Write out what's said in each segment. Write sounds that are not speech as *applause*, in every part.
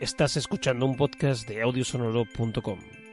Estás escuchando un podcast de audiosonoro.com.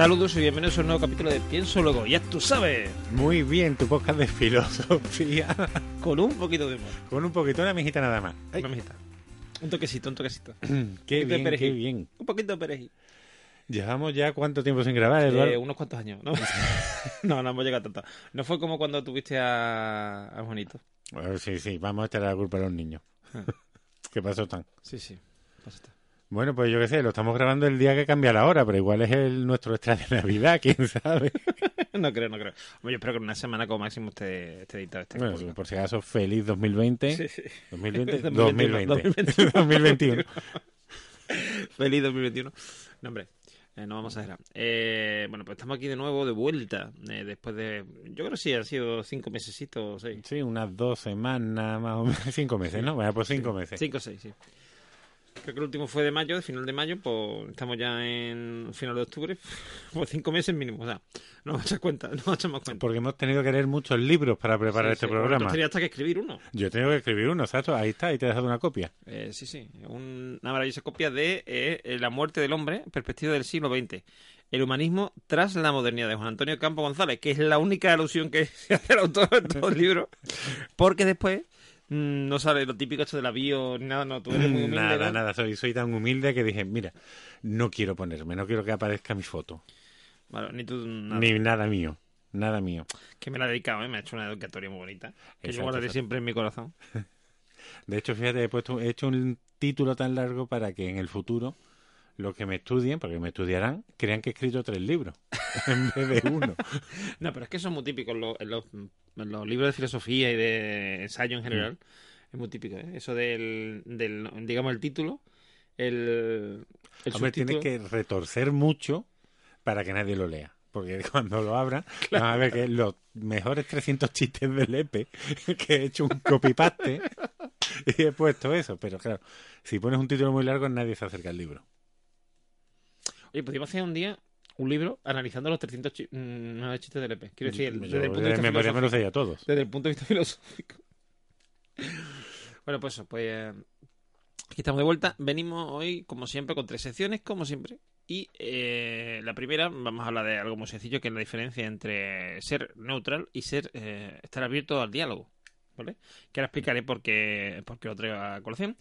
Saludos y bienvenidos a un nuevo capítulo de Pienso Luego, ya tú sabes. Muy bien, tu podcast de filosofía. *laughs* Con un poquito de humor. Con un poquito, una mijita nada más. Una mijita. Un toquecito, un toquecito. *clears throat* qué bien, qué bien. Un poquito de perejil. Llevamos ya cuánto tiempo sin grabar, Eduardo. Eh, unos cuantos años, ¿no? *laughs* no, no hemos llegado tanto. No fue como cuando tuviste a, a Juanito. sí, sí, vamos a echar la culpa a los niños. Ah. *laughs* ¿Qué pasó tan? Sí, sí, pasó tan. Bueno, pues yo qué sé, lo estamos grabando el día que cambia la hora, pero igual es el nuestro extra de Navidad, quién sabe. *laughs* no creo, no creo. yo espero que en una semana como máximo esté, esté editado este Bueno, por si acaso, feliz 2020. Sí, sí. 2020, 2020. 2021. feliz 2021. No, hombre. Eh, no vamos a dejar. Eh, bueno, pues estamos aquí de nuevo, de vuelta, eh, después de... Yo creo que sí, han sido cinco mesecitos, seis. Sí, unas dos semanas, más o menos, *laughs* cinco meses, ¿no? Bueno, pues cinco meses. Cinco o seis, sí. Creo que el último fue de mayo, de final de mayo, pues estamos ya en final de octubre, *laughs* pues cinco meses mínimo, o sea, no me echas cuenta, no me echas más cuenta. Porque hemos tenido que leer muchos libros para preparar este programa. Yo tenía hasta que escribir uno. Yo tengo que escribir uno, exacto, ahí está, ahí te he dejado una copia. Eh, sí, sí, una maravillosa copia de eh, La muerte del hombre, perspectiva del siglo XX. El humanismo tras la modernidad de Juan Antonio Campo González, que es la única alusión que *laughs* se hace el autor de todo el *laughs* libro, porque después Mm, no sale lo típico esto de la bio, nada, no, tú eres muy humilde. Nada, nada, soy, soy tan humilde que dije, mira, no quiero ponerme, no quiero que aparezca mi foto. ni tú, nada. Ni nada mío, nada mío. Que me la he dedicado, ¿eh? me ha hecho una educatoria muy bonita, que yo guardaré siempre en mi corazón. *laughs* De hecho, fíjate, he, puesto, he hecho un título tan largo para que en el futuro los que me estudien, porque me estudiarán, crean que he escrito tres libros *laughs* en vez de uno. *laughs* no, pero es que eso es muy típico en los, libros de filosofía y de ensayo en general. Mm. Es muy típico, ¿eh? Eso del, digamos, el título. El, el Hombre, tienes que retorcer mucho para que nadie lo lea. Porque *laughs* cuando lo abran, van a ver que los mejores 300 chistes del EPE *laughs* que he hecho un copy-paste y he puesto eso. Pero claro, si pones un título muy largo, nadie se acerca al libro. Oye, podríamos hacer un día un libro analizando los 300 mm, chistes del EP. Quiero decir, desde el punto de vista filosófico. todos. Desde el punto de vista filosófico. *laughs* bueno, pues eso, pues eh, aquí estamos de vuelta. Venimos hoy, como siempre, con tres secciones, como siempre. Y eh, la primera, vamos a hablar de algo muy sencillo, que es la diferencia entre ser neutral y ser eh, estar abierto al diálogo. ¿Vale? Que ahora explicaré por qué, por qué lo traigo a colación.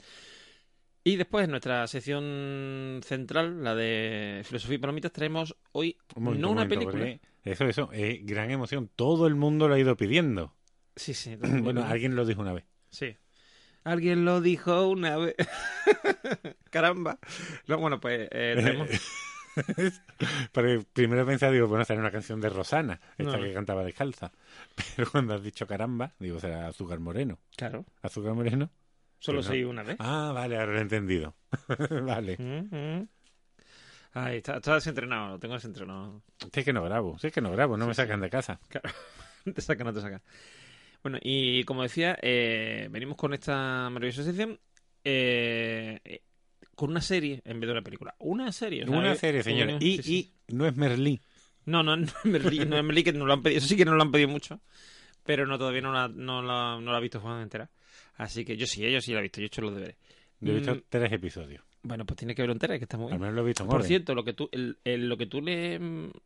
Y después, en nuestra sección central, la de Filosofía y Palomitas, traemos hoy no una película. Eso, eso, es gran emoción. Todo el mundo lo ha ido pidiendo. Sí, sí. *clears throat* bueno, alguien lo dijo una vez. Sí. Alguien lo dijo una vez. *laughs* Caramba. bueno, pues eh, *laughs* traemos... *laughs* primero pensaba, digo, bueno, será una canción de Rosana, esta que cantaba descalza. Pero cuando has dicho caramba, digo, será Azúcar Moreno. Claro. Azúcar Moreno. Solo se una vez. Ah, vale, ahora lo he entendido. *laughs* vale. Ahí está, está desentrenado, lo tengo desentrenado. Sí que no grabo, sí que no grabo, no me sacan de casa. Claro. *laughs* te sacan, no te sacan. Bueno, y como decía, eh, venimos con esta maravillosa sección eh, eh, con una serie en vez de una película. Una serie. una serie, señores. Y, y no es Merlí. No, no, *laughs* no es Merlí, no es Merlí que nos lo han pedido. Eso sí que nos lo han pedido mucho. Pero no, todavía no la, no la, no la ha visto Juan entera. Así que yo sí, ellos sí la he visto, yo he hecho los deberes. Yo he visto mm, tres episodios. Bueno, pues tiene que verlo entera, que está muy bien. Al menos lo he visto Por cierto, lo que tú, el, lo que tú le...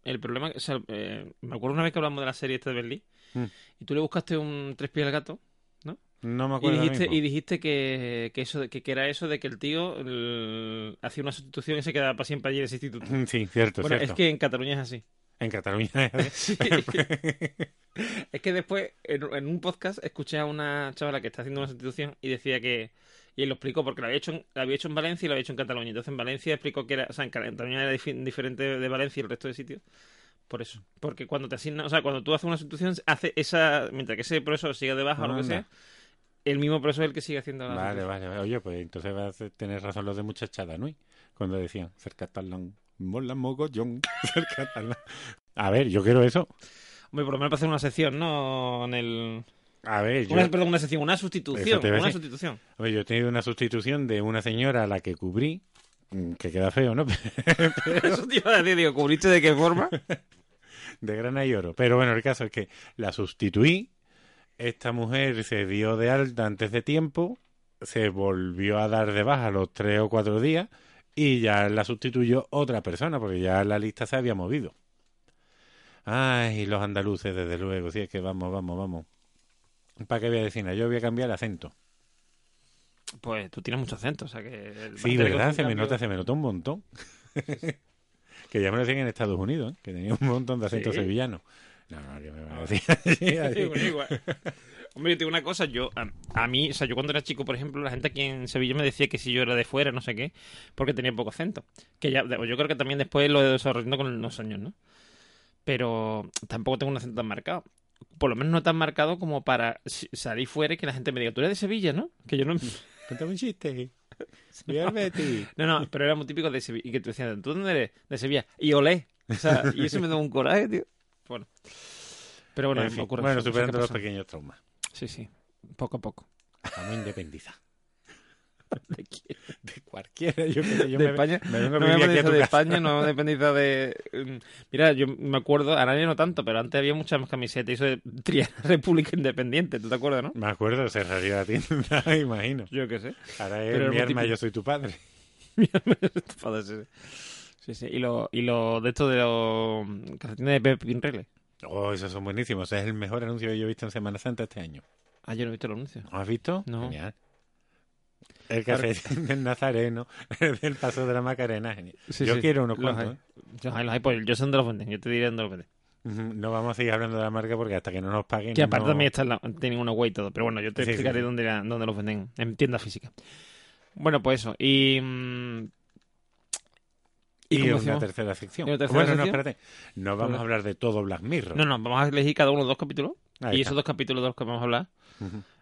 El problema... O sea, eh, me acuerdo una vez que hablamos de la serie esta de Berlín, mm. y tú le buscaste un tres pies al gato, ¿no? No me acuerdo. Y dijiste, y dijiste que, que, eso, que, que, era eso de que el tío hacía una sustitución y se quedaba para siempre allí en ese instituto. *laughs* Sí, cierto, bueno, es que en Cataluña es así. En Cataluña *laughs* es *laughs* es que después, en, un podcast, escuché a una chavala que está haciendo una sustitución y decía que. Y él lo explicó porque lo había hecho en, lo había hecho en Valencia y lo había hecho en Cataluña. Entonces en Valencia explicó que era. O sea, en Cataluña era diferente de Valencia y el resto de sitios. Por eso. Porque cuando te asigna. O sea, cuando tú haces una sustitución, hace esa. Mientras que ese profesor siga debajo o lo que sea. El mismo profesor es el que sigue haciendo la Vale, vale, Oye, pues entonces vas a tener razón los de muchachada, ¿no? Cuando decían ser catalán Mola mogollón. *laughs* A ver, yo quiero eso. Hombre, por lo menos para hacer una sección, ¿no? En el... A ver, yo, Una, perdón, una sección, una sustitución. Una sustitución. a ver, yo he tenido una sustitución de una señora a la que cubrí, mm, que queda feo, ¿no? *laughs* Eso te iba a decir, digo, ¿cubriste de qué forma? *laughs* de grana y oro. Pero bueno, el caso es que la sustituí. Esta mujer se dio de alta antes de tiempo, se volvió a dar de baja los tres o cuatro días y ya la sustituyó otra persona, porque ya la lista se había movido. Ay, los andaluces, desde luego, sí, es que vamos, vamos, vamos. ¿Para qué voy a decir nada? Yo voy a cambiar acento. Pues tú tienes mucho acento, o sea que... el Sí, ¿verdad? Se me nota, se me nota un montón. *laughs* que ya me lo decían en Estados Unidos, ¿eh? que tenía un montón de acento Sí. sevillano. No, no, que me van a decir *laughs* así, así. Sí, bueno, igual. Hombre, yo te digo una cosa, yo a, a mí, o sea, yo cuando era chico, por ejemplo, la gente aquí en Sevilla me decía que si yo era de fuera, no sé qué, porque tenía poco acento. Que ya, yo creo que también después lo he desarrollado con los años, ¿no? Pero tampoco tengo un acento tan marcado. Por lo menos no tan marcado como para salir fuera y que la gente me diga, tú eres de Sevilla, ¿no? Que yo no... *laughs* Cuéntame un chiste. *laughs* No, no, pero era muy típico de Sevilla. Y que te decían, ¿tú dónde eres? De Sevilla. Y olé. O sea, y eso me da un coraje, tío. Bueno. Pero bueno, En me fin, ocurre bueno, superando que los pequeños traumas. Sí, sí. Poco a poco. Vamos a independizar. *laughs* ¿De quién? De cualquiera. Yo, que sé, yo de me, España. me vengo no me tu de. España, no me *laughs* dependiza de... mm, Mira, yo me acuerdo, ahora ya no tanto, pero antes había muchas más camisetas y eso de Triana *laughs* República Independiente, ¿tú te acuerdas, no? Me acuerdo, cerraría la tienda, imagino. Yo qué sé. Ahora es Pero mi arma, yo soy tu padre. Joder, sí, sí. Sí, sí. Y lo, y lo de esto de los calcetines de Pepe Pinrele. Oh, esos son buenísimos. Es el mejor anuncio que yo he visto en Semana Santa este año. Ah, yo no he visto el anuncio. ¿No has visto? No. Genial. El café *laughs* del Nazareno, el *laughs* del Paso de la Macarena. Sí, yo sí. quiero unos Los cuantos. hay. Los hay, los hay, pues yo sé dónde los venden. Yo te diré dónde los venden. ¿eh? No vamos a seguir hablando de la marca porque hasta que no nos paguen. Que aparte no- también está en la- tienen una web y todo. Pero bueno, yo te Sí, explicaré. Dónde, dónde los venden en tienda física. Bueno, pues eso. Y. mm, Y, una tercera sección. ¿Y una tercera bueno, no, espérate. No vamos a hablar de todo Black Mirror. No, no, vamos a elegir cada uno de dos capítulos. Ahí y está. esos dos capítulos de los que vamos a hablar.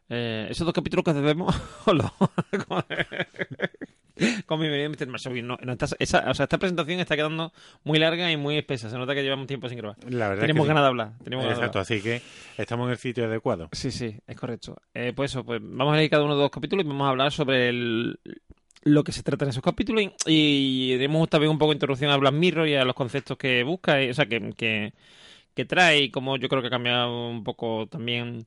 Eh, esos dos capítulos que debemos. *laughs* *laughs* Con mi bienvenido, Mr. Marshall. No, no, esta, esa, o sea, esta presentación está quedando muy larga y muy espesa. Se nota que llevamos tiempo sin grabar. La verdad Tenemos que sí. ganas de hablar. Tenemos ganas de Exacto, hablar. así que estamos en el sitio adecuado. Sí, sí, es correcto. Eh, pues eso, pues vamos a leer cada uno de los capítulos y vamos a hablar sobre el- lo que se trata en esos capítulos y, y haremos también un poco de introducción a Black Mirror y a los conceptos que busca, y- o sea, que, que, que trae y cómo yo creo que ha cambiado un poco también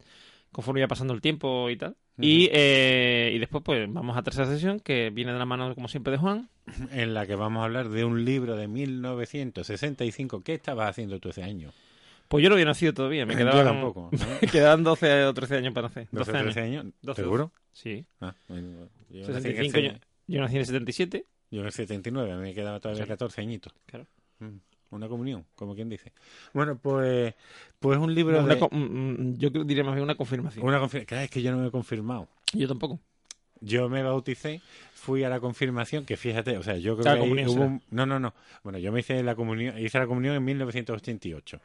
conforme iba pasando el tiempo y tal. y, eh, y después pues vamos a tercera sesión que viene de la mano como siempre de Juan. *laughs* En la que vamos a hablar de un libro de 1965. ¿Qué estabas haciendo tú ese año? Pues yo no había nacido todavía, me *laughs* quedaban, tampoco. ¿no? *laughs* me quedaban 12 o 13 años para nacer. 12, 12 años. 13 años. 12. ¿Seguro? Sí. Ah, bueno, yo, nací en 65 el, yo, yo nací en el 77. yo en el 79, me quedaba todavía Sí. 14 añitos. Claro. Mm, Una comunión, como quien dice. Bueno, pues, pues un libro Una de... mm, mm, yo diría más bien una confirmación. Una confir- Claro, es que yo no me he confirmado. Yo tampoco. Yo me bauticé, fui a la confirmación, que fíjate, o sea, yo creo que hubo un- No, no, no. Bueno, yo me hice la comunión, hice la comunión en 1988.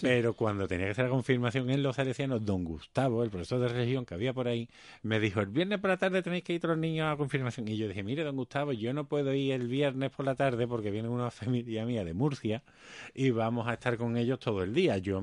Pero cuando tenía que hacer la confirmación en los salesianos, don Gustavo, el profesor de religión que había por ahí, me dijo, el viernes por la tarde tenéis que ir los niños a la confirmación. Y yo dije, mire, don Gustavo, yo no puedo ir el viernes por la tarde porque viene una *laughs* familia mía de Murcia y vamos a estar con ellos todo el día. Yo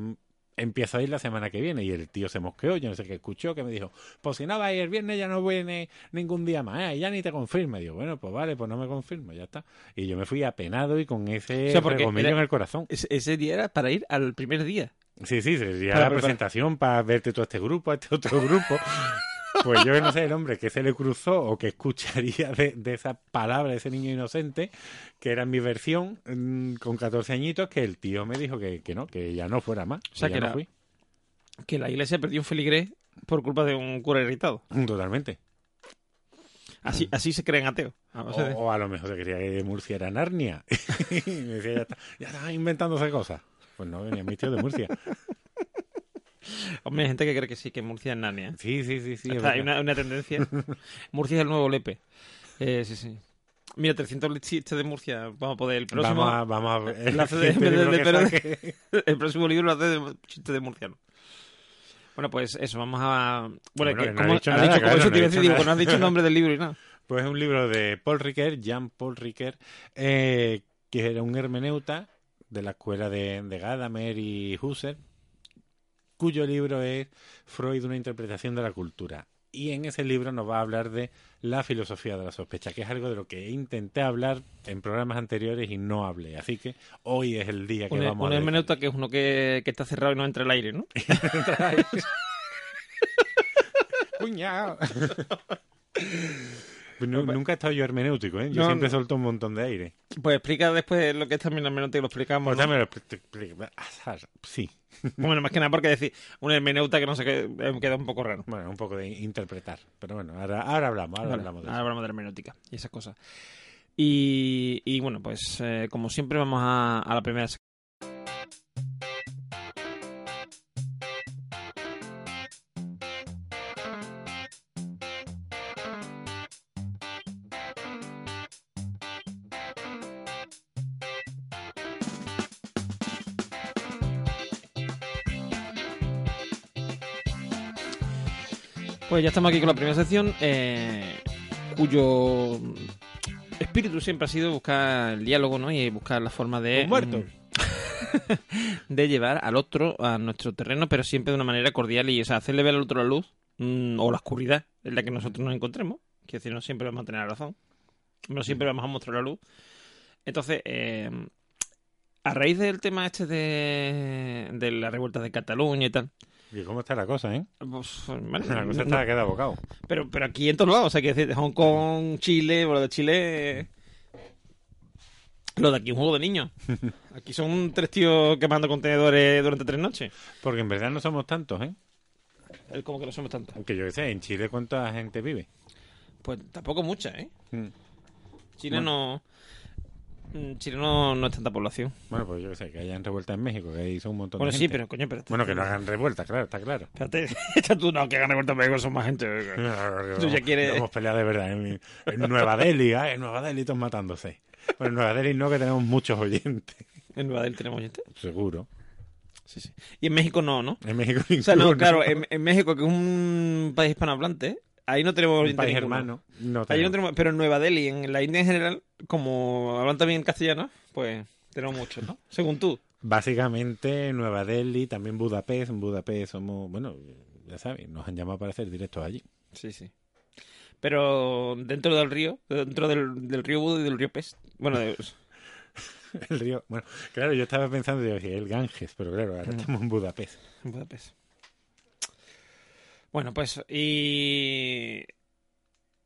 empiezo a ir la semana que viene y el tío se mosqueó, yo no sé qué escuchó, que me dijo, pues si no va a ir el viernes ya no viene ningún día más, ¿eh? ya ni te confirma. Y digo, bueno, pues vale, pues no me confirma, ya está. Y yo me fui apenado y con ese O sea, porque regomillo era- en el corazón. Ese, día era para ir al primer día. Sí, sí, sería Para la presentación para verte todo este grupo, a este otro grupo. *laughs* Pues yo no sé el hombre que se le cruzó o que escucharía de, de esa palabra de ese niño inocente, que era mi versión mm, con 14 añitos, que el tío me dijo que, que no, que ya no fuera más. O sea, que no fui. Que la iglesia perdió un feligrés por culpa de un cura irritado. Totalmente. Así, así se creen ateos. A base de- O, a lo mejor se creía que Murcia era Narnia. *laughs* y me decía, ya está, ya está inventándose cosas. Pues no, venía mi tío de Murcia. Hombre, hay gente que cree que sí, que Murcia es Narnia. ¿eh? Sí, sí, sí, sí. hay una, una tendencia. *laughs* Murcia es el nuevo Lepe. Eh, sí, sí. Mira, 300 chistes de Murcia. Vamos a poder. El próximo, Vamos a, vamos a *laughs* ver. *laughs* el de- de- de- próximo libro lo hace de chistes de murciano. Bueno, pues eso, vamos a. Bueno, Bueno, que, no como ha dicho has nada, dicho, claro, eso no decir, digo, que no has dicho el nombre del libro y nada. Pues es un libro de Paul Ricoeur, Jean Paul Ricoeur, eh, que era un hermeneuta de la escuela de, de Gadamer y Husserl, cuyo libro es Freud, una interpretación de la cultura. Y en ese libro nos va a hablar de la filosofía de la sospecha, que es algo de lo que intenté hablar en programas anteriores y no hablé. Así que hoy es el día que vamos un a... hermeneuta que es uno que, que está cerrado y no entra el aire, ¿no? *laughs* *laughs* ¡Cuñado! *laughs* Nu- Nunca he estado yo hermenéutico, ¿eh? Yo No, siempre suelto un montón de aire. Pues explica después lo que es también hermeneuta y lo explicamos. Pues ¿no? Sí, *laughs* Bueno, más que nada porque decir un hermeneuta que no sé qué eh, queda un poco raro. bueno, un poco de interpretar. Pero bueno, ahora, ahora hablamos, ahora Vale, hablamos de ahora eso. hablamos de hermenéutica y esas cosas. Y, y bueno, pues eh, como siempre vamos a, a la primera Pues ya estamos aquí con la primera sección, eh, cuyo espíritu siempre ha sido buscar el diálogo, ¿no? Y buscar la forma de... Mm, *laughs* de llevar al otro a nuestro terreno, pero siempre de una manera cordial y, o sea, hacerle ver al otro la luz mm, o la oscuridad en la que nosotros nos encontremos. Quiero decir, no siempre vamos a tener razón, no siempre vamos a mostrar la luz. Entonces, eh, a raíz del tema este de, de la revuelta de Cataluña y tal, ¿Y cómo está la cosa, eh? pues, bueno, La *laughs* cosa no- está queda bocado. pero, pero aquí en todos lados, o sea, que decir, Hong Kong, Chile, bueno, de Chile. Lo de aquí es un juego de niños. *laughs* Aquí son tres tíos quemando contenedores durante tres noches. Porque en verdad no somos tantos, ¿eh? Es como que no somos tantos. Aunque yo qué sé, en Chile cuánta gente vive. Pues tampoco mucha, ¿eh? Mm. Chile no. Mm, Chile no, no es tanta población. Bueno, pues yo qué sé, que hayan revuelta en México, que ahí son un montón Bueno, de sí, gente. pero coño, pero. Bueno, que no hagan revuelta, claro, está claro. Espérate, *laughs* tú no, que hagan revuelta porque son más gente. Tú ya quieres- Hemos peleado de verdad en, en Nueva Delhi, ¿eh? En Nueva Delhi todos matándose. Bueno, en Nueva Delhi no, que tenemos muchos oyentes. En Nueva Delhi tenemos gente. Seguro. Sí, sí. Y en México no, ¿no? En México O sea, no, claro, en, en México, que es un país hispanohablante, ahí no tenemos Un país hermano. No Ahí no tenemos. pero en Nueva Delhi, en la India en general, como hablan también castellano, pues tenemos muchos, ¿no? *laughs* Según tú. Básicamente Nueva Delhi, también Budapest. En Budapest somos, bueno, ya sabes, nos han llamado para hacer directos allí. Sí, sí. Pero dentro del río, dentro del, del río Buda y del río Pest. Bueno, de- *laughs* El río, bueno, claro, yo estaba pensando, digo, el Ganges, pero claro, ahora estamos en Budapest. en Budapest. Bueno, pues y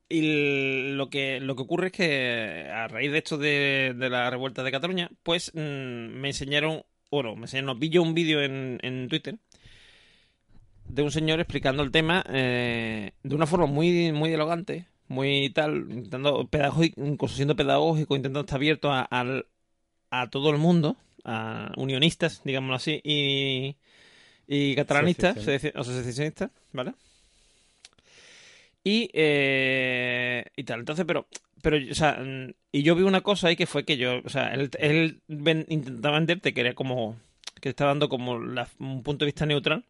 y lo que lo que ocurre es que a raíz de esto de, de la revuelta de Cataluña, pues mm, me enseñaron, bueno, me enseñaron, vi yo un vídeo en, en Twitter de un señor explicando el tema eh, de una forma muy muy dialogante, muy tal, intentando pedagógico, incluso siendo pedagógico, intentando estar abierto a, a todo el mundo, a unionistas, digámoslo así, y, y catalanistas, secesionistas, ¿vale? Y, eh, y tal, entonces, pero, pero, o sea, mm, y yo vi una cosa ahí que fue que yo, o sea, él, él ven- intentaba venderte que era como, que estaba dando como la- un punto de vista neutral,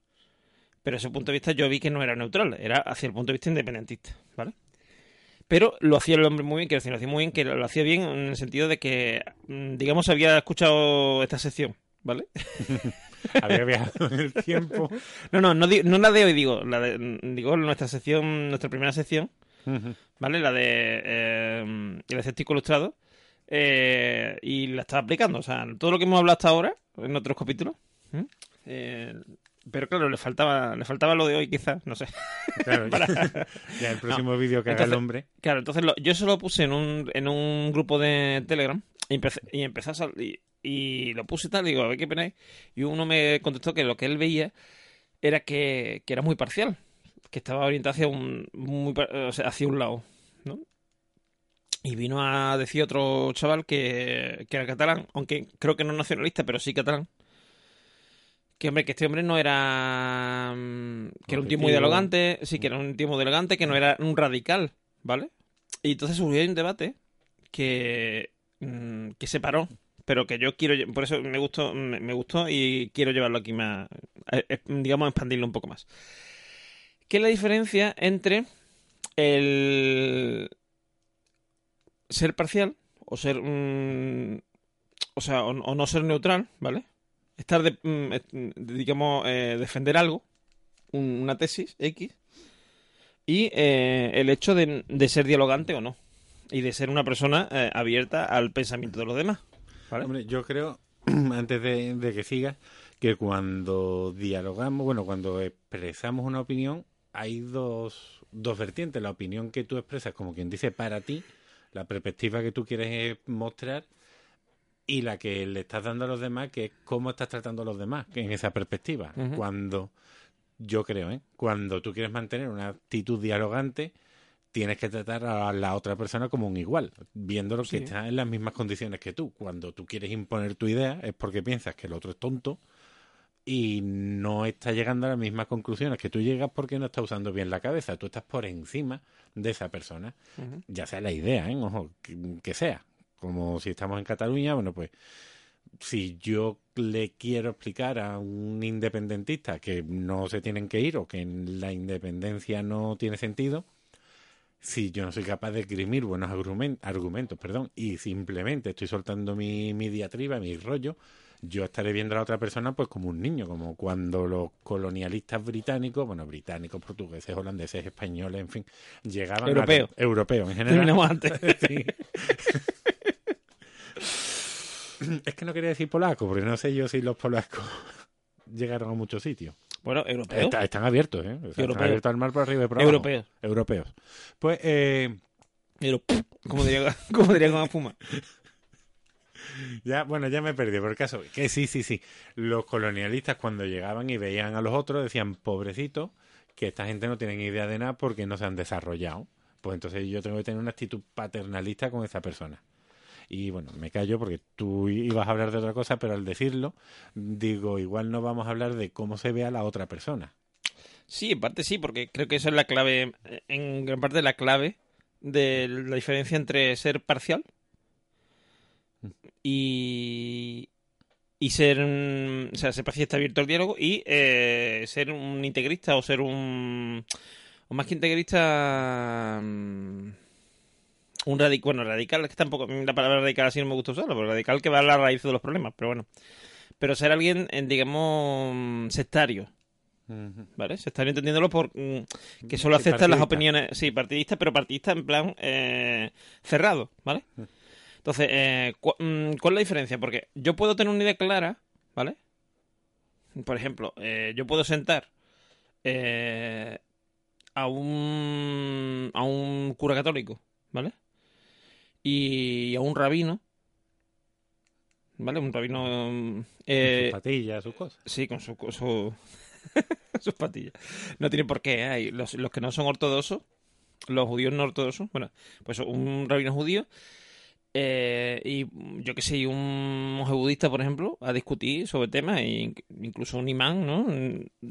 pero ese punto de vista yo vi que no era neutral, era hacia el punto de vista independentista, ¿vale? Pero lo hacía el hombre muy bien, quiero decir, lo hacía muy bien, que lo hacía bien en el sentido de que, mm, digamos, había escuchado esta sección, ¿vale? *laughs* Había viajado en el tiempo. No, no, no, la de hoy, digo, la de, digo nuestra sección, nuestra primera sección, ¿vale? La de eh, el escéptico ilustrado. eh, y la estaba aplicando, o sea, todo lo que hemos hablado hasta ahora, en otros capítulos. ¿m? Eh, pero claro, le faltaba, le faltaba lo de hoy, quizás, no sé. *laughs* Claro, *laughs* ya, ya el próximo vídeo que haga el Entonces- hombre. Claro, entonces lo- yo se lo puse en un, en un grupo de Telegram y empecé, y empecé a sal- y, lo puse tal, digo, a ver qué opináis. Y uno me contestó que lo que él veía era que, que era muy parcial, que estaba orientado hacia un, muy, o sea, hacia un lado, ¿no? Y vino a decir otro chaval que, que era catalán, aunque creo que no nacionalista, pero sí catalán. Que hombre, que este hombre no era. mm, Que era un tío muy dialogante, sí, que era un tío muy dialogante, que no era un radical, ¿vale? Y entonces surgió un debate que. mm, que se paró, pero que yo quiero. Por eso me gustó, me, gustó y quiero llevarlo aquí más. eh, eh, digamos, expandirlo un poco más. ¿Qué es la diferencia entre el. ser parcial o ser. mm, o sea, o, no ser neutral, ¿vale? Estar, de, mm, digamos, eh, defender algo, un- una tesis X, y eh, el hecho de, ser dialogante o no, y de ser una persona abierta al pensamiento de los demás. ¿Vale? Hombre, yo creo, *clears throat* antes de, de que sigas, que cuando dialogamos, bueno, cuando expresamos una opinión, hay dos, dos vertientes. La opinión que tú expresas, como quien dice, para ti, la perspectiva que tú quieres mostrar, y la que le estás dando a los demás, que es cómo estás tratando a los demás, en esa perspectiva. Cuando, yo creo, ¿eh? cuando tú quieres mantener una actitud dialogante, tienes que tratar a la otra persona como un igual, viéndolo que está en las mismas condiciones que tú. Cuando tú quieres imponer tu idea es porque piensas que el otro es tonto y no está llegando a las mismas conclusiones que tú llegas porque no está usando bien la cabeza. Tú estás por encima de esa persona, ya sea la idea, ¿eh? Ojo, que, que sea. Como si estamos en Cataluña, bueno, pues si yo le quiero explicar a un independentista que no se tienen que ir o que la independencia no tiene sentido, si yo no soy capaz de esgrimir buenos argumen- argumentos, perdón, y simplemente estoy soltando mi, mi diatriba, mi rollo, yo estaré viendo a la otra persona pues como un niño, como cuando los colonialistas británicos, bueno, británicos, portugueses, holandeses, españoles, en fin, llegaban a- Europeos. en general. Antes. *laughs* Es que no quería decir polaco, porque no sé yo si los polacos *laughs* llegaron a muchos sitios. Bueno, europeos. Está- están abiertos, ¿eh? Están Europeos. abiertos al mar por arriba y por abajo. Europeos. Europeos. Pues, eh, como diría, *laughs* como diría con Fuma. ya, bueno, ya me perdí por el caso. Que sí, sí, sí. Los colonialistas cuando llegaban y veían a los otros decían, pobrecitos, que esta gente no tienen idea de nada porque no se han desarrollado. Pues entonces yo tengo que tener una actitud paternalista con esa persona. Y bueno, me callo porque tú ibas a hablar de otra cosa, pero al decirlo, digo, igual no vamos a hablar de cómo se ve a la otra persona. Sí, en parte sí, porque creo que esa es la clave, en gran parte la clave de la diferencia entre ser parcial y, y ser, o sea, ser parcial está abierto al diálogo y eh, ser un integrista o ser un, o más que integrista, mm, un radical, bueno, radical es que tampoco, la palabra radical así no me gusta usarla, pero radical que va a la raíz de los problemas, pero bueno. Pero ser alguien, eh, digamos, sectario, ¿vale? Se están entendiéndolo por mm, que solo aceptan las opiniones, sí, partidistas, pero partidistas en plan eh, cerrado, ¿vale? Entonces, eh, cu- mm, ¿cuál es la diferencia? Porque yo puedo tener una idea clara, ¿vale? Por ejemplo, eh, yo puedo sentar a un a un cura católico, ¿vale? Y a un rabino, ¿vale? Un rabino eh, sus patillas, sus cosas. Sí, con su, con su- *laughs* sus patillas. No tiene por qué. ¿eh? Hay Los, los que no son ortodoxos, los judíos no ortodoxos, bueno, pues un rabino judío eh, y yo que sé, un monje budista, por ejemplo, a discutir sobre temas, e in- incluso un imán, ¿no?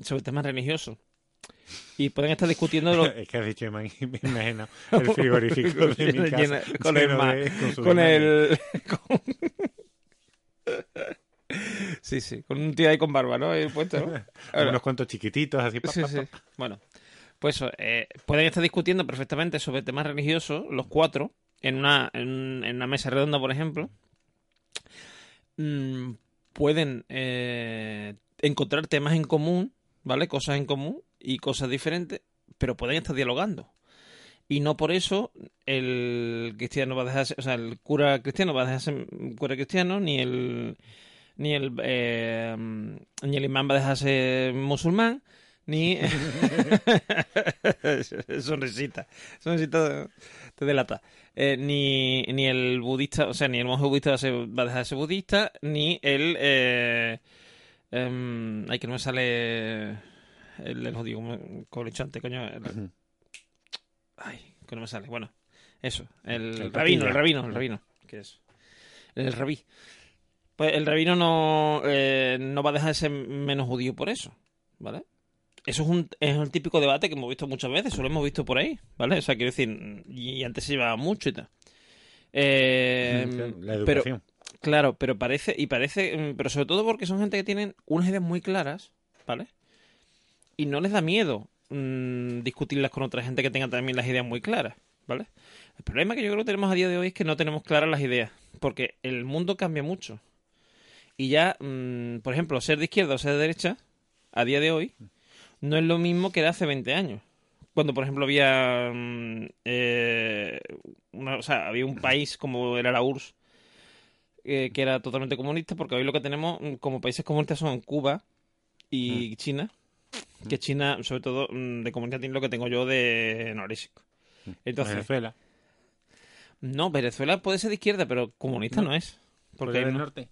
Sobre temas religiosos. Y pueden estar discutiendo lo- *laughs* Es que has dicho, *laughs* me imagino el frigorífico de *laughs* mi casa. Llena- con el lleno ma- de- con el con- sí sí con un tío ahí con barba no Ahí puesto, ¿no? Ahora- unos cuantos chiquititos así. pa, Sí, pa, sí. Bueno, pues eso, eh, pueden estar discutiendo perfectamente sobre temas religiosos, los cuatro, en una, en, en una mesa redonda, por ejemplo. Mm, pueden eh, encontrar temas en común, ¿vale? Cosas en común y cosas diferentes, pero pueden estar dialogando. Y no por eso el cristiano va a dejar, de ser- o sea, el cura cristiano va a dejar de ser cura cristiano, ni el ni el eh, ni el imán va a dejar de ser musulmán, ni *laughs* sonrisita, sonrisita te delata. Eh, ni, ni el budista, o sea, ni el monje budista va a, ser- va a dejar de ser budista, ni el eh, em, ay que no me sale el, el dicho antes, coño. ay, que no me sale. Bueno, eso, el, El rabino, el rabino, el rabino, que es el rabí. Pues el rabino no, eh, no va a dejar de ser menos judío por eso, ¿vale? Eso es, un, es el típico debate que hemos visto muchas veces, eso lo hemos visto por ahí, ¿vale? O sea, quiero decir, y antes se llevaba mucho y tal. Eh, La pero, educación. claro, pero parece, y parece, mm, pero sobre todo porque son gente que tienen unas ideas muy claras, ¿vale? Y no les da miedo mm, discutirlas con otra gente que tenga también las ideas muy claras, ¿vale? El problema que yo creo que tenemos a día de hoy es que no tenemos claras las ideas, porque el mundo cambia mucho. Y ya, mm, por ejemplo, ser de izquierda o ser de derecha, a día de hoy, no es lo mismo que de hace 20 años. Cuando, por ejemplo, había, mm, eh, una- o sea, había un país como era la URSS, eh, que era totalmente comunista, porque hoy lo que tenemos mm, como países comunistas son Cuba y China, que China, sobre todo, mm, de comunista tiene lo que tengo yo de norésico. Entonces, Venezuela, no, Venezuela puede ser de izquierda, pero comunista no, es. Porque Corea del no- Norte.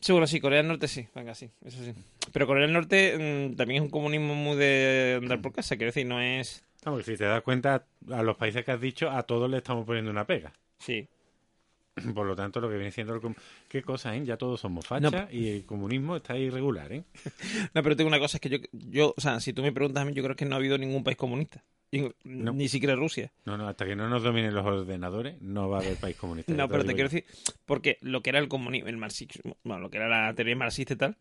Seguro sí, Corea del Norte sí, venga, sí, eso sí. Pero Corea del Norte mm, también es un comunismo muy de andar por casa, quiero decir, no es... Vamos, si te das cuenta, a los países que has dicho, a todos le estamos poniendo una pega. Sí. *clears throat* Por lo tanto, lo que viene siendo el... com- ¿Qué cosa, eh? Ya todos somos fachas No. y el comunismo está irregular, ¿eh? *laughs* No, pero tengo una cosa, es que yo, yo, o sea, si tú me preguntas a mí, yo creo que no ha habido ningún país comunista. Ni siquiera Rusia. No, no, hasta que no nos dominen los ordenadores, no va a haber país comunista. *laughs* No, pero te quiero decir, porque lo que era el comunismo, el marxismo, bueno, lo que era la teoría marxista y tal,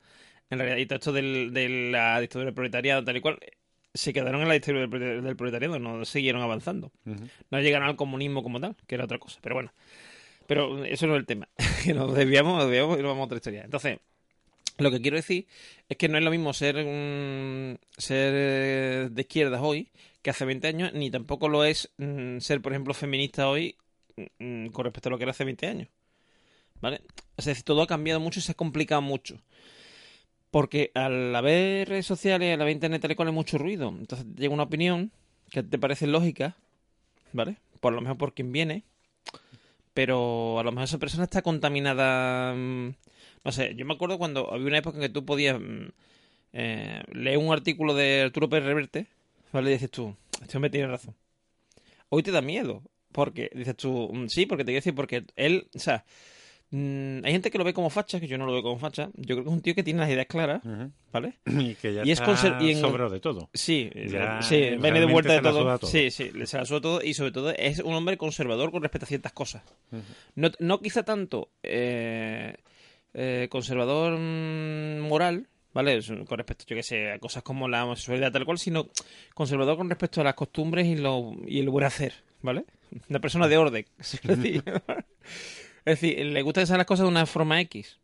en realidad, y todo esto del, de la dictadura del proletariado, tal y cual, se quedaron en la dictadura del prole- del proletariado, no siguieron avanzando. No llegaron al comunismo como tal, que era otra cosa, pero bueno. Pero eso no es el tema. *laughs* que nos desviamos, nos desviamos y nos vamos a otra historia. Entonces, lo que quiero decir es que no es lo mismo ser, mm, ser eh, de izquierdas hoy que hace 20 años, ni tampoco lo es mm, ser, por ejemplo, feminista hoy mm, con respecto a lo que era hace 20 años. ¿Vale? Es decir, todo ha cambiado mucho y se ha complicado mucho. Porque al haber redes sociales, al haber internet, tal y cual, mucho ruido. Entonces llega una opinión que te parece lógica, ¿vale? Por lo mejor por quien viene, pero a lo mejor esa persona está contaminada. mm, No sé, yo me acuerdo cuando había una época en que tú podías mm, eh, leer un artículo de Arturo Pérez Reverte, ¿vale? Y dices tú, este hombre tiene razón. Hoy te da miedo, porque dices tú, mm, sí, porque te quiero decir, porque él, o sea, hay gente que lo ve como facha, que yo no lo veo como facha. Yo creo que es un tío que tiene las ideas claras. ¿vale? *clears throat* Y que ya Y es está y en- sobrado de todo. Sí, Ya, sí, viene de vuelta de todo. Sí, sí, le se la suda todo y sobre todo es un hombre conservador con respecto a ciertas cosas. No, no quizá tanto eh, eh, conservador mm, moral, ¿vale? Con respecto, yo que sé, a cosas como la homosexualidad tal cual, sino conservador con respecto a las costumbres y, lo, y el buen hacer, ¿vale? Una persona de orden. *laughs* *laughs* es decir, le gusta hacer las cosas de una forma X,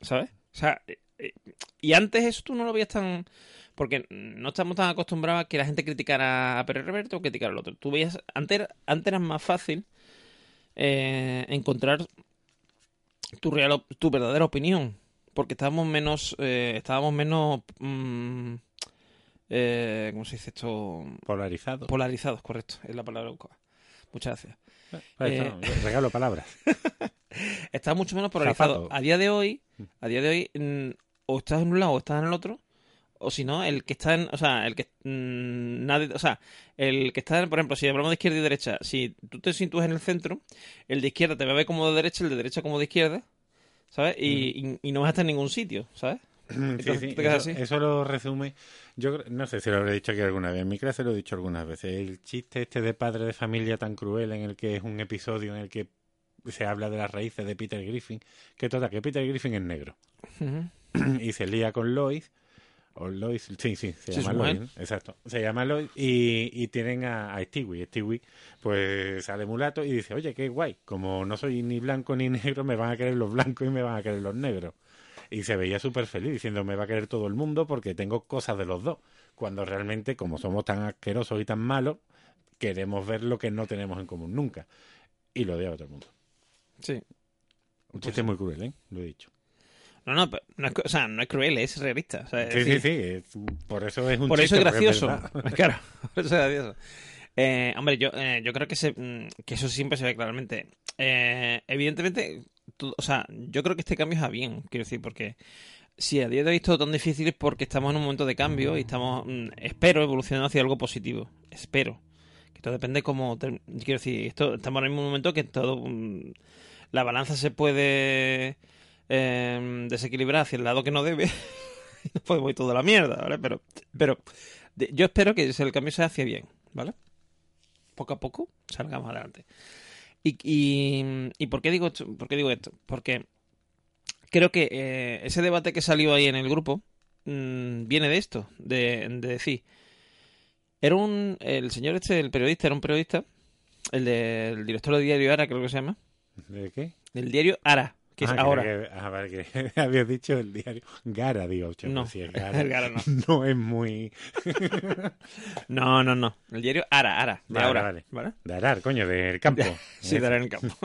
¿sabes? O sea, eh, eh, y antes eso tú no lo veías tan... Porque no estamos tan acostumbrados a que la gente criticara a Pérez Reverte o criticara al otro. Tú veías... Antes, era- antes era más fácil eh, encontrar tu real tu verdadera opinión porque estábamos menos eh, estábamos menos mm, eh, cómo se dice esto Polarizado. polarizados correcto es la palabra que muchas gracias Ahí eh, está, regalo palabras. *laughs* está mucho menos polarizado Zapato. a día de hoy a día de hoy mm, o estás en un lado o estás en el otro o si no el que está en o sea el que mm, nadie o sea el que está en- por ejemplo si hablamos de izquierda y derecha si tú te sitúas en el centro el de izquierda te va a ver como de derecha el de derecha como de izquierda ¿sabes? Y, y, y no vas a estar en ningún sitio ¿sabes? Sí, Entonces, sí, ¿te quedas eso, así? eso lo resume. Yo no sé si lo habré dicho aquí alguna vez. En mi clase lo he dicho algunas veces. El chiste este de padre de familia tan cruel, en el que es un episodio en el que se habla de las raíces de Peter Griffin. Que toda, que Peter Griffin es negro. *clears throat* Y se lía con Lois. O Lois, sí, sí, se llama Lois. Exacto. Se llama Lois y, y tienen a, a Stewie. Stewie, pues sale mulato y dice: Oye, qué guay. Como no soy ni blanco ni *laughs* negro, me van a querer los blancos y me van a querer los negros. Y se veía súper feliz diciendo: Me va a querer todo el mundo porque tengo cosas de los dos. Cuando realmente, como somos tan asquerosos y tan malos, queremos ver lo que no tenemos en común nunca. Y lo odia a todo el mundo. sí Un chiste muy cruel, ¿eh? Lo he dicho. no no pero no es, cru- o sea no es cruel es realista o sea, es Sí, sí, decir, sí. es- por eso es un por eso es gracioso *laughs* claro por eso es gracioso Eh, hombre yo eh, yo creo que se, mm, que eso siempre se ve claramente Eh, evidentemente o sea yo creo que este cambio es a bien quiero decir porque si a día de hoy es todo tan difícil es porque estamos en un momento de cambio y estamos mm, espero evolucionando hacia algo positivo espero que todo depende como quiero decir esto estamos en un momento que todo mm, la balanza se puede eh, desequilibrar hacia el lado que no debe *laughs* y nos podemos ir toda la mierda, ¿vale? Pero, pero yo espero que el cambio se hacia bien, ¿vale? Poco a poco salgamos adelante. ¿Y, y, y por, qué digo esto? por qué digo esto? Porque creo que eh, ese debate que salió ahí en el grupo mm, viene de esto, de, de decir, era un, el señor este, el periodista, era un periodista, el del director del diario Ara, creo que se llama, ¿De qué? del diario Ara, que es Ah, ahora. Que, ah, vale, que *laughs* habías dicho el diario Gara, digo, No, pues si es *laughs* Gara, el Gara no. no es muy *laughs* No, no, no. El diario Ara, Ara, de Vale, ahora. vale. ¿Vale? de arar, coño, del campo. Sí, de Ara en el campo.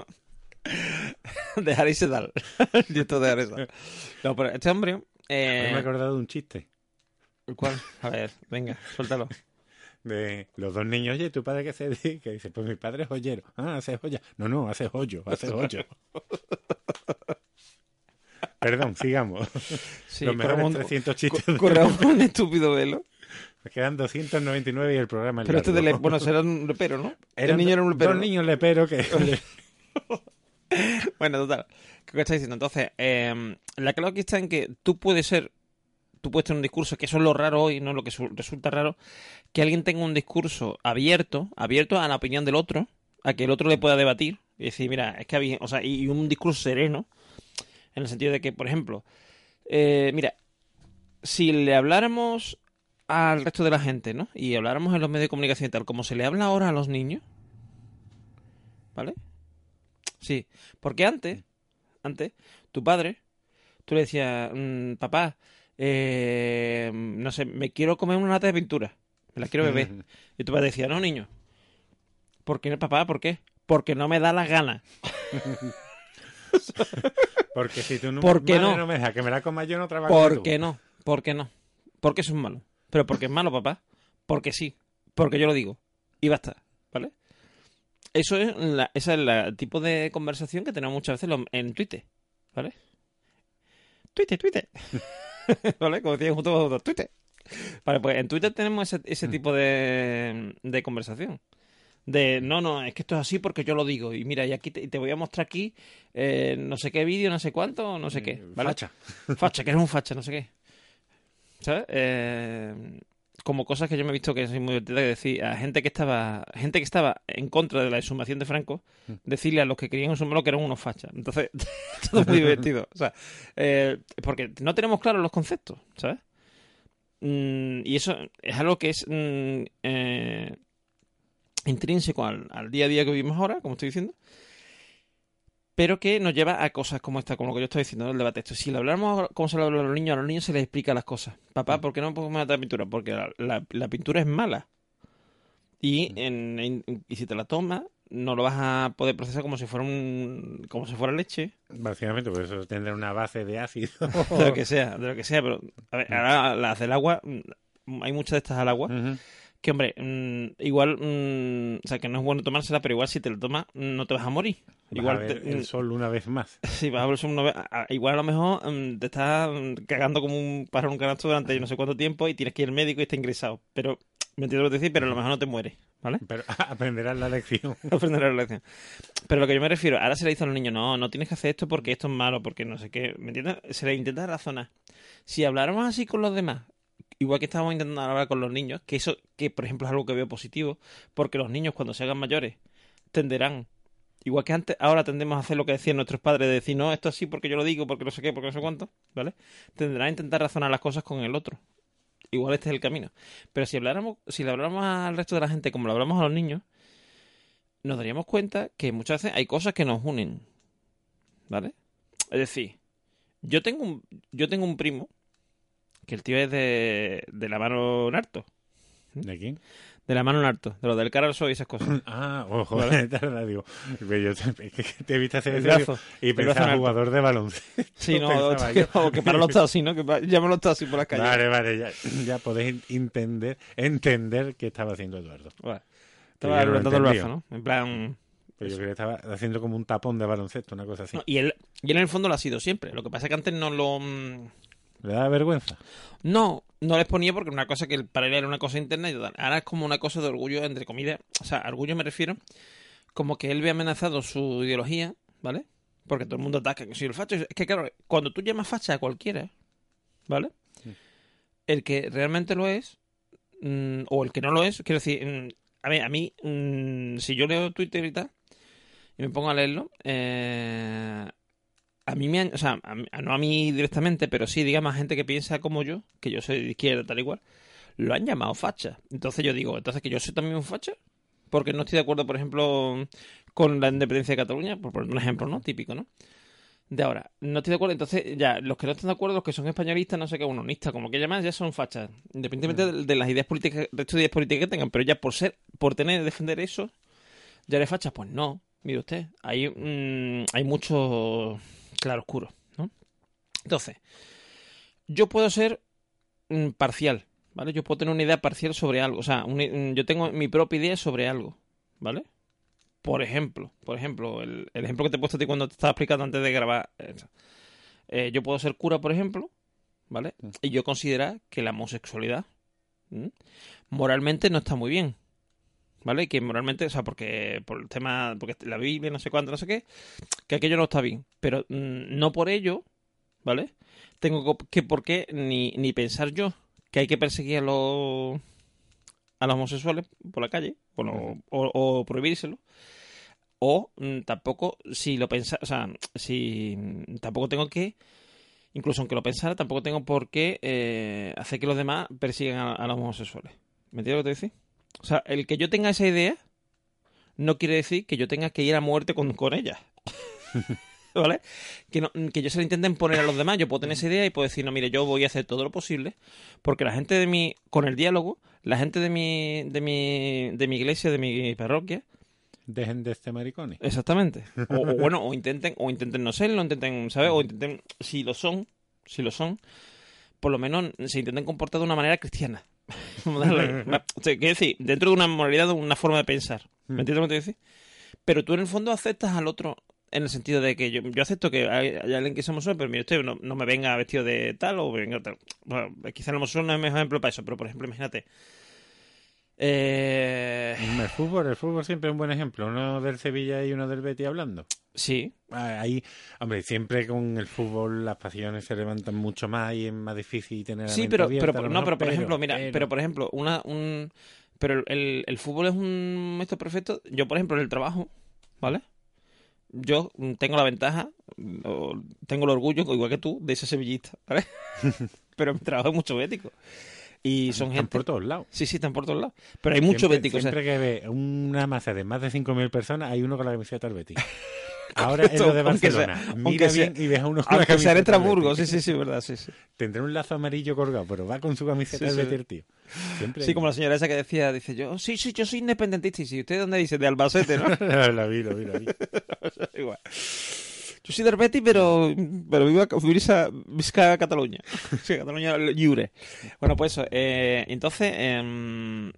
de Ara y Sedal. Directo de Ara y Sedal. No, pero este hombre... eh, me he acordado de un chiste ¿Cuál? A ver, venga, suéltalo. De los dos niños, oye, ¿tu padre qué se dedica? Y dice, pues mi padre es joyero. Ah, hace joya. No, no, hace joyo, hace joyo. *laughs* Perdón, sigamos. Sí, los mejores un- 300 chistes. co- corremos un estúpido velo. Me quedan 299 y el programa es Pero este de largo. le... Bueno, será un lepero, ¿no? Eran el niño era un lepero. Dos ¿no? niños leperos que... *laughs* Bueno, total. ¿Qué estás diciendo? Entonces, eh, la clave aquí está en que tú puedes ser, tú puedes tener un discurso, que eso es lo raro hoy, ¿no? Lo que su- resulta raro, que alguien tenga un discurso abierto, abierto a la opinión del otro, a que el otro le pueda debatir y decir, mira, es que había, o sea, y, y un discurso sereno, en el sentido de que, por ejemplo, eh, mira, si le habláramos al resto de la gente, ¿no? Y habláramos en los medios de comunicación y tal, como se le habla ahora a los niños, ¿vale? Sí, porque antes, antes, tu padre, tú le decías, "Mm, papá, eh, no sé, me quiero comer una lata de pintura, me la quiero beber. *laughs* Y tu padre decía, no, niño. ¿Por qué, papá? ¿Por qué? Porque no me da la gana. *laughs* Porque si tú no, ¿Por qué madre no? me deja que me la coma yo, no trabajo ¿Por qué no? ¿Por qué no? Porque eso es malo. Pero porque es malo, papá. Porque sí. Porque yo lo digo. Y basta. ¿Vale? Eso es la, ese es el tipo de conversación que tenemos muchas veces en Twitter. ¿Vale? Twitter, Twitter. *laughs* *laughs* ¿Vale? Como decían juntos vosotros, Twitter. Vale, pues en Twitter tenemos ese, ese tipo de, de conversación. De, no, no, es que esto es así porque yo lo digo. Y mira, y aquí te, voy a mostrar aquí eh, no sé qué vídeo, no sé cuánto, no sé qué. Eh, ¿vale? facha. Facha, que eres un facha, no sé qué. ¿Sabes? Eh, como cosas que yo me he visto que soy muy divertida que decir a gente que estaba gente que estaba en contra de la exhumación de Franco decirle a los que querían exhumarlo que eran unos fachas. Entonces *laughs* todo es muy divertido. O sea eh, porque no tenemos claros los conceptos ¿sabes? Mm, y eso es algo que es mm, eh, intrínseco al, al día a día que vivimos ahora como estoy diciendo pero que nos lleva a cosas como esta, como lo que yo estoy diciendo, ¿no? el debate. Esto, si le hablamos como se le habla a los niños, a los niños se les explica las cosas. Papá, ¿por qué no podemos matar pintura? Porque la, la- la pintura es mala. Y, en- en- y si te la tomas, no lo vas a poder procesar como si fuera un, como si fuera leche, Básicamente, por eso tendrá una base de ácido. *laughs* de lo que sea, de lo que sea. Pero, a ver, ahora las del agua, mm, hay muchas de estas al agua. Que hombre, mm, igual, mm, o sea, que no es bueno tomársela, pero igual si te la tomas, mm, no te vas a morir. Vas Igual a ver te- el sol una vez más. *laughs* Sí, vas a ver una vez- a- a- Igual a lo mejor te estás cagando como un pájaro en un canasto durante no sé cuánto tiempo y tienes que ir al médico y está ingresado. Pero, *tsk* me entiendo lo que te decir, pero a lo mejor no te mueres, ¿vale? *laughs* Pero *laughs* aprenderás la lección. Aprenderás la lección. Pero lo que yo me refiero, ahora se le dice a los niños, no, no tienes que hacer esto porque esto es malo, porque no sé qué. ¿Me entiendes? Se le intenta razonar. Si habláramos así con los demás, igual que estábamos intentando hablar con los niños, que eso, que por ejemplo es algo que veo positivo, porque los niños cuando se hagan mayores tenderán Igual que antes, ahora tendemos a hacer lo que decían nuestros padres, de decir, no, esto así porque yo lo digo, porque no sé qué, porque no sé cuánto, ¿vale? Tendrán a intentar razonar las cosas con el otro. Igual este es el camino. Pero si habláramos, si le habláramos al resto de la gente como lo hablamos a los niños, nos daríamos cuenta que muchas veces hay cosas que nos unen. ¿Vale? Es decir, yo tengo un, yo tengo un primo, que el tío es de, de la mano Narto. ¿De quién? De la mano Narto, de lo del cara al sol y esas cosas. *laughs* Ah, ojo, Vale. *laughs* tarda, digo. Yo es que te viste hacer El brazo. y pensaba jugador de baloncesto. Sí, no, *laughs* que, o que para los taxis, ¿no? Que llaman los taxis por las calles. Vale, vale, ya, ya podéis entender, entender qué estaba haciendo Eduardo. Vale. Estaba levantando el brazo, ¿no? En plan... Pero yo creo que estaba haciendo como un tapón de baloncesto, una cosa así. no, y, él, y él en el fondo lo ha sido siempre. Lo que pasa es que antes no lo... ¿Le da vergüenza? No, no les ponía porque una cosa que para él era una cosa interna y. Ahora es como una cosa de orgullo, entre comillas. O sea, orgullo me refiero como que él ve amenazado su ideología, ¿vale? Porque todo el mundo ataca. Que si el facho. Es que claro, cuando tú llamas facha a cualquiera, ¿vale? El que realmente lo es, mm, o el que no lo es, quiero decir, mm, a ver, a mí, mm, si yo leo Twitter y tal, y me pongo a leerlo, eh, a mí me han, o sea, a no a mí directamente, pero sí, digamos, a gente que piensa como yo, que yo soy de izquierda, tal igual, lo han llamado facha. Entonces yo digo, entonces que yo soy también un facha, porque no estoy de acuerdo, por ejemplo, con la independencia de Cataluña, por poner un ejemplo, ¿no? Típico, ¿no? de ahora. No estoy de acuerdo, entonces ya, los que no están de acuerdo, los que son españolistas, no sé qué, unonistas, como que llaman, ya son fachas. Independientemente de, de las ideas políticas, de estas ideas políticas que tengan, pero ya por ser, por tener, defender eso, ya eres fachas, pues no. Mire usted, hay, mm, hay mucho claroscuro, ¿no? Entonces, yo puedo ser mm, parcial, ¿vale? Yo puedo tener una idea parcial sobre algo, o sea, mm, yo tengo mi propia idea sobre algo, ¿vale? Por ejemplo, por ejemplo, el, el ejemplo que te he puesto a ti cuando te estaba explicando antes de grabar. Eh, yo puedo ser cura, por ejemplo, ¿vale? Y yo considerar que la homosexualidad ¿m? moralmente no está muy bien, ¿vale? Que moralmente, o sea, porque por el tema, porque la Biblia, no sé cuánto, no sé qué, que aquello no está bien. Pero mm, no por ello, ¿vale? Tengo que por qué ni, ni pensar yo que hay que perseguir a los a los homosexuales por la calle, bueno, o, o prohibírselo. O mm, tampoco, si lo pensa, o sea, si mm, tampoco tengo que, incluso aunque lo pensara, tampoco tengo por qué eh, hacer que los demás persigan a, a los homosexuales. ¿Me entiendes lo que te decir? O sea, el que yo tenga esa idea no quiere decir que yo tenga que ir a muerte con, con ella. *laughs* ¿Vale? Que, no, que yo se la intenten poner a los demás. Yo puedo tener esa idea y puedo decir, no, mire, yo voy a hacer todo lo posible porque la gente de mi, con el diálogo, la gente de mi, de mi, de mi iglesia, de mi parroquia, Dejen de este maricones. Exactamente. O, o *laughs* bueno, o intenten, o intenten no serlo, intenten, ¿sabes? O intenten, si lo son, si lo son, por lo menos se intenten comportar de una manera cristiana. *laughs* O sea, *laughs* quiero decir, dentro de una moralidad, de una forma de pensar. ¿Me entiendes lo que te decir? Pero tú en el fondo aceptas al otro en el sentido de que yo, yo acepto que hay, hay alguien que somos pero mire usted, no, no me venga vestido de tal o venga tal. Bueno, quizá el homosexual no es el mejor ejemplo para eso, pero por ejemplo, imagínate. Eh, El fútbol, el fútbol siempre es un buen ejemplo. Uno del Sevilla y uno del Betis hablando. sí, Ah, Ahí, hombre, siempre con el fútbol las pasiones se levantan mucho más y es más difícil tener Sí, pero, abierta, pero no, pero por ejemplo, mira, pero, pero- por ejemplo, una, un, pero el, el fútbol es un método perfecto. Yo, por ejemplo, en el trabajo, ¿vale? Yo tengo la ventaja, o tengo el orgullo, igual que tú, de ese sevillista, ¿vale? *laughs* pero mi trabajo es mucho bético. Y son Están gente... por todos lados. Sí, sí, están por todos lados. Pero hay mucho siempre, bético. o sea, Siempre que ve una masa de más de 5.000 personas, hay uno con la camiseta del Betis. *laughs* Ahora es lo de aunque sea- Barcelona. aunque Mira sea- bien y ves a uno con la aunque sea camiseta en del Estrasburgo, sí, sí, sí, verdad, sí, sí. Tendrá un lazo amarillo colgado, pero va con su camiseta Sí, del. Betis, tío. Siempre Sí, hay- como la señora esa que decía, dice yo, sí, sí, yo soy independentista. Y si usted dónde dice, de Albacete, ¿no? *laughs* la vi, lo vi, lo vi. *laughs* Igual. Yo soy del Betis, pero, pero vivo a, Visca, Visca Cataluña. Sí, Cataluña lliure. Bueno, pues eso. eh, entonces, em,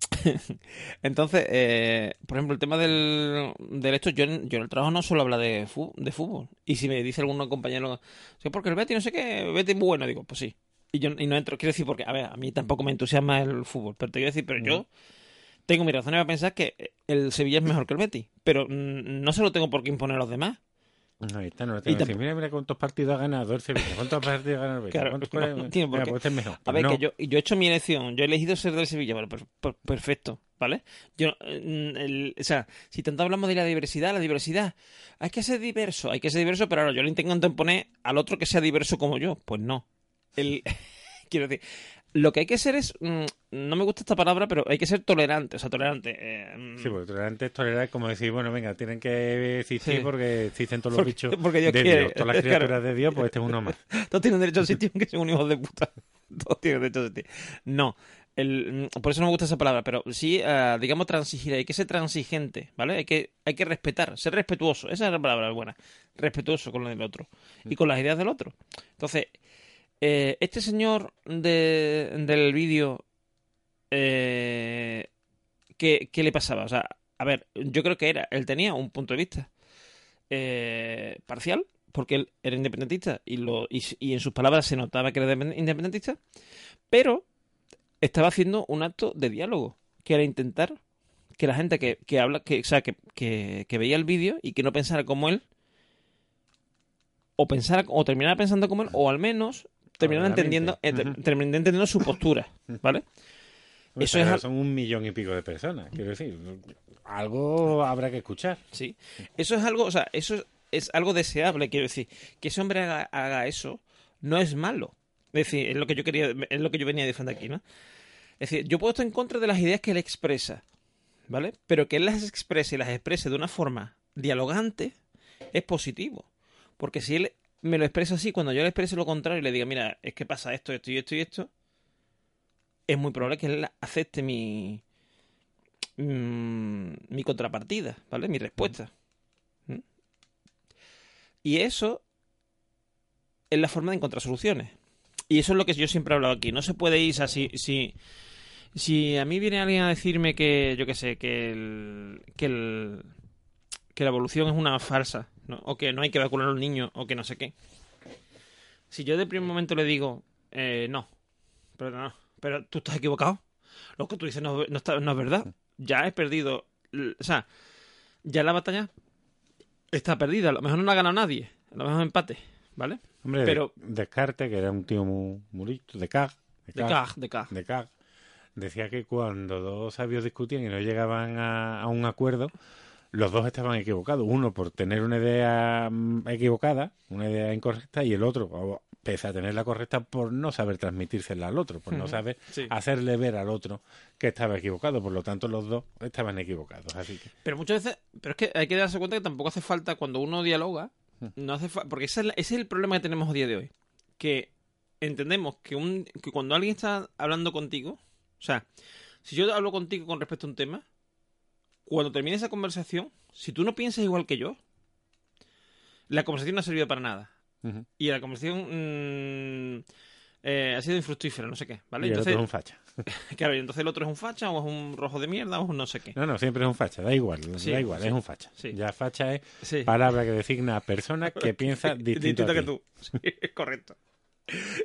*laughs* entonces, eh, por ejemplo, el tema del, del esto, yo, en- yo en el trabajo no solo habla de, fu- de fútbol. Y si me dice algún compañero, sí, porque el Betis no sé qué, Betis es muy bueno, digo, pues sí. Y yo y no entro, quiero decir, porque, a ver, a mí tampoco me entusiasma el fútbol, pero te quiero decir, pero yo tengo mis razones para pensar que el Sevilla es mejor que el Betis, pero mm, no se lo tengo por qué imponer a los demás. Ahí está, no lo tengo decir. Mira, mira cuántos partidos ha ganado el Sevilla, cuántos partidos ha ganado el Betis. *laughs* Claro, ¿Cuántos- no, no qué. pues este es mejor. A Pues ver, no. que yo, yo he hecho mi elección, yo he elegido ser del Sevilla, bueno, per- per- perfecto, ¿vale? Yo, mm, el- o sea, si tanto hablamos de la diversidad, la diversidad, hay que ser diverso, hay que ser diverso, pero ahora yo le intento imponer al otro que sea diverso como yo, pues no. El, *laughs* quiero decir, lo que hay que ser es, mm, no me gusta esta palabra, pero hay que ser tolerante, o sea, tolerante. eh, mm, Sí, porque tolerante es tolerar como decir, bueno, venga, tienen que existir Sí. porque existen todos los bichos porque Dios de quiere. Dios. Todas las *laughs* Claro. criaturas de Dios, pues este es uno más. *laughs* Todos tienen derecho a sitio aunque sean un hijo de puta. *laughs* Todos tienen derecho a sitio. No. El, mm, por eso no me gusta esa palabra, pero sí, ah, digamos, transigir. Hay que ser transigente, ¿vale? Hay que, hay que respetar, ser respetuoso. Esa es la palabra buena. Respetuoso con lo del otro. Y con las ideas del otro. Entonces, eh, este señor de, del vídeo, eh, ¿qué, ¿qué le pasaba? O sea, a ver, yo creo que era, él tenía un punto de vista eh, parcial, porque él era independentista y, lo, y, en sus palabras se notaba que era depend- independentista, pero estaba haciendo un acto de diálogo, que era intentar que la gente que, que habla, que, sea, que, que, que veía el vídeo y que no pensara como él, o pensara, o terminara pensando como él, o al menos terminara Obviamente. entendiendo, eh, entendiendo su postura, ¿vale? Eso es son un millón y pico de personas, quiero decir. Algo habrá que escuchar. Sí. Eso es algo, o sea, eso es algo deseable, quiero decir. Que ese hombre haga, haga eso no es malo. Es decir, es lo que yo quería, es lo que yo venía a defender aquí, ¿no? Es decir, yo puedo estar en contra de las ideas que él expresa, ¿vale? Pero que él las exprese y las exprese de una forma dialogante es positivo. Porque si él me lo expresa así, cuando yo le exprese lo contrario y le diga, mira, es que pasa esto, esto y esto y esto, es muy probable que él acepte mi, mm, mi contrapartida, ¿vale? Mi respuesta. ¿Mm? Y eso es la forma de encontrar soluciones. Y eso es lo que yo siempre he hablado aquí. No se puede ir así. Si, si a mí viene alguien a decirme que, yo qué sé, que el, que el, que la evolución es una farsa, ¿no? o que no hay que vacunar a los niños, o que no sé qué. Si yo de primer momento le digo, eh, no, pero no, pero tú estás equivocado. Lo que tú dices no, no, está, no es verdad. Ya he perdido. O sea, ya la batalla está perdida. A lo mejor no la ha ganado nadie. A lo mejor empate, ¿vale? Hombre, Pero- Descartes, que era un tío muy, muy listo, de Cag, De Cag, de Cag. de Cag, decía que cuando dos sabios discutían y no llegaban a, a un acuerdo, los dos estaban equivocados. Uno por tener una idea mm, equivocada, una idea incorrecta, y el otro, pese a tenerla correcta, por no saber transmitírsela al otro, por no saber sí. hacerle ver al otro que estaba equivocado. Por lo tanto, los dos estaban equivocados. Así que, Pero muchas veces, pero es que hay que darse cuenta que tampoco hace falta cuando uno dialoga, no hace falta, porque ese es, la- ese es el problema que tenemos a día de hoy, que entendemos que un que cuando alguien está hablando contigo, o sea, si yo hablo contigo con respecto a un tema, cuando termine esa conversación, si tú no piensas igual que yo, la conversación no ha servido para nada y la conversación mm, eh, ha sido infructífera, no sé qué, ¿vale? y el otro es un facha. *laughs* claro, y entonces el otro es un facha o es un rojo de mierda o es un no sé qué. No, no, siempre es un facha, da igual, Sí, da igual, sí. es un facha. Sí. Ya facha es palabra que designa a persona que piensa *laughs* distinto, a que tú. Sí, es correcto.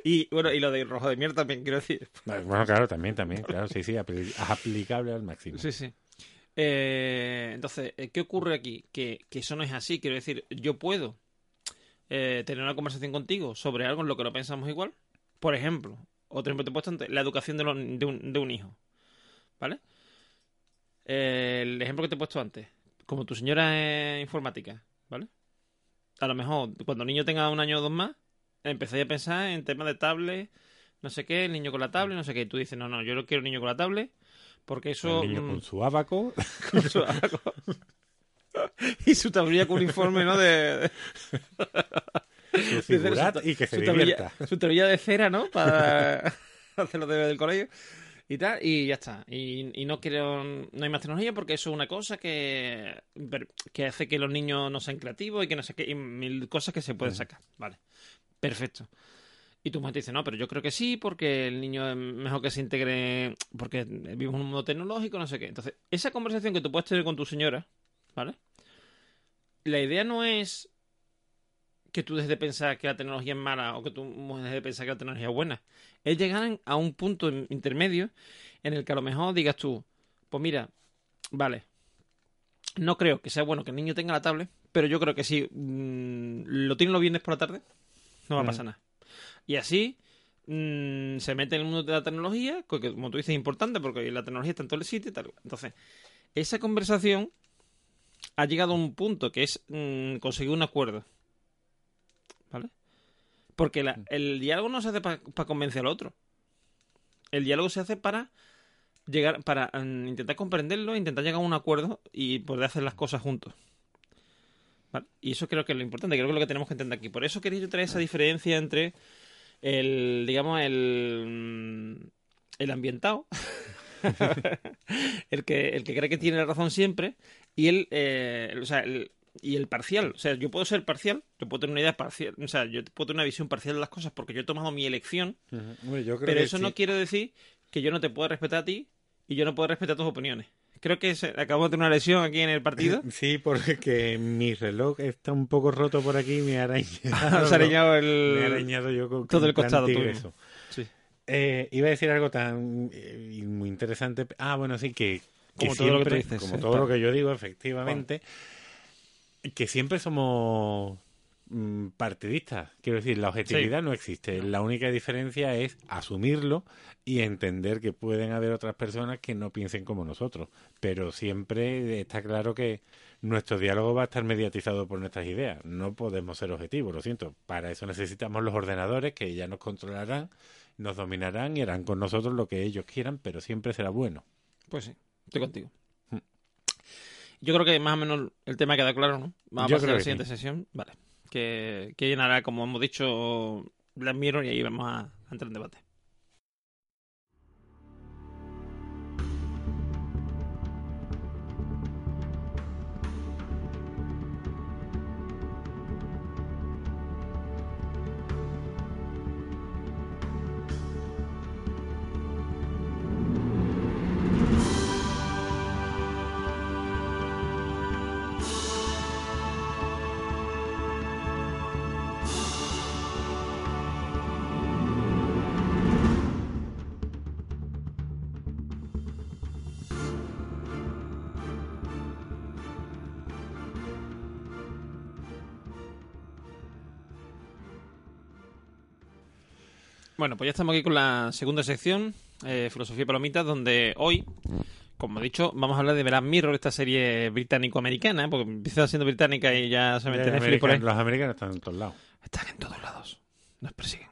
Y bueno, y lo de rojo de mierda también quiero decir. Bueno, claro, también, también, claro, sí, sí, apli- aplicable al máximo. Sí, sí. Eh, entonces, eh, ¿qué ocurre aquí? Que, que eso no es así. Quiero decir, yo puedo eh, tener una conversación contigo sobre algo en lo que no pensamos igual. Por ejemplo, otro ejemplo que te he puesto antes, la educación de, lo- de un, de un hijo. ¿Vale? El ejemplo que te he puesto antes, como tu señora es informática, ¿vale? A lo mejor cuando el niño tenga un año o dos más, empezáis a pensar en temas de tablet, no sé qué, el niño con la tablet, no sé qué. Y tú dices, no, no, yo no quiero un niño con la tablet, porque eso... El niño mm, *laughs* con su abaco, con su abaco. y su tablilla con uniforme, ¿no? De, su *laughs* figurat su- y que se su tablilla- divierta. Su tablilla de cera, ¿no? Para *laughs* hacer los deberes del colegio. Y tal, y ya está. Y, y no quiero, no hay más tecnología porque eso es una cosa que, que hace que los niños no sean creativos y que no sé qué, y mil cosas que se pueden sacar. Vale. Perfecto. Y tu mujer te dice, no, pero yo creo que sí, porque el niño es mejor que se integre, porque vivimos en un mundo tecnológico, no sé qué. Entonces, esa conversación que tú puedes tener con tu señora, ¿vale? La idea no es que tú dejes de pensar que la tecnología es mala o que tu mujer deje de pensar que la tecnología es buena. Es llegar a un punto in- intermedio en el que a lo mejor digas tú, pues mira, vale, no creo que sea bueno que el niño tenga la tablet, pero yo creo que si mm, lo tiene los viernes por la tarde, no va a Mm. pasar nada. Y así mm, se mete en el mundo de la tecnología, que como tú dices es importante porque la tecnología está en todo el sitio y tal. Entonces, esa conversación ha llegado a un punto que es mm, conseguir un acuerdo. ¿Vale? Porque la- el diálogo no se hace para convencer al otro. El diálogo se hace para llegar, para mm, intentar comprenderlo, intentar llegar a un acuerdo y poder hacer las cosas juntos. ¿Vale? Y eso creo que es lo importante, creo que es lo que tenemos que entender aquí. Por eso quería yo traer esa diferencia entre el, digamos, el, mm, el ambientado, *laughs* el que, el que cree que tiene la razón siempre, y el, eh, o sea, el- y el parcial. O sea, yo puedo ser parcial, yo puedo tener una idea parcial, o sea, yo puedo tener una visión parcial de las cosas porque yo he tomado mi elección, yo creo pero eso sí. no quiere decir que yo no te pueda respetar a ti y yo no puedo respetar tus opiniones. Creo que se, acabo de tener una lesión aquí en el partido. *laughs* Sí, porque que mi reloj está un poco roto por aquí y me ha arañado. *laughs* Se ha arañado el... Me ha arañado yo con todo el costado tuyo. Sí. Eh, iba a decir algo tan eh, muy interesante. Ah, bueno, sí, que, que Como todo lo que tú siempre, dices, como eh, todo lo que yo digo, efectivamente, que siempre somos mm, partidistas. Quiero decir, la objetividad no existe. La única diferencia es asumirlo y entender que pueden haber otras personas que no piensen como nosotros. Pero siempre está claro que nuestro diálogo va a estar mediatizado por nuestras ideas. No podemos ser objetivos, lo siento. Para eso necesitamos los ordenadores que ya nos controlarán, nos dominarán y harán con nosotros lo que ellos quieran, pero siempre será bueno. Pues sí, estoy contigo. Yo creo que más o menos el tema queda claro, ¿no? Vamos Yo a pasar a la siguiente sí. sesión. Vale. Que, que llenará, como hemos dicho, Black Mirror y ahí vamos a, a entrar en debate. Bueno, pues ya estamos aquí con la segunda sección, eh, Filosofía Palomitas, donde hoy, como he dicho, vamos a hablar de Black Mirror, esta serie británico-americana, porque empieza siendo británica y ya se mete Netflix por ahí. Los americanos están en todos lados. Están en todos lados. Nos persiguen.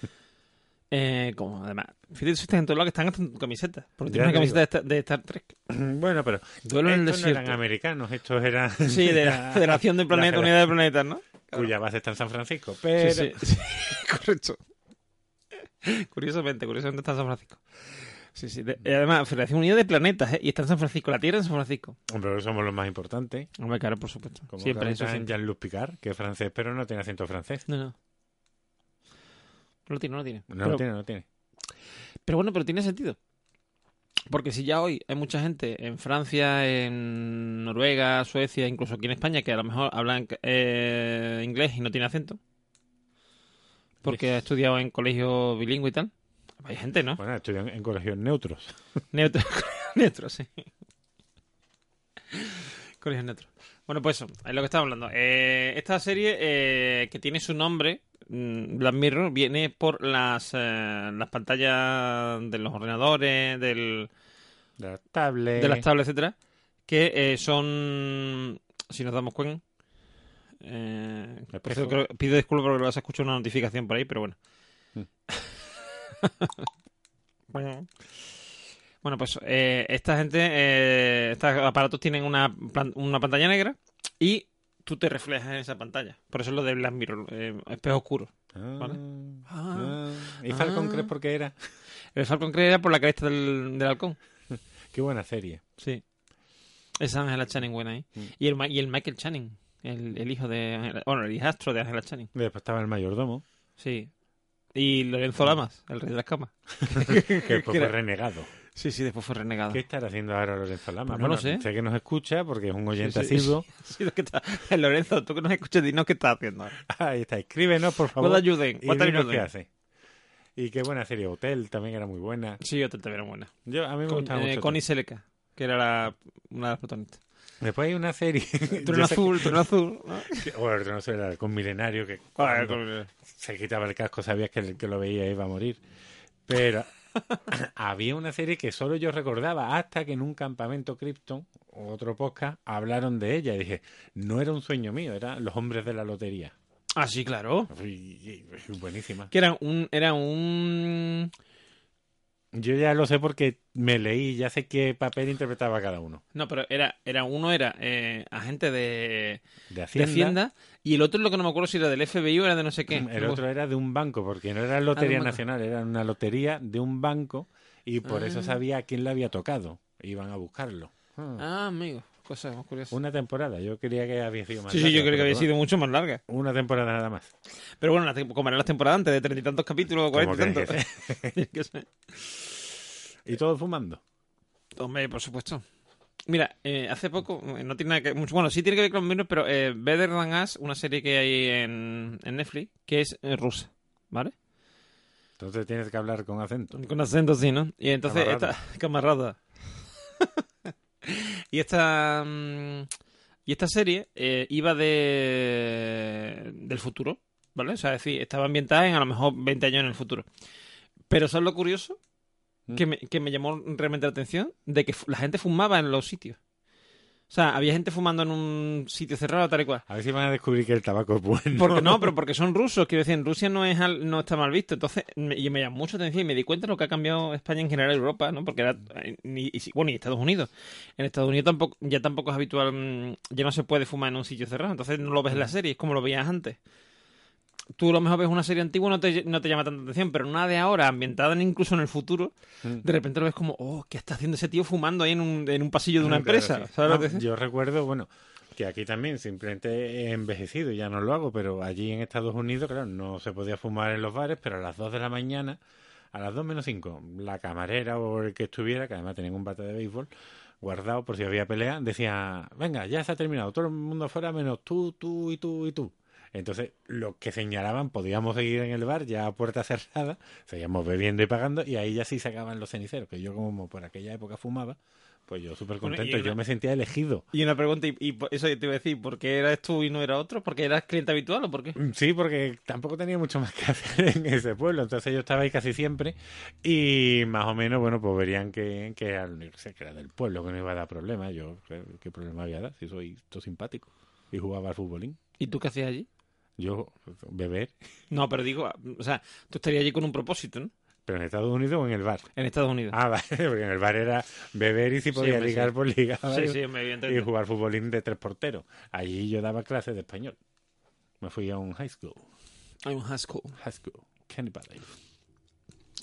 *laughs* eh, como además, fíjate si están en todos lados que están hasta en tu camiseta. Porque Ya tienes una camiseta de, Star- de Star Trek. *clears throat* Bueno, pero Duelo en el estos no eran desierto. americanos, estos eran... Sí, de la *laughs* Federación de Planetas, la- Unidad de Planetas, ¿no? Cuya base está en San Francisco. Pero Sí, sí, *laughs* sí, correcto. *laughs* Curiosamente, curiosamente está en San Francisco. Sí, sí. de- además, Federación Unida de Planetas, ¿eh? Y está en San Francisco, la Tierra en San Francisco. Hombre, somos los más importantes. Hombre, claro, por supuesto. Como siempre, eso siempre. Jean-Luc Picard, que es francés, pero no tiene acento francés. No, no. No lo tiene, no lo tiene. No pero, lo tiene, no lo tiene. pero bueno, pero tiene sentido. Porque si ya hoy hay mucha gente en Francia, en Noruega, Suecia, incluso aquí en España, que a lo mejor hablan eh, inglés y no tiene acento, porque ha estudiado en colegio bilingüe y tal, hay gente, ¿no? Bueno, estudian en colegios neutros. *laughs* Neutro, *laughs* neutro, sí. Colegio neutro. Bueno, pues eso, es lo que estamos hablando. Eh, esta serie eh, que tiene su nombre, mm, Black Mirror, viene por las, eh, las pantallas de los ordenadores, del, De las tablets. de las tablets, etcétera, que eh, son, si nos damos cuenta, eh, por creo- pido disculpas porque vas a escuchar una notificación por ahí, pero bueno. *laughs* Bueno. Bueno, pues eh, esta gente, eh, estos aparatos tienen una, una pantalla negra y tú te reflejas en esa pantalla. Por eso es lo de Black Mirror, eh, espejo oscuro. Ah, Vale. ah. ¿Y Falcon Ah. crees por qué era? *laughs* El Falcon Crest era por la cresta del, del halcón. *laughs* Qué buena serie. Sí. Esa Angela Channing buena ahí. Mm. Y, el, y el Michael Channing, el, el hijo de Angela, bueno, el hijastro de Angela Channing. Después estaba el mayordomo, Sí. Y Lorenzo Lamas, el rey de las camas. *laughs* que después fue *laughs* renegado. Sí, sí, después fue renegado. ¿Qué estará haciendo ahora Lorenzo Lama? Pues no lo sé. Sé que nos escucha porque es un oyente Sí, *laughs* sí, asiduo. Sí, lo que está... Lorenzo, tú que nos escuchas, dinos qué estás haciendo ahora. Ahí está, escríbenos, por What favor. ayuden, Y what dinos qué hace. Y qué buena serie. Hotel también era muy buena. Sí, otra también era buena. Yo, a mí me Con, gustaba eh, mucho. Connie Seleca, que era la, una de las protagonistas. Después hay una serie. *laughs* Trono azul, trono azul. que- bueno, no sé, era con Milenario que con- se quitaba el casco sabías que el que lo veía iba a morir. Pero *laughs* había una serie que solo yo recordaba hasta que en un campamento Krypton, otro podcast, hablaron de ella. Y dije, no era un sueño mío, era Los Hombres de la Lotería. Ah, sí, claro. Y- y- y buenísima. Que era un... Era un... Yo ya lo sé porque me leí, ya sé qué papel interpretaba cada uno. No, pero era, era uno era eh, agente de, De de Hacienda. Y el otro es lo que no me acuerdo si era del FBI o era de no sé qué. El otro era de un banco, porque no era Lotería banco. Nacional, era una lotería de un banco y por eso Ah. sabía a quién le había tocado. Iban a buscarlo. Ah. Ah, amigo. Más. Una temporada, yo creía que había sido más Sí, sí, larga, yo creo que había bueno, sido mucho más larga. Una temporada nada más. Pero bueno, como eran las temporadas antes de treinta y tantos capítulos, cuarenta y tantos. *laughs* Y todo fumando. Hombre, por supuesto. Mira, eh, hace poco, eh, no tiene nada que mucho, bueno, sí tiene que ver con los mismos, pero eh, Better Than Us, una serie que hay en, en Netflix, que es eh, rusa, ¿vale? Entonces tienes que hablar con acento. Con acento así, ¿no? Y entonces Camarada. esta *laughs* camarada. Y esta mm, y esta serie eh, iba de del futuro, ¿vale? O sea, es decir, estaba ambientada en a lo mejor 20 años en el futuro. Pero ¿sabes lo curioso? Mm. Que me, que me llamó realmente la atención de que la gente fumaba en los sitios. O sea, había gente fumando en un sitio cerrado, tal y cual. A ver si van a descubrir que el tabaco es bueno. Porque no, *laughs* pero porque son rusos, quiero decir, en Rusia no es al- no está mal visto. Entonces, me, y me llamó mucho atención y me di cuenta de lo que ha cambiado España en general Europa, ¿no? Porque era, eh, ni, y bueno, y Estados Unidos. En Estados Unidos tampoco, ya tampoco es habitual, mm, ya no se puede fumar en un sitio cerrado, entonces no lo ves en la serie, es como lo veías antes. Tú a lo mejor ves una serie antigua no te, no te llama tanta atención, pero una de ahora, ambientada en- incluso en el futuro, Mm. de repente lo ves como, oh, ¿qué está haciendo ese tío fumando ahí en un, en un pasillo de una Claro, empresa? sí. ¿Sabes lo No, que te digo? Yo recuerdo, bueno, que aquí también simplemente he envejecido, ya no lo hago, pero allí en Estados Unidos, claro, no se podía fumar en los bares, pero a las 2 de la mañana, a las 2 menos 5, la camarera o el que estuviera, que además tenían un bate de béisbol, guardado por si había pelea, decía, venga, ya se ha terminado, todo el mundo afuera menos tú, tú y tú y tú. Entonces, los que señalaban podíamos seguir en el bar ya a puerta cerrada, seguíamos bebiendo y pagando, y ahí ya sí sacaban los ceniceros, que yo como por aquella época fumaba, pues yo súper Bueno, y contento, una- yo me sentía elegido. Y una pregunta, y, y eso yo te iba a decir, ¿por qué eras tú y no era otro? ¿Porque eras cliente habitual o por qué? Sí, porque tampoco tenía mucho más que *laughs* hacer en ese pueblo, entonces yo estaba ahí casi siempre y más o menos, bueno, pues verían que, que, era, que era del pueblo, que no iba a dar problemas. Yo, ¿qué, problema había dar? Si soy todo simpático y jugaba al futbolín. ¿Y tú qué hacías allí? Yo, beber, No, pero digo, o sea, tú estarías allí con un propósito, ¿no? pero en Estados Unidos o en el bar. En Estados Unidos. Ah, *laughs* vale, porque en el bar era beber y si podía hombre, ligar, sí. pues sí, me y jugar futbolín de tres porteros. Allí yo daba clases de español. Me fui a un high school. Hay un high school. High school. Kenny Valley.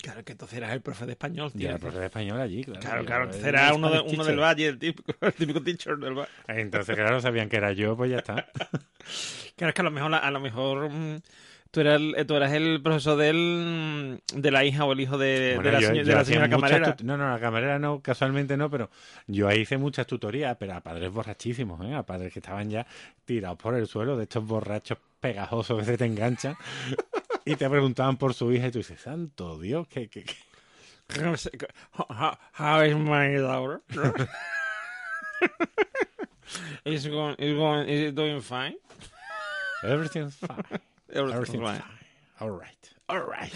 Claro, que entonces eras el profe de español, tío. era profe de español allí, claro. Claro, claro, era entonces era el uno, de- uno del valle, el típico, *laughs* el típico teacher del valle. Entonces, claro, sabían que era yo, pues ya está. *laughs* Claro, es que a lo mejor, a lo mejor mm, tú, eras el, tú eras el profesor del, mm, de la hija o el hijo de, Bueno, de la, yo- seño- yo de la señora camarera. No, no, la camarera no, casualmente no, pero yo ahí hice muchas tutorías, pero a padres borrachísimos, ¿eh? A padres que estaban ya tirados por el suelo, de estos borrachos pegajosos que se te enganchan. Y te preguntaban por su hija y tú dices, santo Dios, que, que, que-". How, is my daughter? *laughs* is, going, is, going, is it doing fine? everything's fine. Everything's Everything's fine. fine. All right. All right.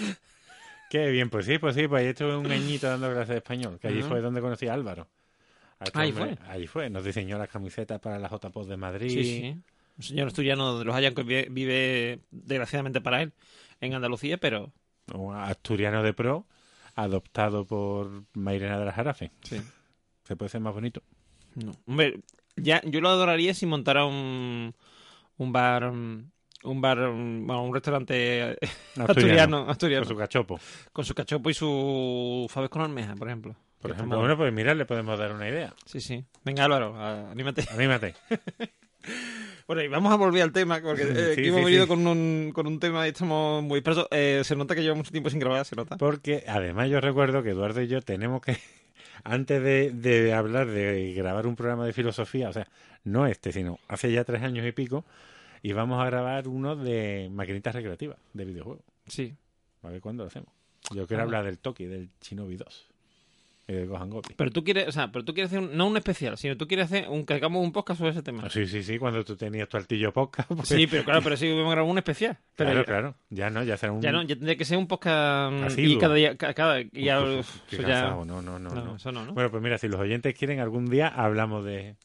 Qué bien, pues sí, pues sí, pues ahí estuve un añito dando clases de español, que allí Ujú. fue donde conocí a Álvaro. Este Ahí hombre- fue. Allí fue, nos diseñó las camisetas para la JPOS de Madrid. Sí, sí. Un señor asturiano de los Hayan que vive, vive, desgraciadamente para él, en Andalucía, pero... un asturiano de pro, adoptado por Mairena de la Jarafe. Sí. Se puede ser más bonito. No. Hombre, ya, yo lo adoraría si montara un, un bar... Un bar, um, bueno, un restaurante asturiano, asturiano, Con su cachopo. con su cachopo y su faves con almeja, por ejemplo. Por ejemplo, bueno, pues mira, le podemos dar una idea. Sí, sí. Venga, Álvaro, anímate. Anímate. *laughs* Bueno, y vamos a volver al tema, porque *laughs* eh, Sí, aquí hemos venido sí. con un, con un tema y estamos muy dispersos. Eh, se nota que lleva mucho tiempo sin grabar, se nota. Porque además yo recuerdo que Eduardo y yo tenemos que, *laughs* antes de, de hablar de grabar un programa de filosofía, o sea, no este, sino hace ya tres años y pico, y vamos a grabar uno de maquinitas recreativas, de videojuegos. Sí. A ver cuándo lo hacemos. Yo quiero Ah. hablar del Toki, del Shinobi 2 y del Gohan Gopi. Pero tú quieres, o sea, pero tú quieres hacer un- no un especial, sino tú quieres hacer un que hagamos un podcast sobre ese tema. Ah, Sí, sí, sí, cuando tú tenías tu altillo podcast. pues- Sí, pero claro, pero sí a grabar un especial. Pero claro, ya, claro. Ya no, ya será un... ya no, ya tendría que ser un podcast mm, y cada día, ca- cada, y ya, Uf, uf, uf, qué eso ya- cansado. No, no, no, no, no. eso no, ¿no? Bueno, pues mira, si los oyentes quieren, algún día hablamos de...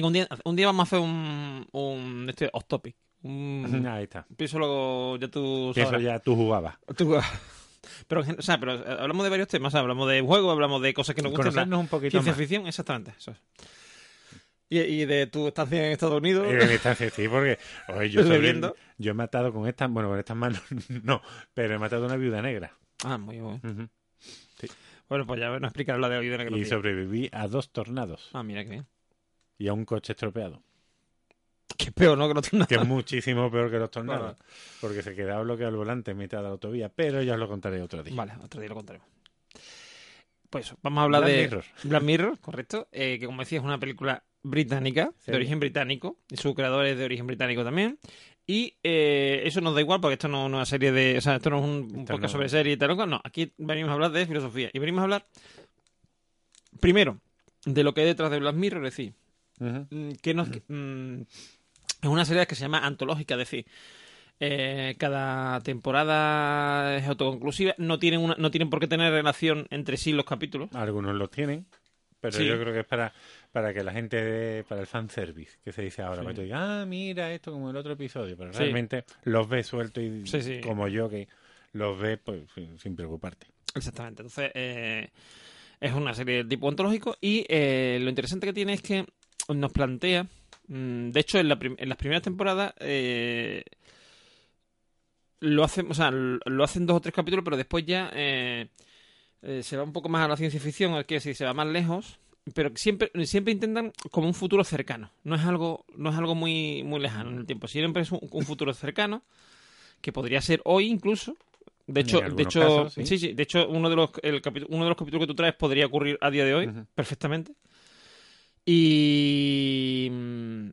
Un día, un día vamos a hacer un, un este, off topic. Un, *laughs* Ahí está. pienso luego ya tú Que eso sabrás. ya tú jugabas. Tú- pero, en gen- o sea, pero eh, hablamos de varios temas, hablamos de juegos, hablamos de cosas que nos gustan. Conocernos un poquito Ciencia más. ficción, exactamente. Eso es. Y, y de tu estancia en Estados Unidos. En esta- sí, porque oye, yo, *laughs* soy- Bebiendo. yo he matado con estas, bueno, con estas manos *laughs* no, pero he matado a una viuda negra. Ah, muy bueno. Bueno, pues ya nos explicará la de hoy de la Y sobreviví a dos tornados Ah, mira qué bien. y a un coche estropeado. *laughs* Qué peor, ¿no? Que no tiene Que es muchísimo peor que los tornados. Porque se quedaba bloqueado el volante en mitad de la autovía, pero ya os lo contaré otro día. Vale, otro día lo contaremos. Pues vamos a hablar Black de Mirror. Black Mirror, correcto. eh, que como decía es una película británica, Sí. de origen británico. Y su creador es de origen británico también. Y eh, eso nos da igual porque esto no es una serie de. O sea, esto no es un, un podcast no. sobre serie y tal. No, aquí venimos a hablar de filosofía. Y venimos a hablar, primero, de lo que hay detrás de Black Mirror, es decir, mm, que nos, mm, es una serie que se llama antológica, es decir, eh, cada temporada es autoconclusiva, no tienen una, no tienen por qué tener relación entre sí los capítulos. Algunos los tienen, pero Sí. yo creo que es para, para que la gente, para el fanservice, que se dice ahora, Sí. para que tú digas, ah, mira esto como el otro episodio, pero Sí. realmente los ves sueltos y como yo que los ves pues, sin, sin preocuparte. Exactamente. Entonces, eh, es una serie de tipo ontológico y eh, lo interesante que tiene es que nos plantea, de hecho, en, la en las primeras temporadas eh, lo hacen, o sea, lo hacen dos o tres capítulos, pero después ya eh, eh, se va un poco más a la ciencia ficción, es que si se va más lejos, pero siempre siempre intentan como un futuro cercano. No es algo no es algo muy muy lejano en el tiempo. Siempre es un, un futuro cercano que podría ser hoy incluso. De hecho, de hecho, casos, sí. sí, sí, de hecho uno de los el uno de los capítulos que tú traes podría ocurrir a día de hoy perfectamente. Y mm,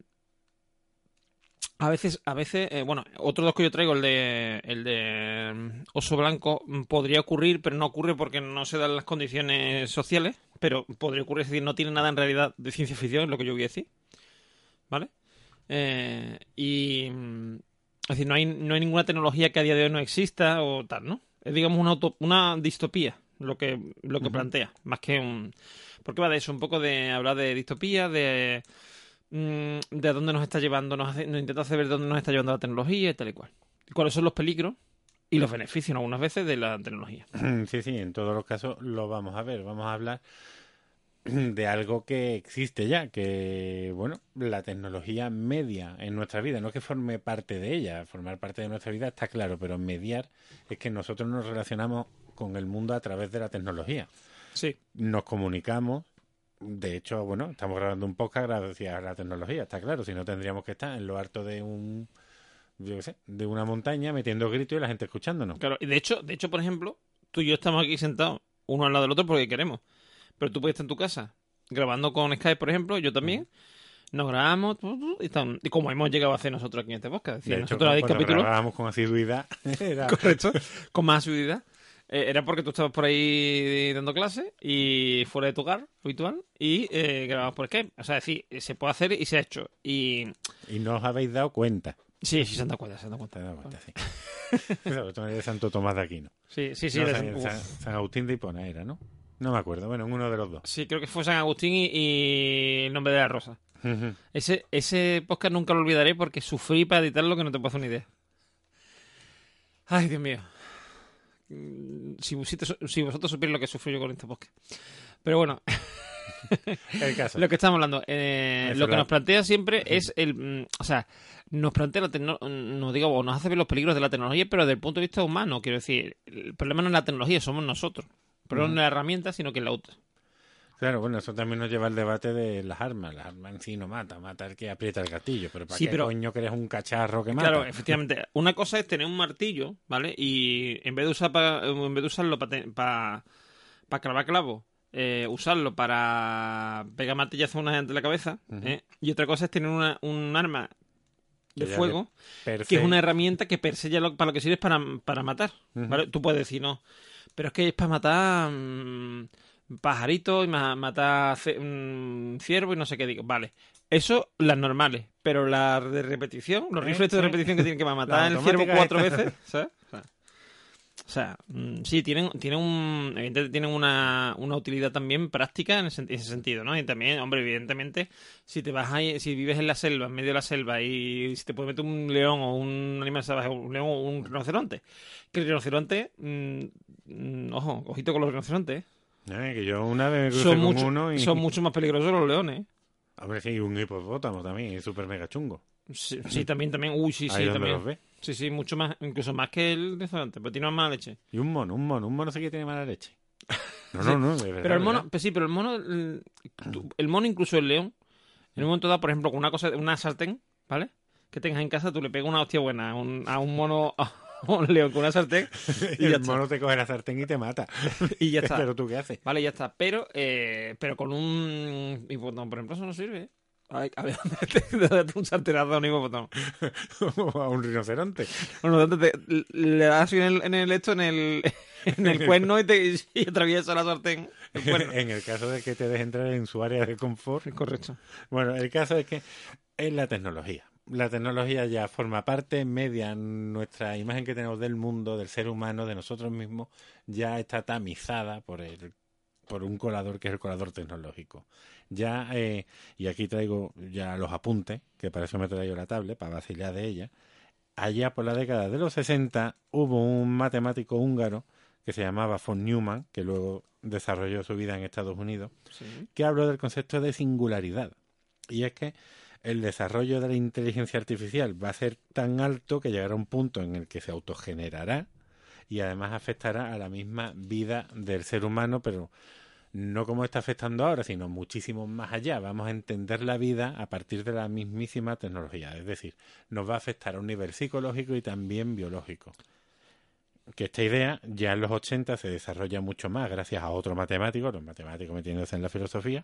a veces, a veces, eh, bueno, otro dos que yo traigo, el de, el de mm, oso blanco, mm, podría ocurrir, pero no ocurre porque no se dan las condiciones sociales, pero podría ocurrir, es decir, no tiene nada en realidad de ciencia ficción, es lo que yo voy a decir, ¿vale? Eh, y, es decir, no hay, no hay ninguna tecnología que a día de hoy no exista o tal, ¿no? Es, digamos, una, auto- una distopía lo que, lo que plantea, más que un... Porque va de eso, un poco de hablar de distopía, de mm, de dónde nos está llevando, nos, hace- nos intenta hacer ver dónde nos está llevando la tecnología y tal y cual. Cuáles son los peligros y los beneficios algunas veces de la tecnología. *clears throat* Sí, sí, en todos los casos lo vamos a ver. Vamos a hablar *clears throat* de algo que existe ya, que, bueno, la tecnología media en nuestra vida, no que forme parte de ella, formar parte de nuestra vida está claro, pero mediar es que nosotros nos relacionamos con el mundo a través de la tecnología. Sí. Nos comunicamos, de hecho, bueno, estamos grabando un podcast gracias a la tecnología, está claro, si no tendríamos que estar en lo alto de un, yo qué sé, de una montaña metiendo gritos y la gente escuchándonos. Claro, y de hecho, de hecho, por ejemplo, tú y yo estamos aquí sentados uno al lado del otro porque queremos. Pero tú puedes estar en tu casa grabando con Skype, por ejemplo, yo también. Nos grabamos y, tan- y como hemos llegado a hacer nosotros aquí en este podcast. Es decir, De hecho, nosotros grabábamos con asiduidad, *laughs* era- Correcto. Con más asiduidad. Eh, era porque tú estabas por ahí dando clases y fuera de tu hogar habitual y eh, grababas por Skype. O sea, decir, se puede hacer y se ha hecho. Y y no os habéis dado cuenta. sí, sí, se han dado cuenta, se han dado cuenta. has dado cuenta, sí. De Santo Tomás de Aquino. Sí, sí, sí. No, de- San. San- San Agustín de Hipona era, ¿no? No me acuerdo. Bueno, en uno de los dos. Sí, creo que fue San Agustín y, y el nombre de la rosa. Ese, ese podcast nunca lo olvidaré porque sufrí para editarlo que no te puedo hacer una idea. Ay, Dios mío. Mm, Si, vosotros- si vosotros supierais lo que sufrí yo con este podcast. Pero bueno, *laughs* El caso. lo que estamos hablando, eh, lo que nos plantea siempre es el. mm, O sea, nos plantea la tecno- no digo, nos hace ver los peligros de la tecnología, pero desde el punto de vista humano. Quiero decir, el problema no es la tecnología, somos nosotros. El problema no es la herramienta, sino que la otra. Claro, bueno, eso también nos lleva al debate de las armas. Las armas en sí no mata, mata el que aprieta el gatillo. Pero ¿para Sí, qué pero- coño eres un cacharro que mata? Claro, efectivamente. Una cosa es tener un martillo, ¿vale? Y en vez de usar pa- en vez de usarlo para para clavar clavo, eh, usarlo para pegar martillazo a una gente en la cabeza. ¿eh? Y otra cosa es tener una, un arma de fuego, que es una herramienta que per se ya lo- para lo que sirve es para, para matar. Tú puedes decir no. Pero es que es para matar mm, pajaritos y ma- matar ciervos y no sé qué digo. Vale. Eso las normales. Pero las de repetición, los Eh, rifles de eh. repetición que tienen que *laughs* matar el ciervo cuatro veces, *laughs* ¿sabes? O sea, mm, sí, tienen, tienen un, evidentemente tienen una, una utilidad también práctica en ese, en ese sentido, ¿no? Y también, hombre, evidentemente, si te vas ahí, si vives en la selva, en medio de la selva, y si te puede meter un león o un animal salvaje, un león o un rinoceronte, que el rinoceronte, mm, mm, ojo, ojito con los rinocerontes, ¿eh? Que yo una vez me son, con mucho, uno y... son mucho más peligrosos los leones. ¿eh? Hombre, sí, un hipopótamo también, es súper mega chungo. Sí, sí, también, también, uy, sí, Ahí sí, donde también. los. Sí, sí, mucho más, incluso más que el rinoceronte, pero tiene más mala leche. Y un mono, un mono, un mono sí que tiene mala leche. No, *laughs* no, no, de verdad, Pero el mono, pues sí, pero el mono, el mono incluso el león, en un momento dado, por ejemplo, con una cosa, una sartén, ¿vale? Que tengas en casa, tú le pegas una hostia buena a un, a un mono, león con una sartén *laughs* y el ya está. mono te coge la sartén y te mata. *laughs* Y ya está. Pero tú qué haces. Vale, ya está. Pero, eh, pero con un hipopótamo, por ejemplo, eso no sirve. ¿eh? A ver, a *laughs* ver, dónde te un sartenazo a un hipopótamo. o a un rinoceronte. Bueno, ¿dónde te- le das en el, en el esto, en el, en el cuerno y, te, y atraviesa la sartén. El en el caso de que te deje entrar en su área de confort. Correcto. Bueno, el caso es que es la tecnología. La tecnología ya forma parte, media nuestra imagen que tenemos del mundo, del ser humano, de nosotros mismos, ya está tamizada por el por un colador que es el colador tecnológico. Ya, eh, y aquí traigo ya los apuntes, que para eso me he traído la tablet, para vacilar de ella. Allá por la década de los 60 hubo un matemático húngaro que se llamaba von Neumann, que luego desarrolló su vida en Estados Unidos, que habló del concepto de singularidad. Y es que el desarrollo de la inteligencia artificial va a ser tan alto que llegará a un punto en el que se autogenerará y además afectará a la misma vida del ser humano, pero no como está afectando ahora, sino muchísimo más allá. Vamos a entender la vida a partir de la mismísima tecnología. Es decir, nos va a afectar a un nivel psicológico y también biológico. Que esta idea ya en los 80 se desarrolla mucho más gracias a otro matemático, los matemáticos metiéndose en la filosofía,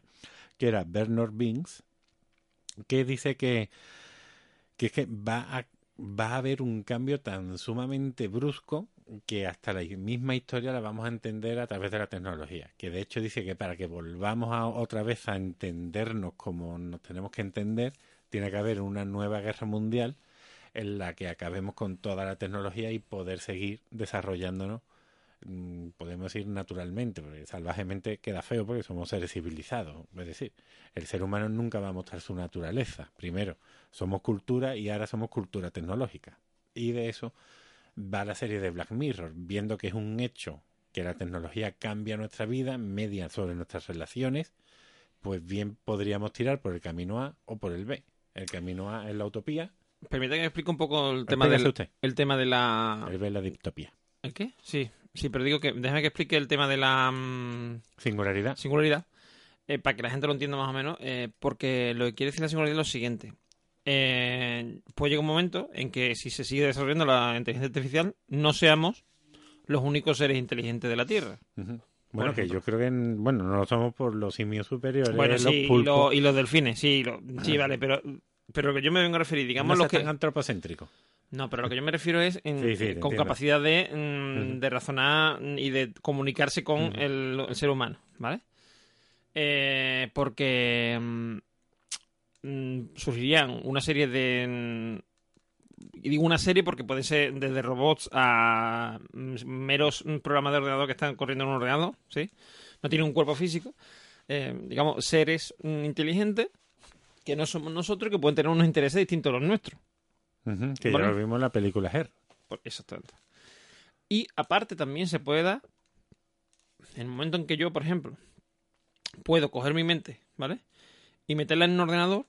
que era Bernard Binks, que dice que, que es que va a, va a haber un cambio tan sumamente brusco que hasta la misma historia la vamos a entender a través de la tecnología. Que de hecho dice que para que volvamos a, otra vez a entendernos como nos tenemos que entender, tiene que haber una nueva guerra mundial en la que acabemos con toda la tecnología y poder seguir desarrollándonos, podemos decir naturalmente, porque salvajemente queda feo porque somos seres civilizados. Es decir, el ser humano nunca va a mostrar su naturaleza. Primero, somos cultura y ahora somos cultura tecnológica. Y de eso va la serie de Black Mirror, viendo que es un hecho que la tecnología cambia nuestra vida, media sobre nuestras relaciones, pues bien podríamos tirar por el camino A o por el B. El camino A es la utopía. Permítame que explique un poco el tema, del, usted. el tema de la... El B es la distopía. ¿El qué? Sí, sí, pero digo que déjame que explique el tema de la mm, Singularidad. singularidad, eh, para que la gente lo entienda más o menos, eh, porque lo que quiere decir la singularidad es lo siguiente. Eh, pues llega un momento en que si se sigue desarrollando la inteligencia artificial, no seamos los únicos seres inteligentes de la Tierra. Bueno, que yo creo que, en- bueno, no lo somos por los simios superiores. Bueno, los sí, y, pulpos. lo- y los delfines, sí, lo- sí, vale, *laughs* pero, pero lo que yo me vengo a referir, digamos, no lo que... tan antropocéntrico. No, pero lo que yo me refiero es en- Sí, sí, te con entiendo. capacidad de, mm, de razonar y de comunicarse con el, el ser humano, ¿vale? Eh, porque mm, mm, surgirían una serie de... Y digo una serie porque pueden ser desde robots a meros programas de ordenador que están corriendo en un ordenador, ¿sí? No tienen un cuerpo físico. Eh, digamos, seres inteligentes que no somos nosotros y que pueden tener unos intereses distintos a los nuestros. Que Vale. ya lo vimos en la película Her. Por- Exactamente. Y aparte también se puede dar, en el momento en que yo, por ejemplo, puedo coger mi mente, ¿vale? Y meterla en un ordenador,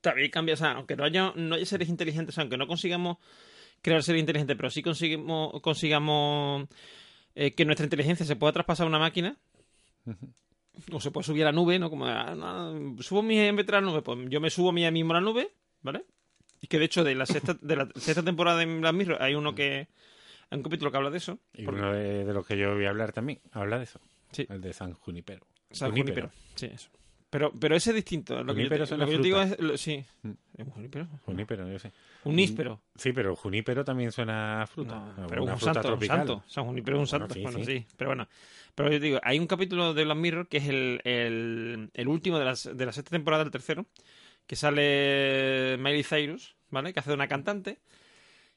también cambia, o sea, aunque no haya, no haya seres inteligentes, aunque no consigamos crear seres inteligentes, pero sí consigamos, consigamos eh, que nuestra inteligencia se pueda traspasar a una máquina, o se puede subir a la nube, ¿no? Como, ah, no, subo mi MP3 a la nube, pues yo me subo a mí mismo a la nube, ¿vale? Y que de hecho de la sexta, de la sexta temporada de Black Mirror hay uno que. Hay un capítulo que habla de eso. Y porque- uno de, de los que yo voy a hablar también, habla de eso. Sí. El de San Junipero. San. Junípero. Sí, eso. Pero, pero ese es distinto. Lo que yo, son lo que yo digo es. lo- sí. Mm. ¿Es un junípero? Junípero, yo sé. Un níspero. Sí, pero Junípero también suena a fruta. No, pero una un fruta santo, un tropical. santo. San Junípero es un Bueno, santo. sí, Bueno, sí. sí. Pero bueno. Pero yo digo, hay un capítulo de Black Mirror que es el, el, el último de, las, de la sexta temporada, el tercero, que sale Miley Cyrus, ¿vale? Que hace de una cantante,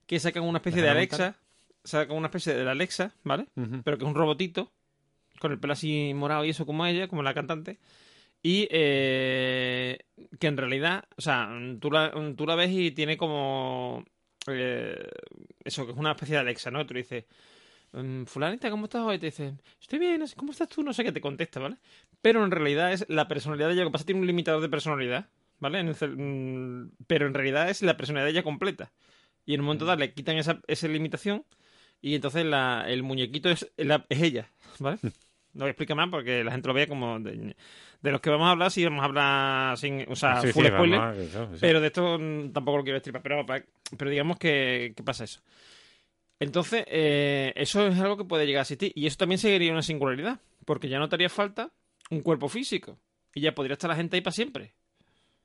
que sacan una especie de Alexa, sacan una especie de Alexa, ¿vale? Pero que es un robotito, con el pelo así morado y eso como ella, como la cantante, y eh, que en realidad, o sea, tú la, tú la ves y tiene como eh, eso, que es una especie de Alexa, ¿no? Tú le dices, "Mm, fulanita, ¿cómo estás hoy? Te dice, estoy bien, ¿cómo estás tú? No sé qué te contesta, ¿vale? Pero en realidad es la personalidad de ella, lo que pasa es que tiene un limitador de personalidad, ¿vale? En el cel- mm, pero en realidad es la personalidad de ella completa. Y en un momento dado le quitan esa, esa limitación y entonces la, el muñequito es, la- es ella, ¿vale? No voy a explicar más porque la gente lo vea como de, de los que vamos a hablar, sí vamos a hablar sin, o sea, Sí, full spoiler, eso, pero de esto mm, tampoco lo quiero estripar, pero, pero digamos que, que pasa eso. Entonces, eh, eso es algo que puede llegar a existir y eso también sería una singularidad, porque ya no te haría falta un cuerpo físico y ya podría estar la gente ahí para siempre.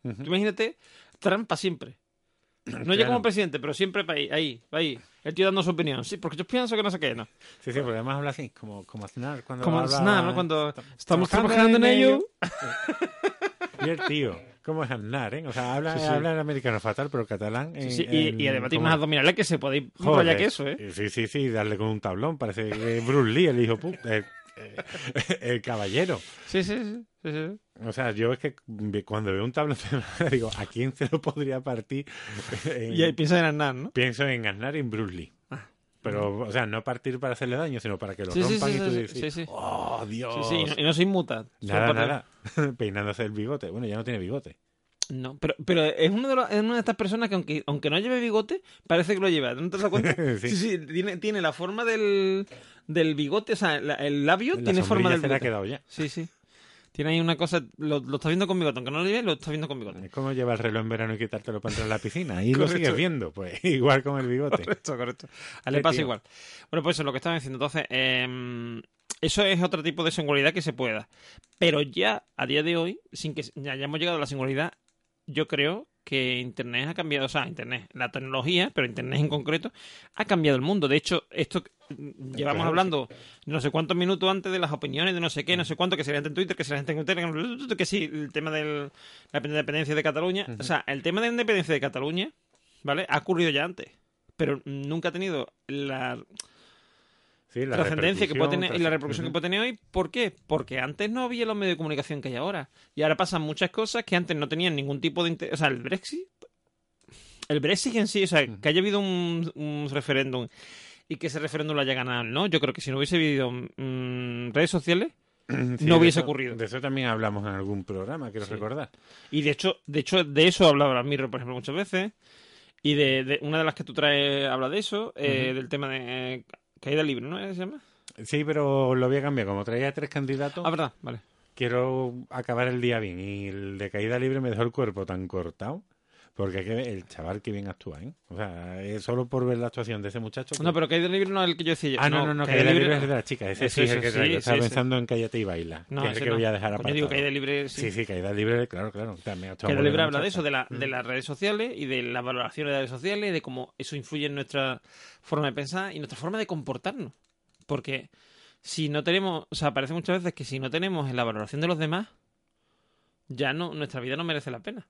Ujú. Tú imagínate Trump para siempre. *clears throat* No ya Claro. como presidente, pero siempre para ahí, ahí, ahí. El tío dando su opinión. Sí, porque yo pienso que no sé qué, ¿no? Sí, sí, porque además habla así, como, como Aznar. Cuando Como habla- Aznar, ¿no? Cuando estamos trabajando trabajando en en ello. *laughs* Y el tío, como es Aznar, ¿eh? O sea, habla, Sí, sí. habla en americano fatal, pero catalán. En- sí, y, en- y además tiene unas abdominales que se puede ir más Joder. allá que eso, ¿eh? Sí, sí, sí, darle con un tablón. Parece que Bruce Lee, el hijo puta. *laughs* El caballero. Sí, sí, sí. sí, sí. O sea, yo es que cuando veo un tablón de madera digo, ¿a quién se lo podría partir? En- *laughs* Y ahí piensas en Aznar, ¿no? Pienso en Aznar y en Bruce Lee. Ah. Pero, o sea, no partir para hacerle daño, sino para que lo Sí, rompan sí, y tú dices. ¡oh, Dios! Sí, sí, y no, y no se inmuta. Nada, nada. *laughs* Peinándose el bigote. Bueno, ya no tiene bigote. No, pero, pero es, uno de los- es una de estas personas que aunque, aunque no lleve bigote, parece que lo lleva. ¿No te dado cuenta? *laughs* Sí. sí, sí, tiene, tiene la forma del, del bigote, o sea, la- el labio La tiene forma del se le ha bigote. quedado ya. Sí, sí. Tiene ahí una cosa, lo, lo estás viendo con bigote, aunque no lo lleves, lo estás viendo con bigote. Es como llevar el reloj en verano y quitártelo para entrar en la piscina. Y lo sigues viendo, pues *laughs* igual con el bigote. Correcto, correcto. A le pasa tío. igual. Bueno, pues eso es lo que estaba diciendo. Entonces, em, eso es otro tipo de singularidad que se puede dar. Pero ya, a día de hoy, sin que ya hayamos llegado a la singularidad, yo creo que Internet ha cambiado, o sea, Internet, la tecnología, pero Internet en concreto, ha cambiado el mundo. De hecho, esto mm, llevamos hablando no sé cuántos minutos antes de las opiniones de no sé qué, no sé cuánto, que se gente en Twitter, que se la gente en Telegram, que sí, el tema de la independencia de Cataluña. O sea, el tema de la independencia de Cataluña, ¿vale? Ha ocurrido ya antes, pero nunca ha tenido la Sí, la trascendencia que puede tener y la repercusión, que puede tener hoy. ¿Por qué? Porque antes no había los medios de comunicación que hay ahora. Y ahora pasan muchas cosas que antes no tenían ningún tipo de... inter- O sea, el Brexit... El Brexit en sí, o sea, que haya habido un, un referéndum y que ese referéndum lo haya ganado, ¿no? Yo creo que si no hubiese habido mm, redes sociales, Sí, no de hubiese eso- ocurrido. De eso también hablamos en algún programa, quiero Sí. recordar. Y de hecho, de hecho, de eso ha hablado Mirror, por ejemplo, muchas veces. Y de, de- una de las que tú traes habla de eso, eh, del tema de eh, caída libre, ¿no? ¿Se llama? Sí, pero lo voy a cambiar. Como traía tres candidatos, Ah, verdad, vale. quiero acabar el día bien. Y el de caída libre me dejó el cuerpo tan cortado. Porque el chaval que bien actúa, ¿eh? O sea, es solo por ver la actuación de ese muchacho. que- No, pero caída libre no es el que yo decía. yo. Ah, no, no, no, caída libre es de la chica. Ese sí es el que sí, Estaba sí. pensando en Cállate y Baila. No, que es el que no. voy a dejar Coño, apartado. digo caída libre, sí. Sí, sí, caída libre, claro, claro. También Caída libre habla de eso, de, la, de las redes sociales y de las valoraciones de las redes sociales de cómo eso influye en nuestra forma de pensar y nuestra forma de comportarnos. Porque si no tenemos, o sea, parece muchas veces que si no tenemos en la valoración de los demás, ya no, nuestra vida no merece la pena.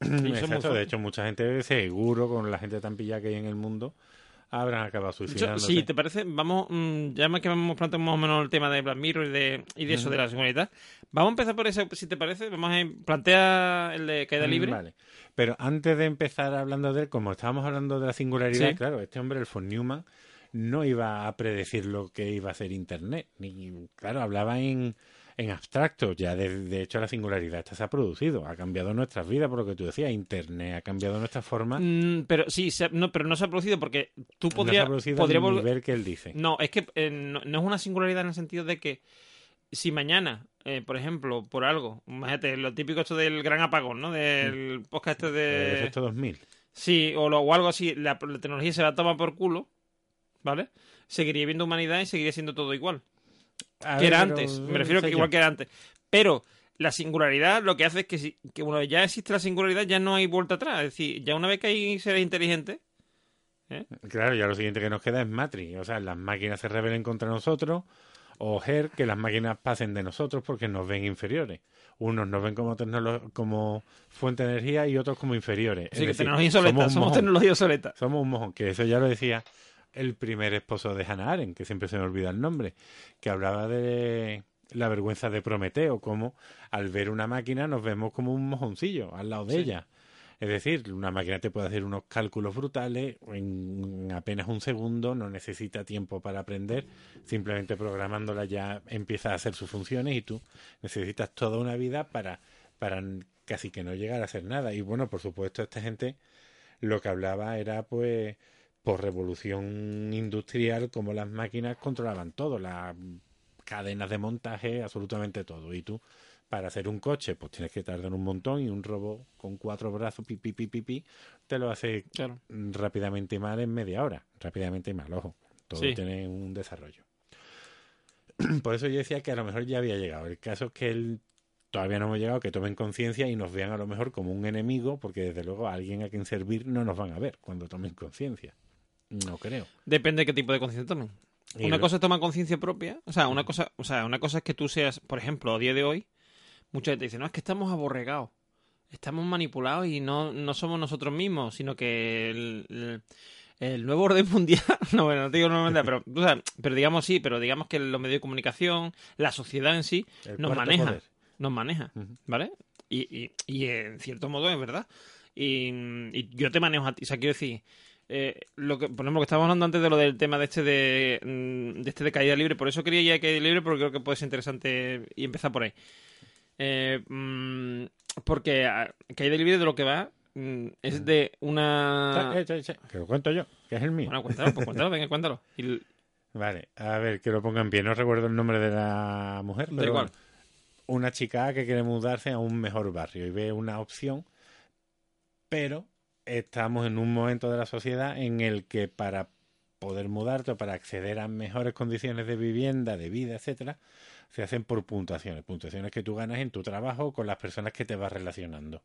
Eso Exacto, fuerte. de hecho, mucha gente, seguro, con la gente tan pillada que hay en el mundo, habrán acabado suicidándose. si te parece, vamos, mm, ya que hemos planteado más o menos el tema de Black Mirror y de, y de eso, de la seguridad, vamos a empezar por ese, si te parece, vamos a plantear el de caída Mm, libre. Vale. Pero antes de empezar hablando de él, como estábamos hablando de la singularidad, Sí. claro, este hombre, el von Neumann, no iba a predecir lo que iba a ser Internet. Ni, claro, hablaba en, en abstracto. Ya, de, de hecho, la singularidad esta se ha producido. Ha cambiado nuestras vidas, por lo que tú decías. Internet ha cambiado nuestra forma. Mm, pero sí, se ha- no, pero no se ha producido porque tú no se podrías ha producido volver- nivel que él dice. No, es que eh, no, no es una singularidad en el sentido de que si mañana, eh, por ejemplo, por algo, imagínate, lo típico esto del gran apagón, ¿no? Del podcast este El de... efecto 2000. Sí, o, lo- o algo así, la, la tecnología se va a tomar por culo, ¿vale? Seguiría viendo humanidad y seguiría siendo todo igual. Que era pero, antes, me refiero que igual que era antes. Pero la singularidad lo que hace es que, si, que vez ya existe la singularidad ya no hay vuelta atrás. Es decir, ya una vez que hay seres inteligentes, Claro, ya lo siguiente que nos queda es Matrix. O sea, las máquinas se rebelen contra nosotros. O Her, que las máquinas pasen de nosotros porque nos ven inferiores. Unos nos ven como, como fuente de energía y otros como inferiores. que es decir, tecnología obsoleta, somos somos, tecnología obsoleta. Somos un mojón, que eso ya lo decía el primer esposo de Hannah Arendt, que siempre se me olvida el nombre, que hablaba de la vergüenza de Prometeo, como al ver una máquina nos vemos como un mojoncillo al lado de Sí. ella. Es decir, una máquina te puede hacer unos cálculos brutales en apenas un segundo, no necesita tiempo para aprender, simplemente programándola ya empieza a hacer sus funciones y tú necesitas toda una vida para, para casi que no llegar a hacer nada. Y bueno, por supuesto, esta gente lo que hablaba era pues por revolución industrial como las máquinas controlaban todo, las cadenas de montaje, absolutamente todo. Y tú, para hacer un coche, pues tienes que tardar un montón y un robot con cuatro brazos, pi, pi, pi, pi, te lo hace Claro. rápidamente mal en media hora. Rápidamente mal, ojo. Todo Sí. tiene un desarrollo. *clears throat* Por eso yo decía que a lo mejor ya había llegado. El caso es que él todavía no hemos llegado, que tomen conciencia y nos vean a lo mejor como un enemigo, porque desde luego a alguien a quien servir no nos van a ver cuando tomen conciencia. No creo. Depende de qué tipo de conciencia tomen. Y Una lo- cosa es tomar conciencia propia, o sea, una cosa, o sea, una cosa es que tú seas, por ejemplo, a día de hoy, mucha gente dice, no, es que estamos aborregados, estamos manipulados y no, no somos nosotros mismos, sino que el, el- el nuevo orden *laughs* mundial, no, bueno, no te digo mundial, pero, o sea, pero digamos sí, pero digamos que los medios de comunicación, la sociedad en sí, El nos maneja, poder. nos maneja. ¿vale? Y, y, y en cierto modo es verdad. Y, y yo te manejo a ti, o sea, quiero decir, eh, lo que, por ejemplo, que estábamos hablando antes de lo del tema de este de, mm, de este de caída libre, por eso quería ya caída libre, porque creo que puede ser interesante y empezar por ahí. Eh, mm, porque ah, caída libre de lo que va mm, es de una... Eh, eh, eh, Que lo cuento yo, que es el mío. Bueno, cuéntalo, pues cuéntalo, venga, cuéntalo. Y Vale, a ver, que lo ponga en pie. No recuerdo el nombre de la mujer, Da pero igual. una chica que quiere mudarse a un mejor barrio y ve una opción, pero estamos en un momento de la sociedad en el que para poder mudarte o para acceder a mejores condiciones de vivienda, de vida, etcétera, se hacen por puntuaciones, puntuaciones que tú ganas en tu trabajo con las personas que te vas relacionando.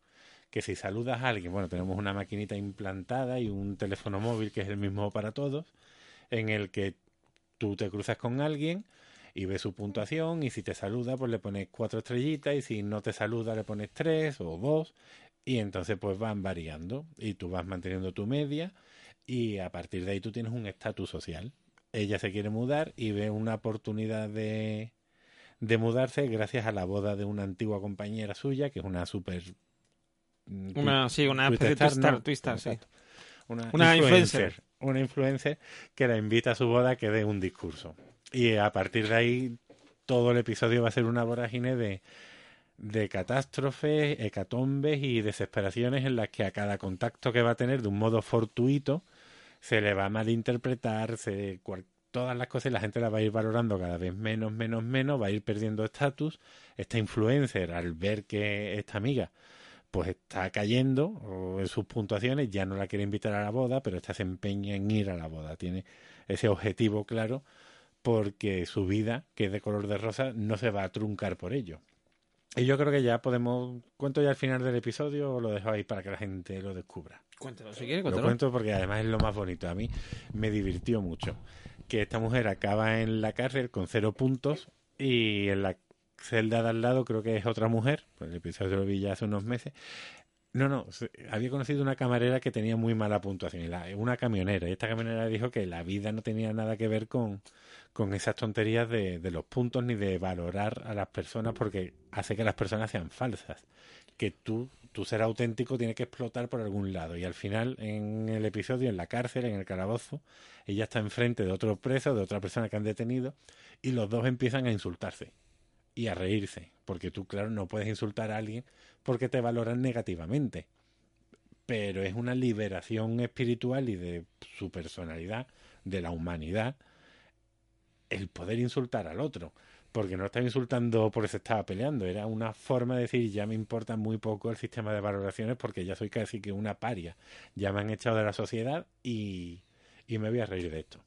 Que si saludas a alguien, bueno, tenemos una maquinita implantada y un teléfono móvil que es el mismo para todos, en el que tú te cruzas con alguien y ves su puntuación y si te saluda pues le pones cuatro estrellitas y si no te saluda le pones tres o dos y entonces pues van variando y tú vas manteniendo tu media y a partir de ahí tú tienes un estatus social. Ella se quiere mudar y ve una oportunidad de, de mudarse gracias a la boda de una antigua compañera suya que es una super mm, una, sí, una twistar, sí. Una, Una influencer. Una influencer que la invita a su boda a que dé un discurso. Y a partir de ahí, todo el episodio va a ser una vorágine de, de catástrofes, hecatombes y desesperaciones en las que a cada contacto que va a tener de un modo fortuito se le va a malinterpretar, se, todas las cosas y la gente la va a ir valorando cada vez menos, menos, menos, va a ir perdiendo estatus. Esta influencer, al ver que esta amiga pues está cayendo en sus puntuaciones, ya no la quiere invitar a la boda, pero esta se empeña en ir a la boda. Tiene ese objetivo claro porque su vida, que es de color de rosa, no se va a truncar por ello. Y yo creo que ya podemos... ¿Cuento ya al final del episodio o lo dejo ahí para que la gente lo descubra? Cuéntalo, si quieres, Lo cuéntalo. cuento porque además es lo más bonito. A mí me divirtió mucho. Que esta mujer acaba en la cárcel con cero puntos y en la celda de al lado creo que es otra mujer. Pues el episodio lo vi ya hace unos meses. No, no, había conocido una camarera que tenía muy mala puntuación, una camionera. Y esta camionera dijo que la vida no tenía nada que ver con, con esas tonterías de, los puntos ni de valorar a las personas porque hace que las personas sean falsas. Que tú, tu ser auténtico tiene que explotar por algún lado. Y al final, en el episodio, en la cárcel, en el calabozo, ella está enfrente de otro preso, de otra persona que han detenido, y los dos empiezan a insultarse y a reírse. Porque tú, claro, no puedes insultar a alguien porque te valoran negativamente. Pero es una liberación espiritual y de su personalidad, de la humanidad, el poder insultar al otro. Porque no estaba insultando porque se estaba peleando, era una forma de decir ya me importa muy poco el sistema de valoraciones porque ya soy casi que una paria. Ya me han echado de la sociedad y, y me voy a reír de esto.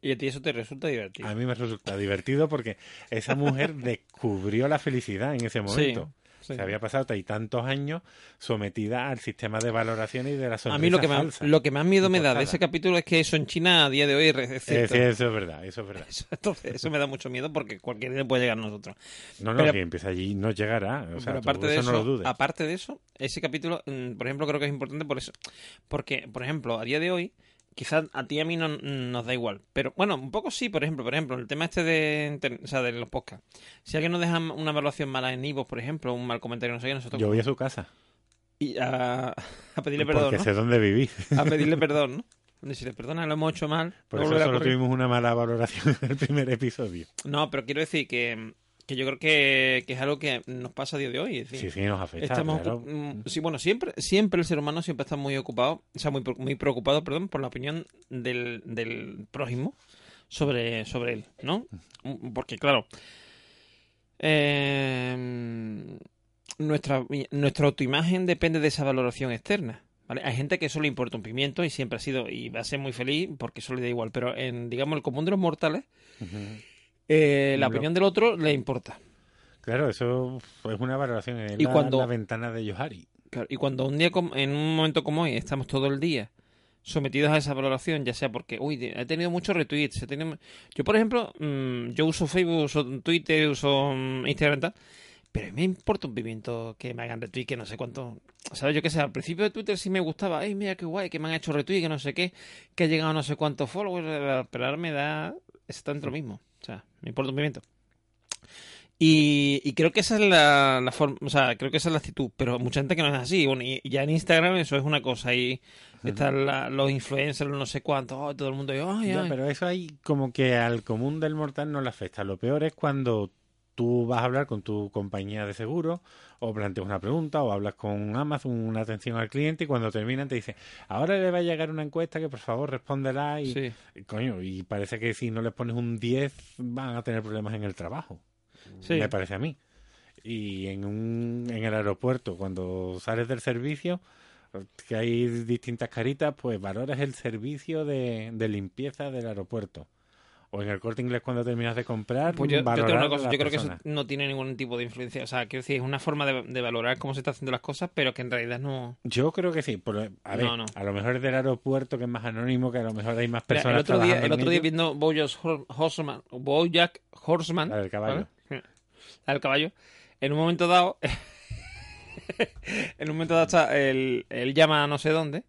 Y a ti eso te resulta divertido. A mí me resulta *laughs* divertido porque esa mujer descubrió la felicidad en ese momento. Sí. Se había pasado y tantos años sometida al sistema de valoración y de la A mí lo que, más, lo que más miedo me da de ese capítulo es que eso en China a día de hoy es Eh, cierto. sí, eso es verdad, eso es verdad. *laughs* Eso, entonces, eso me da mucho miedo porque cualquier día puede llegar a nosotros. No, no, Pero- si empieza allí no llegará. O sea, Pero tú aparte de eso eso, no lo dudes. aparte de eso, ese capítulo, mm, por ejemplo, creo que es importante por eso. Porque, por ejemplo, a día de hoy, quizás a ti y a mí no nos da igual. Pero bueno, un poco sí, por ejemplo, por ejemplo, el tema este de, o sea, de los podcasts. Si alguien nos deja una evaluación mala en Ivo, por ejemplo, un mal comentario, no sé qué, nosotros Yo voy a su casa. y a, a pedirle perdón, porque ¿no? sé dónde vivís. A pedirle *laughs* perdón, ¿no? Y si le perdona, lo hemos hecho mal. Por eso solo tuvimos una mala valoración *laughs* en el primer episodio. No, pero quiero decir que, que yo creo que, que es algo que nos pasa a día de hoy. Es decir, Sí, sí, nos afecta. Estamos claro. mm, sí, bueno, siempre, siempre el ser humano siempre está muy ocupado, o sea, muy, muy preocupado, perdón, por la opinión del, del prójimo sobre, sobre él, ¿no? Mm, Porque, claro, eh, nuestra, nuestra autoimagen depende de esa valoración externa. ¿vale? Hay gente que eso le importa un pimiento y siempre ha sido y va a ser muy feliz porque eso le da igual, pero en, digamos, el común de los mortales. Eh, la opinión del otro le importa. Claro, eso es una valoración. Es Y la, cuando- la ventana de Yohari. Claro, y cuando un día, en un momento como hoy, estamos todo el día sometidos a esa valoración, ya sea porque, uy, he tenido muchos retweets, he tenido... Yo, por ejemplo, mm, yo uso Facebook, uso Twitter, uso mm, Instagram y tal, Pero a mí me importa un pimiento que me hagan retweet, que no sé cuánto. ¿Sabes? Yo qué sé, al principio de Twitter sí me gustaba. Ay, mira qué guay, que me han hecho retweet, que no sé qué, que ha llegado no sé cuántos followers. Pero ahora me da exactamente lo mismo. O sea, me importa un pimiento. Y, y creo que esa es la, la forma, o sea, creo que esa es la actitud, pero mucha gente que no es así. Bueno, y ya en Instagram eso es una cosa, y están la- los influencers, no sé cuántos, oh, todo el mundo, Ya, pero eso ahí como que al común del mortal no le afecta. Lo peor es cuando tú vas a hablar con tu compañía de seguro o planteas una pregunta o hablas con Amazon, una atención al cliente y cuando terminan te dicen, ahora le va a llegar una encuesta que por favor respóndela y, Sí. y, coño, y parece que si no les pones un 10 van a tener problemas en el trabajo. Sí. Me parece a mí. Y en, un, en el aeropuerto, cuando sales del servicio, que hay distintas caritas, pues valoras el servicio de, de limpieza del aeropuerto. O en el corte inglés cuando terminas de comprar, Pues yo, yo tengo una cosa, yo creo que eso no tiene ningún tipo de influencia. O sea, quiero decir, es una forma de, de valorar cómo se están haciendo las cosas, pero que en realidad no. Yo creo que sí. a ver, No, no. a lo mejor es del aeropuerto que es más anónimo, que a lo mejor hay más personas el otro día, el otro día viendo Bojack Hor- Horseman, Bojack Horseman, La del caballo. ¿vale? La del caballo, en un momento dado, *laughs* en un momento dado está, él, él llama a no sé dónde,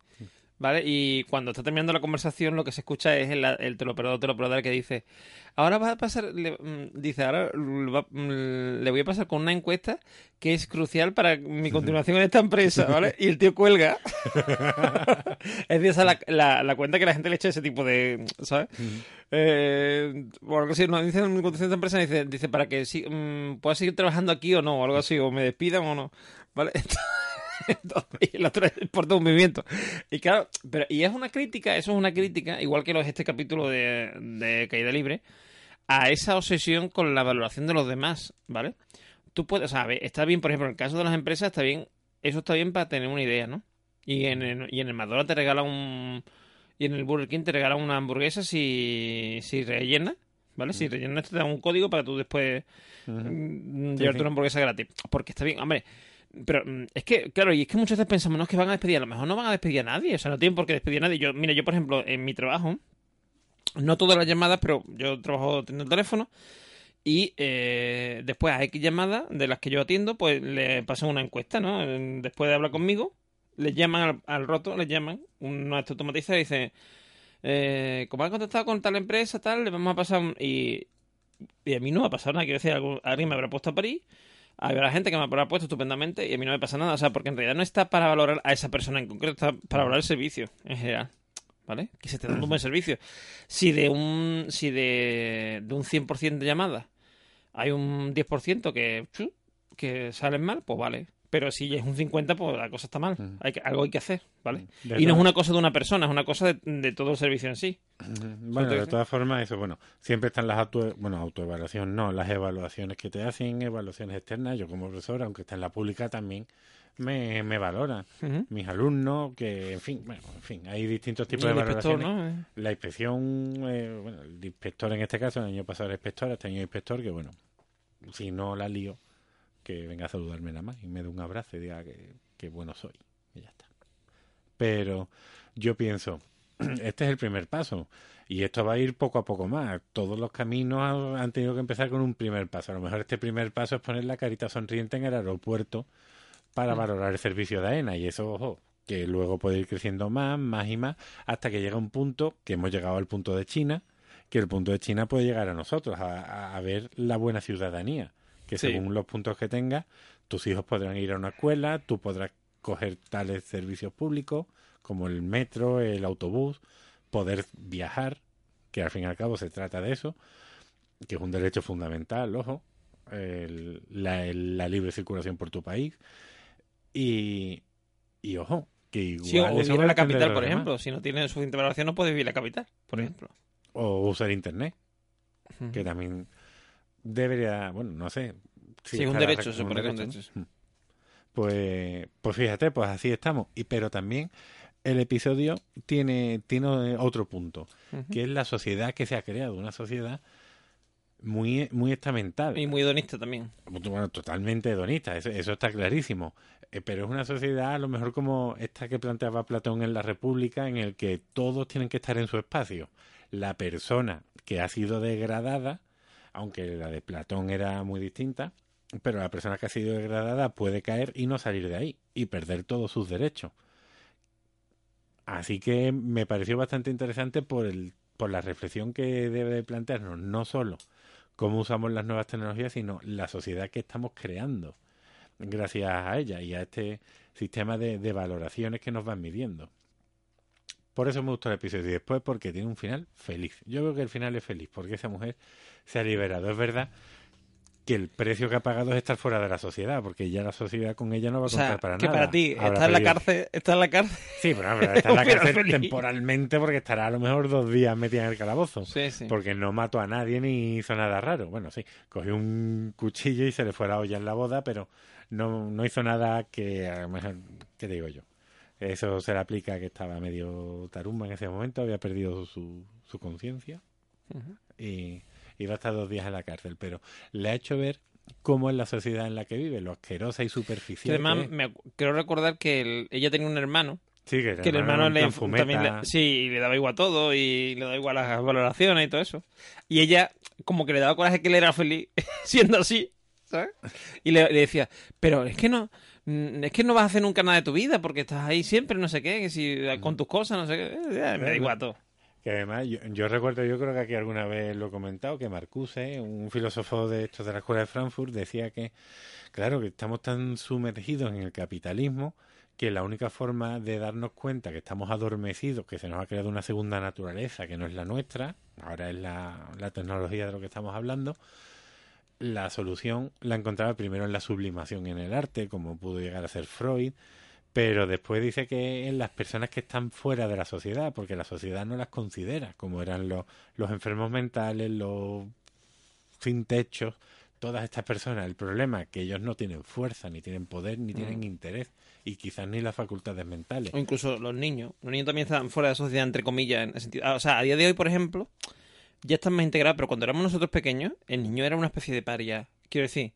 ¿vale? Y cuando está terminando la conversación, lo que se escucha es el, el teleoperador, teleoperador que dice, ahora va a pasar, le, mm, dice, ahora va- mm, le voy a pasar con una encuesta que es crucial para mi continuación en esta empresa, ¿vale? Y el tío cuelga. *laughs* es decir, esa es la, la, la cuenta que la gente le echa ese tipo de, ¿sabes? Eh, algo así, no, dice en mi continuación de empresa, dice, dice para que si, mm, pueda seguir trabajando aquí o no, o algo así, o me despidan o no, ¿vale? *laughs* *laughs* Y el otro es por todo un movimiento. Y claro, pero, y es una crítica, eso es una crítica, igual que lo es este capítulo de, de Caída Libre, a esa obsesión con la valoración de los demás, ¿vale? Tú puedes, o sea, está bien, por ejemplo, en el caso de las empresas, está bien, eso está bien para tener una idea, ¿no? Y en el, y en el McDonald's te regala un. Y en el Burger King te regala una hamburguesa si, si rellena, ¿vale? Si rellena te da un código para tú después mm, Sí, llevarte sí. una hamburguesa gratis. Porque está bien, hombre. Pero mm, es que, claro, y es que muchas veces pensamos, no es que van a despedir, a lo mejor no van a despedir a nadie, o sea, no tienen por qué despedir a nadie. Yo, mira, yo, por ejemplo, en mi trabajo, no todas las llamadas, pero yo trabajo teniendo teléfono. Y eh, después a X llamadas de las que yo atiendo, pues le pasan una encuesta, ¿no? Después de hablar conmigo, les llaman al, al roto, les llaman, una automatiza y dice, eh, como has contactado con tal empresa, tal, le vamos a pasar un... Y, a mí no me ha pasado nada, quiero decir, alguien me habrá puesto a París, habrá gente que me habrá puesto estupendamente y a mí no me pasa nada, o sea, porque en realidad no está para valorar a esa persona en concreto, está para valorar el servicio en general. ¿Vale? Que se esté dando un buen servicio. Si de un si de, de un 100% de llamadas hay un 10% que, que salen mal, pues vale. Pero si es un 50%, pues la cosa está mal. Hay que, algo hay que hacer, ¿vale? De Y no es una cosa de una persona, es una cosa de, de todo el servicio en sí. Bueno, de todas formas, eso, bueno, siempre están las auto, bueno, autoevaluaciones, no, las evaluaciones que te hacen, evaluaciones externas. Yo como profesor, aunque está en la pública, también me, me valoran. Ujú. Mis alumnos, que, en fin, bueno, en fin, hay distintos tipos de inspector, valoraciones. ¿no? La inspección, eh, bueno, el inspector en este caso, el año pasado era inspector, este año inspector, que bueno, si no la lío, que venga a saludarme nada más y me dé un abrazo y diga que, que bueno soy. Y ya está. Pero yo pienso, *clears throat* este es el primer paso y esto va a ir poco a poco más. Todos los caminos han- tenido que empezar con un primer paso. A lo mejor este primer paso es poner la carita sonriente en el aeropuerto para Mm. valorar el servicio de AENA y eso, ojo, que luego puede ir creciendo más, más y más, hasta que llega un punto, que hemos llegado al punto de China, que el punto de China puede llegar a nosotros, a ver la buena ciudadanía, que Sí. según los puntos que tengas, tus hijos podrán ir a una escuela, tú podrás coger tales servicios públicos, como el metro, el autobús, poder viajar, que al fin y al cabo se trata de eso, que es un derecho fundamental, ojo, el- la, el- la libre circulación por tu país. Y, y ojo, que igual Sí, o vivir en la capital, por demás. ejemplo. Si no tienes suficiente valoración, no puedes vivir en la capital, por Mm. ejemplo. O usar internet, que también debería, bueno, no sé. si Sí, es un derecho, rec- se como pone que es un derecho. Pues, pues fíjate, pues así estamos. Y pero también el episodio tiene, tiene otro punto, que es la sociedad que se ha creado, una sociedad muy, muy estamental. Y muy hedonista también. Bueno, totalmente hedonista, eso, eso está clarísimo. Eh, pero es una sociedad a lo mejor como esta que planteaba Platón en la República, en el que todos tienen que estar en su espacio. La persona que ha sido degradada, aunque la de Platón era muy distinta, pero la persona que ha sido degradada puede caer y no salir de ahí y perder todos sus derechos. Así que me pareció bastante interesante por, el, por la reflexión que debe de plantearnos, no solo cómo usamos las nuevas tecnologías, sino la sociedad que estamos creando gracias a ella y a este sistema de, de valoraciones que nos van midiendo. Por eso me gustó el episodio y después porque tiene un final feliz. Yo creo que el final es feliz porque esa mujer se ha liberado. Es verdad que el precio que ha pagado es estar fuera de la sociedad, porque ya la sociedad con ella no va a O sea, contar para que nada. para ti, está en la cárcel, está en la cárcel. Sí, pero, *laughs* está en la cárcel feliz. temporalmente porque estará a lo mejor dos días metida en el calabozo. Sí, sí. Porque no mató a nadie ni hizo nada raro. Bueno, sí, cogió un cuchillo y se le fue la olla en la boda, pero no, no hizo nada que a lo mejor, ¿qué te digo yo? Eso se le aplica a que estaba medio tarumba en ese momento, había perdido su, su conciencia y iba a estar dos días en la cárcel, pero le ha hecho ver cómo es la sociedad en la que vive, lo asquerosa y superficial. además, me creo recordar que el- ella tenía un hermano, Sí, que, que el hermano le, fumeta. también le, sí, le daba igual todo y le daba igual las valoraciones y todo eso. Y ella, como que le daba coraje que él era feliz *laughs* siendo así, ¿sabes? Y le, le decía, pero es que no, es que no vas a hacer nunca nada de tu vida porque estás ahí siempre, no sé qué, que si con tus cosas, no sé qué, eh, me da igual todo. Que además, yo, yo recuerdo, yo creo que aquí alguna vez lo he comentado, que Marcuse, un filósofo de estos de la Escuela de Frankfurt, decía que, claro, que estamos tan sumergidos en el capitalismo que la única forma de darnos cuenta que estamos adormecidos, que se nos ha creado una segunda naturaleza que no es la nuestra, ahora es la, la tecnología de lo que estamos hablando, la solución la encontraba primero en la sublimación en el arte, como pudo llegar a ser Freud, pero después dice que en las personas que están fuera de la sociedad, porque la sociedad no las considera, como eran los, los enfermos mentales, los sin techos, todas estas personas. El problema es que ellos no tienen fuerza, ni tienen poder, ni tienen interés, y quizás ni las facultades mentales. O incluso los niños. Los niños también están fuera de la sociedad, entre comillas, en ese sentido. Ah, O sea, a día de hoy, por ejemplo, ya están más integrados, pero cuando éramos nosotros pequeños, el niño era una especie de paria. Quiero decir,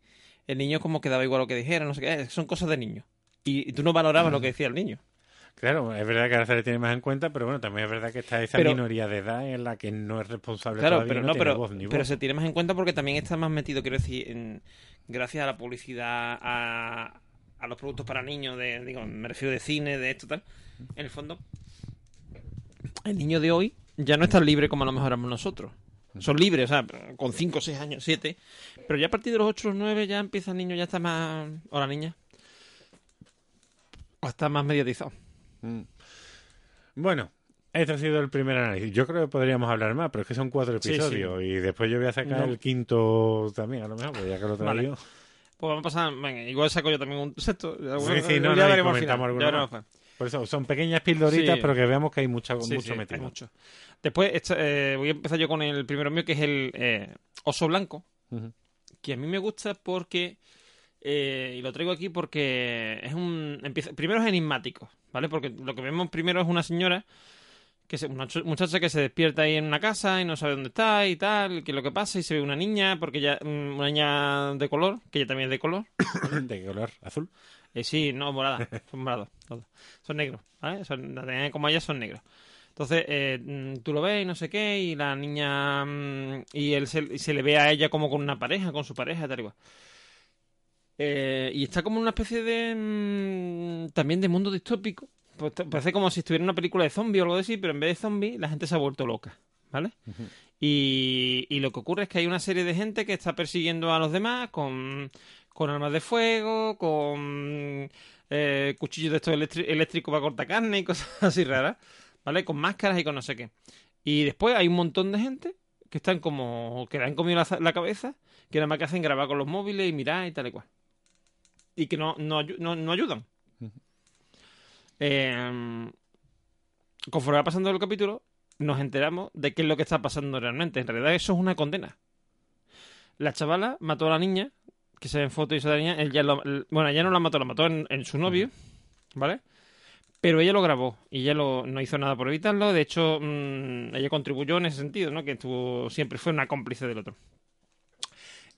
el niño como que daba igual lo que dijera, no sé qué, son cosas de niños. Y, y tú no valorabas lo que decía el niño. Claro, es verdad que ahora se le tiene más en cuenta, pero bueno, también es verdad que está esa Pero- minoría de edad en la que no es responsable Claro, todavía, pero no, no, tiene pero, voz ni pero voz. se tiene más en cuenta porque también está más metido, quiero decir, en, gracias a la publicidad, a, a los productos para niños, de, digo, me refiero de cine, de esto, tal. En el fondo, el niño de hoy ya no es tan libre como a lo mejor éramos nosotros. Son libres, o sea, con 5, 6 años, 7. Pero ya a partir de los 8 o 9 ya empieza el niño, ya está más... O la niña. O está más mediatizado. Mm. Bueno, este ha sido el primer análisis. Yo creo que podríamos hablar más, pero es que son cuatro Sí, sí. episodios y después yo voy a sacar No. el quinto también, a lo mejor, pues ya que lo Vale. traigo. Pues vamos a pasar... Venga, igual saco yo también un sexto. Bueno, sí, no, ya no, al comentamos alguno. Por eso son pequeñas pildoritas, Sí. pero que veamos que hay mucha, Sí, mucho sí, metido. hay mucho. Después esta- eh, voy a empezar yo con el primero mío, que es el eh, oso blanco, que a mí me gusta porque, eh, y lo traigo aquí porque es un... Empieza, primero es enigmático, ¿vale? Porque lo que vemos primero es una señora, que se, una ch- muchacha que se despierta ahí en una casa y no sabe dónde está y tal, qué es lo que pasa, y se ve una niña, porque ya, mm, una niña de color, que ella también es de color, *coughs* ¿De qué color? ¿Azul? eh, sí, no, morada. Son morados. Son negros. ¿vale? Son, como ellas son negros. Entonces, eh, mm, tú lo ves y no sé qué, y la niña. mm, y él se, y se le ve a ella como con una pareja, con su pareja, tal y cual. Eh, y está como una especie de. mm, también de mundo distópico. Pues, parece como si estuviera en una película de zombie o algo así, pero en vez de zombie, la gente se ha vuelto loca. ¿Vale? Y, y lo que ocurre es que hay una serie de gente que está persiguiendo a los demás con, con armas de fuego, con eh, cuchillos de estos eléctricos para cortar carne y cosas *laughs* así raras, ¿vale? Con máscaras y con no sé qué. Y después hay un montón de gente que están como que le han comido la, la cabeza, que nada más que hacen grabar con los móviles y mirar y tal y cual. Y que no, no, no, no ayudan. Eh, conforme va pasando el capítulo, nos enteramos de qué es lo que está pasando realmente. En realidad eso es una condena. La chavala mató a la niña, que se ve en foto y se la niña, él ya lo- bueno, ella no la mató, la mató en, en su novio, ¿vale? Pero ella lo grabó y ella lo, no hizo nada por evitarlo. De hecho, mm, ella contribuyó en ese sentido, ¿no? Que estuvo, siempre fue una cómplice del otro.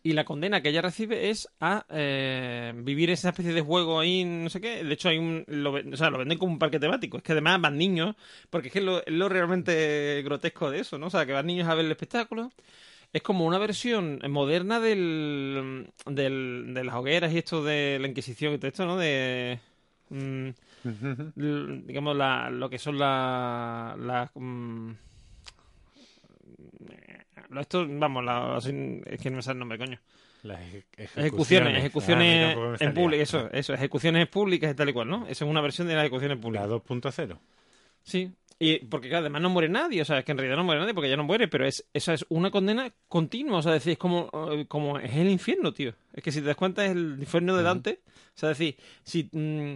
Y la condena que ella recibe es a eh, vivir esa especie de juego ahí, no sé qué. De hecho, hay un, lo, o sea, lo venden como un parque temático. Es que además van niños, porque es que lo, lo realmente grotesco de eso, ¿no? O sea, que van niños a ver el espectáculo. es como una versión moderna del, de las hogueras y esto de la Inquisición y todo esto, ¿no? De digamos la, lo que son las las mm, lo- esto vamos la, es que no me sale el nombre coño. Las ejecuciones. Ah, ejecuciones me en público eso eso ejecuciones públicas y tal y cual no esa es una versión de las ejecuciones La públicas. 2.0. Sí, y porque claro, además no muere nadie, o sea, es que en realidad no muere nadie porque ya no muere, pero es esa es una condena continua, o sea, decir, es como, eh, como es el infierno, tío. Es que si te das cuenta es el infierno de Dante, o sea, decir, si mm,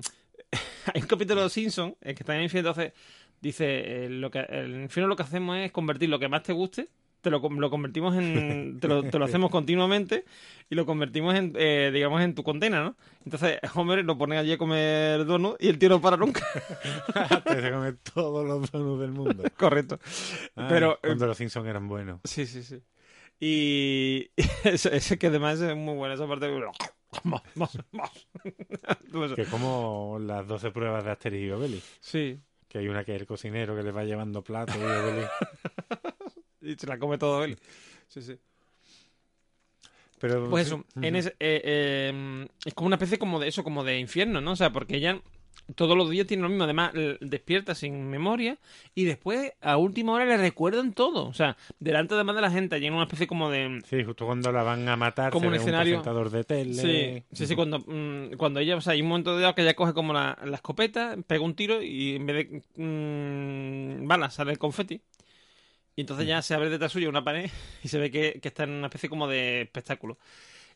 *laughs* hay un capítulo de Los Simpsons, el que está en el infierno, entonces dice, eh, lo que el infierno lo que hacemos es convertir lo que más te guste te lo, lo convertimos en *laughs* te lo, te lo hacemos continuamente y lo convertimos en eh, digamos en tu condena ¿no? entonces Homer lo pone allí a comer donuts y el tío no para nunca *laughs* Te se comer todos los donuts del mundo. correcto Ay, Pero, eh, cuando los Simpsons eran buenos. Sí, sí, sí. Y ese, ese que además es muy buena esa parte. *laughs* Más, más, más. *laughs* Eso. Que es como las 12 pruebas de Asterix y Obelix. Sí. Que hay una que es el cocinero que le va llevando platos y Obelix. *laughs* Y se la come todo él. Sí, sí. Pero, Pues sí. eso, en ese, eh, eh, es como una especie como de eso, como de infierno, ¿no? O sea, porque ella todos los días tiene lo mismo, además despierta sin memoria y después a última hora le recuerdan todo. O sea, delante además de la gente, allí en una especie como de... Sí, justo cuando la van a matar, Como se un ve escenario. un presentador de tele. Sí, sí, sí, cuando, mm, cuando ella, o sea, hay un momento dado que ella coge como la, la escopeta, pega un tiro y en vez de mm, balas sale el confeti. Y entonces ya se abre detrás suyo una pared *laughs* y se ve que, que está en una especie como de espectáculo.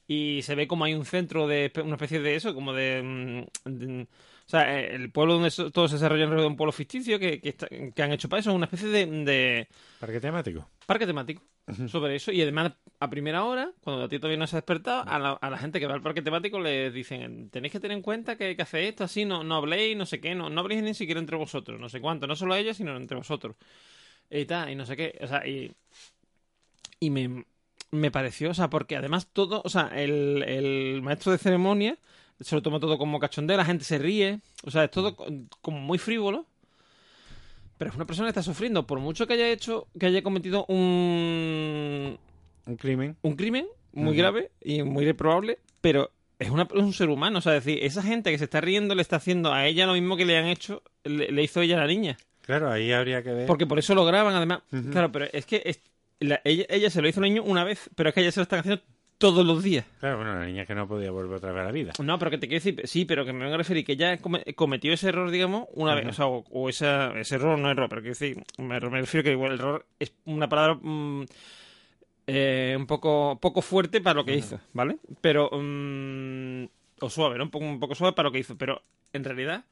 Y se ve como hay un centro de una especie de eso, como de... mm, de- o sea, eh, el pueblo donde todo se desarrolla alrededor de un pueblo ficticio que, que, está- que han hecho para eso, es una especie de- de, Parque temático. parque temático sobre eso. Y además, a primera hora, cuando a ti todavía no se ha despertado, a la, a la gente que va al parque temático les dicen: tenéis que tener en cuenta que hay que hacer esto así, no, no habléis, no sé qué, no, no habléis ni siquiera entre vosotros, no sé cuánto, no solo a ellos, sino entre vosotros. Y tal, y no sé qué. O sea, y. Y me, me pareció, o sea, porque además todo, o sea, el, el maestro de ceremonia se lo toma todo como cachondeo, la gente se ríe, o sea, es todo co- como muy frívolo. Pero es una persona que está sufriendo, por mucho que haya hecho, que haya cometido un, Un crimen. un crimen muy grave y muy reprobable, pero es, una, es un ser humano, o sea, es decir, esa gente que se está riendo le está haciendo a ella lo mismo que le han hecho, le, le hizo ella a la niña. Claro, ahí habría que ver. Porque por eso lo graban, además. Claro, pero es que es- la- ella, ella se lo hizo al niño una vez, pero es que ella se lo están haciendo todos los días. Claro, bueno, la niña que no podía volver otra vez a la vida. No, pero que te quiero decir, sí, pero que me vengo a referir que come- cometió ese error, digamos, una Ajá. vez, o sea, o, o esa- ese error, no error, pero quiero decir, me, me refiero que igual el error es una palabra mm, eh, un poco poco fuerte para lo que hizo, ¿vale? Pero, mm, o suave, ¿no? Un poco, un poco suave para lo que hizo, pero en realidad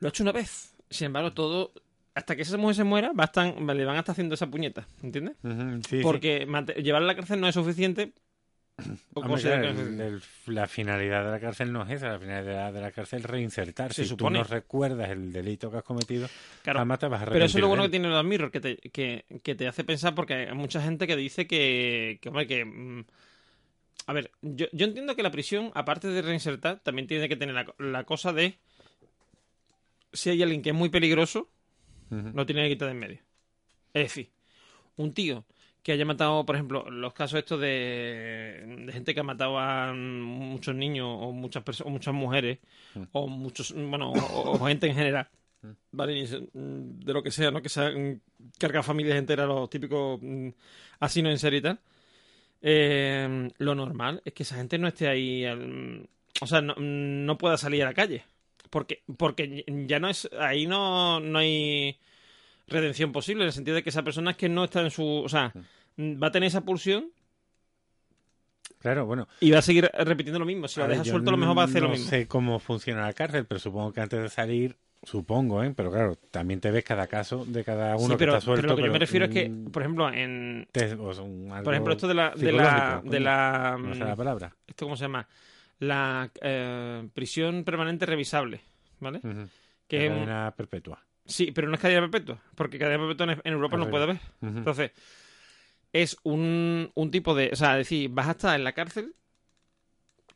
lo ha hecho una vez. Sin embargo, todo, hasta que esa mujer se muera, va a estar- le van a estar haciendo esa puñeta, ¿entiendes? Sí, sí. Porque llevarla a la cárcel no es suficiente. O Hombre, considerar claro, que- el- el- la finalidad de la cárcel no es esa, la finalidad de la cárcel es reinsertar. Se si supone. tú no recuerdas el delito que has cometido, Claro. jamás te vas a Pero eso es lo bueno que tiene los Mirror, que te, que, que te hace pensar, porque hay mucha gente que dice que, que hombre, que... mm, A ver, yo, yo entiendo que la prisión, aparte de reinsertar, también tiene que tener la, la cosa de... Si hay alguien que es muy peligroso, lo tiene que quitar de en medio. Es decir, un tío que haya matado, por ejemplo, los casos estos de, de gente que ha matado a muchos niños o muchas personas, o muchas mujeres o muchos, bueno, o, o gente en general. ¿vale? De lo que sea, ¿no? Que se han cargado familias enteras, los típicos mm, asinos en serie y tal. Eh, lo normal es que esa gente no esté ahí, al- o sea, no, no pueda salir a la calle. Porque, porque ya no es, ahí no, no hay redención posible, en el sentido de que esa persona es que no está en su, o sea, va a tener esa pulsión Claro, bueno. y va a seguir repitiendo lo mismo. Si lo deja suelto, a lo mejor va a hacer no lo mismo. sé cómo funciona la cárcel, pero supongo que antes de salir, supongo, ¿eh? Pero claro, también te ves cada caso de cada uno Sí, pero, que está suelto. pero lo que yo me refiero es que, por ejemplo, en, te- o sea, un algo por ejemplo, esto de la, de la, de la, No sé la palabra. esto cómo se llama, la eh, prisión permanente revisable, ¿vale? Que es Cadena perpetua. sí, pero no es cadena perpetua, porque cadena perpetua en, Europa no puede haber. Entonces, es un, un tipo de. O sea, decir, vas a estar en la cárcel,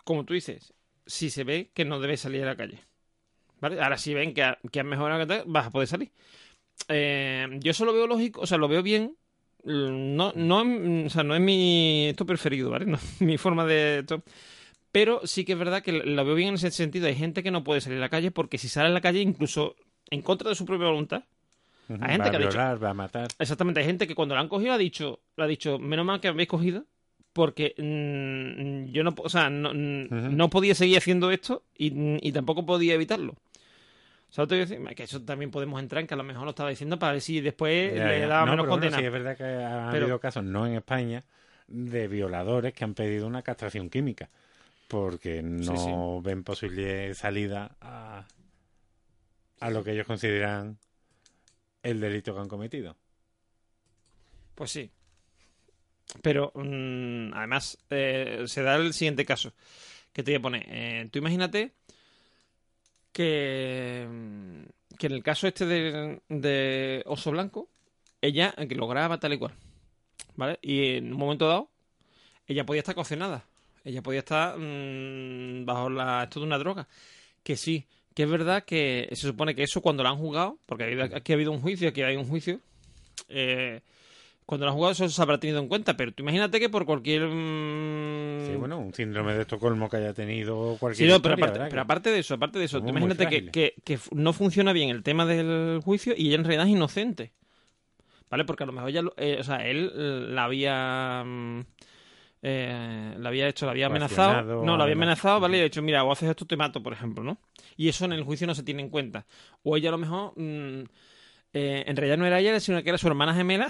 como tú dices, si se ve que no debes salir a la calle. ¿Vale? Ahora, si ven que, ha- que has mejorado, vas a poder salir. Eh, yo eso lo veo lógico, o sea, lo veo bien no, no, o sea, no es mi esto preferido, ¿vale? *laughs* No mi forma de esto. Pero sí que es verdad que lo veo bien en ese sentido. Hay gente que no puede salir a la calle porque si sale a la calle, incluso en contra de su propia voluntad, hay gente va que a violar, va a matar. Exactamente, hay gente que cuando la han cogido ha dicho, ha dicho, menos mal que habéis cogido, porque mm, yo no, o sea, no, no, podía seguir haciendo esto y, y tampoco podía evitarlo. O sea, te voy a decir que eso también podemos entrar en que a lo mejor lo estaba diciendo para ver si después le daba menos condena. sí, es verdad que ha habido casos, no en España, de violadores que han pedido una castración química porque no ven posible salida a, a lo que ellos consideran el delito que han cometido. Pues sí. Pero mm, además eh, se da el siguiente caso que te voy a poner. Eh, tú imagínate que, mm, que en el caso este de, Oso Blanco, ella que lo graba tal y cual. ¿Vale? Y en un momento dado, ella podía estar cocinada. Ella podía estar mm, bajo la, esto de una droga. Que sí, que es verdad que se supone que eso cuando lo han jugado, porque aquí ha habido un juicio, aquí hay un juicio, eh, cuando lo han jugado eso se habrá tenido en cuenta, pero tú imagínate que por cualquier... Mm, sí, bueno, un síndrome de Estocolmo que haya tenido cualquier... Sí, pero, aparte, de eso, aparte de eso, tú imagínate que, que, no funciona bien el tema del juicio y ella en realidad es inocente. ¿Vale? Porque a lo mejor ya, eh, o sea, él la había... Mm, eh, la había hecho, la había amenazado. No, la había amenazado, ¿vale? Y ha dicho, mira, o haces esto, te mato, por ejemplo, ¿no? Y eso en el juicio no se tiene en cuenta. O ella a lo mejor, mm, eh, en realidad no era ella, sino que era su hermana gemela,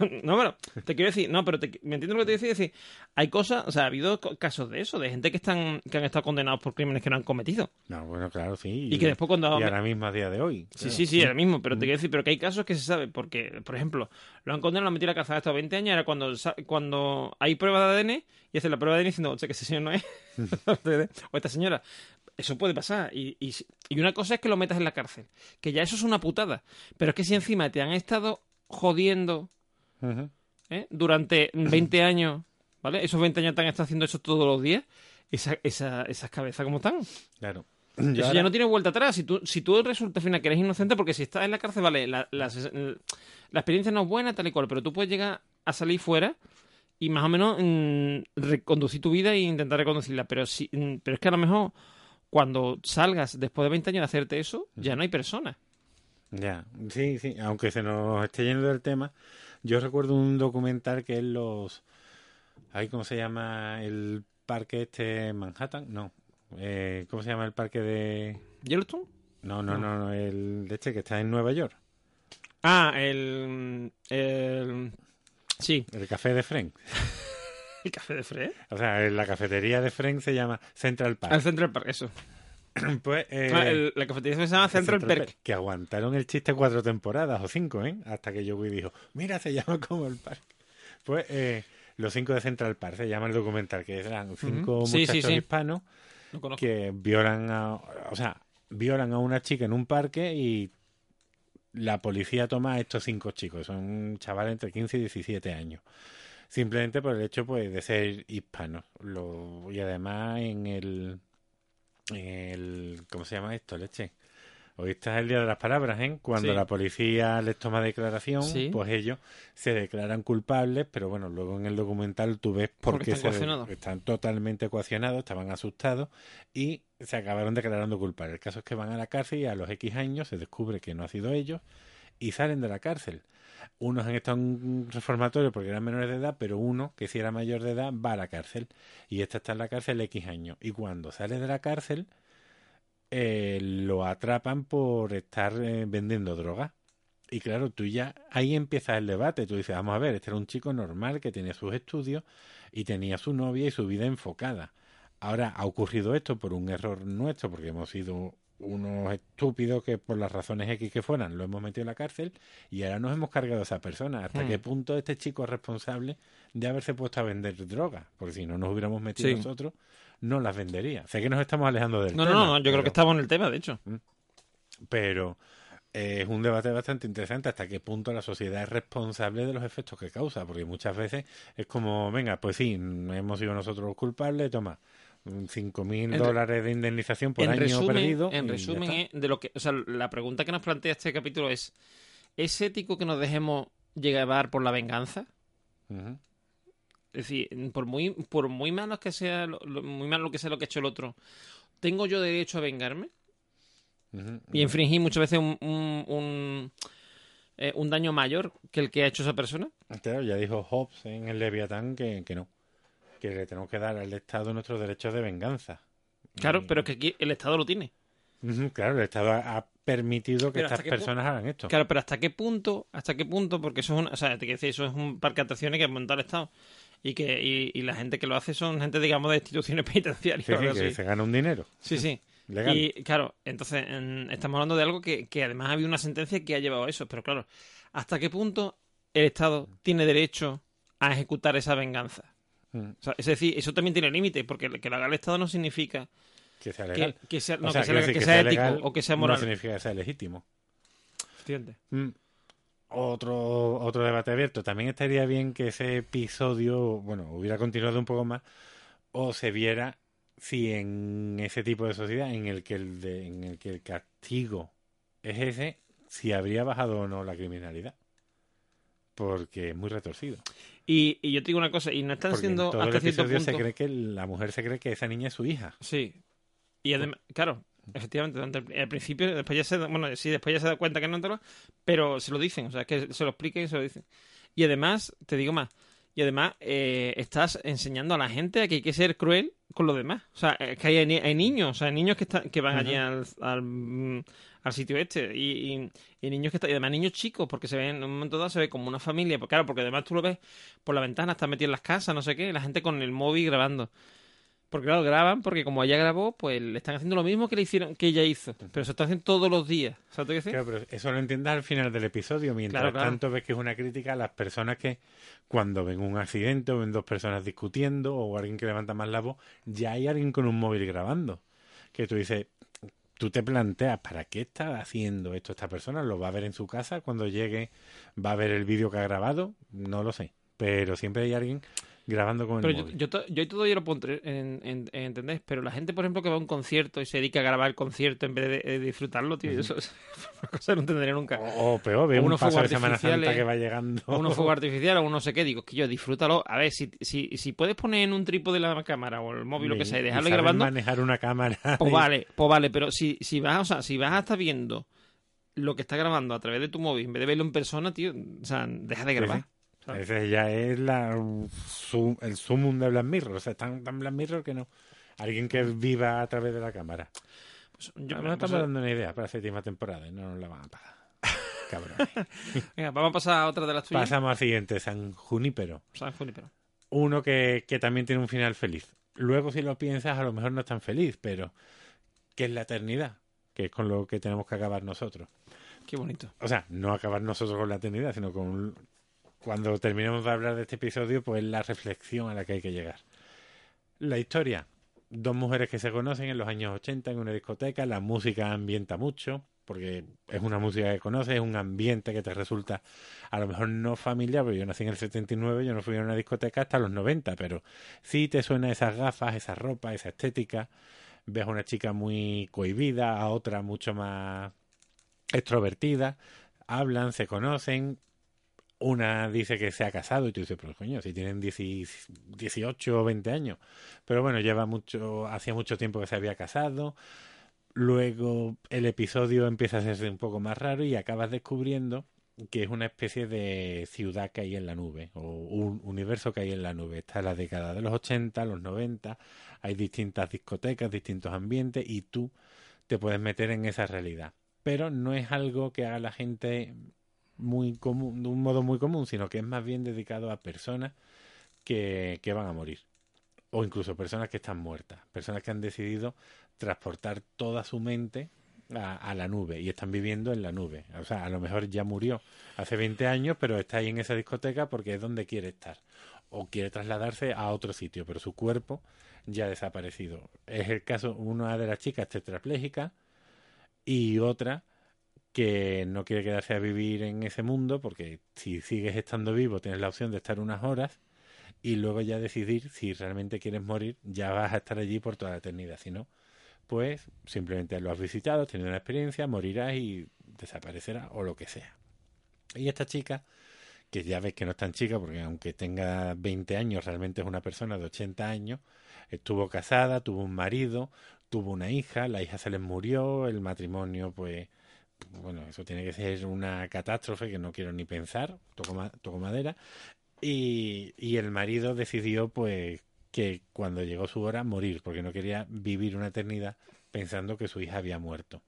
*laughs* no, bueno, te quiero decir, no, pero ¿me entiendes lo que te quiero decir? hay cosas, o sea, ha habido casos de eso, de gente que están que han estado condenados por crímenes que no han cometido. No, bueno, claro, sí. Y, que después cuando... Y ahora mismo a día de hoy. Sí, sí, sí, ahora mismo, pero te quiero decir, pero que hay casos que se sabe, porque, por ejemplo, lo han condenado, han metido a la cárcel hasta 20 años, era cuando, cuando hay prueba de ADN y hacen la prueba de ADN diciendo, che, que ese señor no es, *laughs* *laughs* o esta señora. Eso puede pasar. Y, y, y, una cosa es que lo metas en la cárcel. Que ya eso es una putada. Pero es que si encima te han estado jodiendo ¿eh? durante 20 años, ¿vale? Esos 20 años te han estado haciendo eso todos los días, esa, esa, esas cabezas como están. Claro. Eso ya no tiene vuelta atrás. Si tú, si tú resulta final que eres inocente, porque si estás en la cárcel, vale, la, la, experiencia no es buena, tal y cual, pero tú puedes llegar a salir fuera y más o menos mm, reconducir tu vida e intentar reconducirla. Pero, si, mm, pero es que a lo mejor cuando salgas después de 20 años de hacerte eso, ya no hay persona. Ya, sí, sí, aunque se nos esté yendo del tema, yo recuerdo un documental que es los... ¿Ahí cómo se llama el parque este Manhattan? No. Eh, ¿Cómo se llama el parque de... ¿Yellowstone? No, no, no, no, el de este que está en Nueva York. Ah, el... el... Sí. El café de Frank. *laughs* ¿El café de Frank? O sea, la cafetería de Frank se llama Central Park. El Central Park, eso. *clears throat* pues, eh, la cafetería se llama Central, Park. Que aguantaron el chiste cuatro temporadas o cinco, ¿eh? Hasta que Joey dijo, mira, se llama como el parque. Pues eh, los cinco de Central Park se llama el documental, que eran cinco muchachos hispanos que violan a, o sea, violan a una chica en un parque y la policía toma a estos cinco chicos, son chavales entre 15 y 17 años simplemente por el hecho pues de ser hispanos y además en el el ¿cómo se llama esto, leche? Hoy está el día de las palabras, ¿eh? Cuando la policía les toma declaración, pues ellos se declaran culpables, pero bueno, luego en el documental tú ves por qué están, están totalmente ecuacionados, estaban asustados y se acabaron declarando culpables. El caso es que van a la cárcel y a los X años se descubre que no ha sido ellos y salen de la cárcel. Unos han estado en un reformatorio porque eran menores de edad, pero uno, que si era mayor de edad, va a la cárcel. Y este está en la cárcel X años. Y cuando sale de la cárcel, eh, lo atrapan por estar eh, vendiendo droga. Y claro, tú ya ahí empieza el debate. Tú dices, vamos a ver, este era un chico normal que tenía sus estudios y tenía su novia y su vida enfocada. Ahora ha ocurrido esto por un error nuestro, porque hemos sido unos estúpidos que por las razones X que fueran lo hemos metido en la cárcel y ahora nos hemos cargado a esa persona. ¿Hasta qué hmm. punto este chico es responsable de haberse puesto a vender droga? Porque si no nos hubiéramos metido nosotros, no las vendería. Sé que nos estamos alejando del no, tema. No, no, yo creo que estamos en el tema, de hecho. Mm. Pero eh, es un debate bastante interesante hasta qué punto la sociedad es responsable de los efectos que causa, porque muchas veces es como, venga, pues sí, hemos sido nosotros los culpables, toma, cinco mil dólares de indemnización por año perdido. En resumen, de lo que, o sea, la pregunta que nos plantea este capítulo es: ¿es ético que nos dejemos llevar por la venganza. Es decir, por muy, por muy malo que sea lo, muy malo que sea lo que ha hecho el otro, ¿tengo yo derecho a vengarme? Y infringir muchas veces un, un, un, eh, un daño mayor que el que ha hecho esa persona. Claro, ya dijo Hobbes en el Leviatán que, que no. Que le tenemos que dar al Estado nuestros derechos de venganza. Claro, Y- pero que aquí el Estado lo tiene. Claro, el Estado ha, permitido que Pero ¿hasta estas personas hagan esto. Claro, pero ¿hasta qué punto? ¿Hasta qué punto? Porque eso es un, o sea, te quiero decir, eso es un parque de atracciones que ha montado el Estado. Y que y, y la gente que lo hace son gente, digamos, de instituciones *laughs* penitenciarias. Sí, que así. se gana un dinero sí, sí. *laughs* legal. Y claro, entonces en- estamos hablando de algo que, que además ha habido una sentencia que ha llevado a eso. Pero claro, ¿hasta qué punto el Estado tiene derecho a ejecutar esa venganza? Mm, O sea, es decir, eso también tiene límite, porque que lo haga el Estado no significa Que sea legal. que sea, O no, sea, que sea, que ético o que sea No moral. significa que sea legítimo. Efectivamente. Mm. Otro, otro debate abierto. También estaría bien que ese episodio, bueno, hubiera continuado un poco más o se viera si en ese tipo de sociedad en el que el, de- en el, que el castigo es ese, si habría bajado o no la criminalidad. Porque es muy retorcido. Y, y yo te digo una cosa, y no están Porque en siendo todo el hasta cierto punto... se cree que la mujer se cree que esa niña es su hija. Sí. Y además, claro, efectivamente, al principio, después ya se da, bueno, sí, después ya se da cuenta que no te lo, pero se lo dicen, o sea, que se lo expliquen y se lo dicen. Y además, te digo más, y además eh, estás enseñando a la gente a que hay que ser cruel con los demás. O sea, es que hay, hay niños, o sea, hay niños que están, que van allí al, al, mm, al sitio este, y, y- y niños que están, y además niños chicos, porque se ven, en un momento dado se ve como una familia, pues claro, porque además tú lo ves por la ventana, están metidos en las casas, no sé qué, y la gente con el móvil grabando. Porque claro, graban, porque como ella grabó, pues le están haciendo lo mismo que le hicieron, que ella hizo. Pero se está haciendo todos los días. ¿Sabes lo que decir? Claro, pero eso lo entiendes al final del episodio. Mientras Claro, claro. tanto ves que es una crítica a las personas que cuando ven un accidente o ven dos personas discutiendo o alguien que levanta más la voz, ya hay alguien con un móvil grabando. Que tú dices, tú te planteas, ¿para qué está haciendo esto esta persona? ¿Lo va a ver en su casa? Cuando llegue, ¿va a ver el vídeo que ha grabado? No lo sé. Pero siempre hay alguien grabando con el yo, móvil. yo, yo todo yo lo entre- en, en- en entender, pero la gente, por ejemplo, que va a un concierto y se dedica a grabar el concierto en vez de, de disfrutarlo, tío, eso es *laughs* una cosa que no entenderé nunca. O, o peor, ve O un paso de Semana Santa que va llegando. O unos fuegos *laughs* artificiales o un no sé qué, digo, que yo disfrútalo. A ver, si, si, si puedes poner en un trípode la cámara o el móvil, lo que sea, y dejarlo saben grabando, manejar una cámara. *laughs* pues y- vale, pues vale, pero si, si vas, o sea, si vas a estar viendo lo que está grabando a través de tu móvil, en vez de verlo en persona, tío, o sea, deja de Sí, grabar. Sí. Ese ya es la, su- el sumum de Black Mirror. O sea, tan, tan Black Mirror que no. Alguien que viva a través de la cámara. Pues yo- no estamos dando una idea para la séptima temporada y no nos la van a pagar. *laughs* Cabrón. venga, vamos a pasar a otra de las tuyas. Pasamos al siguiente, San Junípero. San Junípero. Uno que, que también tiene un final feliz. Luego, si lo piensas, a lo mejor no es tan feliz, pero que es la eternidad, que es con lo que tenemos que acabar nosotros. Qué bonito. O sea, no acabar nosotros con la eternidad, sino con cuando terminemos de hablar de este episodio, pues la reflexión a la que hay que llegar. La historia. Dos mujeres que se conocen en los años 80 en una discoteca, la música ambienta mucho, porque es una música que conoces, es un ambiente que te resulta a lo mejor no familiar, porque yo nací en el 79, yo no fui a una discoteca hasta los 90, pero sí te suena esas gafas, esa ropa, esa estética, ves a una chica muy cohibida, a otra mucho más extrovertida, hablan, se conocen, una dice que se ha casado y tú dices, pero coño, si tienen 10 18 o 20 años. Pero bueno, lleva mucho, hacía mucho tiempo que se había casado. Luego el episodio empieza a hacerse un poco más raro y acabas descubriendo que es una especie de ciudad que hay en la nube o un universo que hay en la nube. Está la década de los 80, los 90, hay distintas discotecas, distintos ambientes y tú te puedes meter en esa realidad. Pero no es algo que haga la gente muy común, de un modo muy común, sino que es más bien dedicado a personas que, que van a morir. O incluso personas que están muertas. Personas que han decidido transportar toda su mente a, la nube y están viviendo en la nube. O sea, a lo mejor ya murió hace 20 años, pero está ahí en esa discoteca porque es donde quiere estar. O quiere trasladarse a otro sitio, pero su cuerpo ya ha desaparecido. Es el caso, una de las chicas tetraplégica y otra que no quiere quedarse a vivir en ese mundo porque si sigues estando vivo tienes la opción de estar unas horas y luego ya decidir si realmente quieres morir, ya vas a estar allí por toda la eternidad. Si no, pues simplemente lo has visitado, has tenido una experiencia, morirás y desaparecerás o lo que sea. Y esta chica que ya ves que no es tan chica, porque aunque tenga 20 años, realmente es una persona de 80 años, estuvo casada, tuvo un marido, tuvo una hija, la hija se les murió, el matrimonio, pues, bueno, eso tiene que ser una catástrofe que no quiero ni pensar, toco, madera, y, el marido decidió, pues, que cuando llegó su hora, morir, porque no quería vivir una eternidad pensando que su hija había muerto.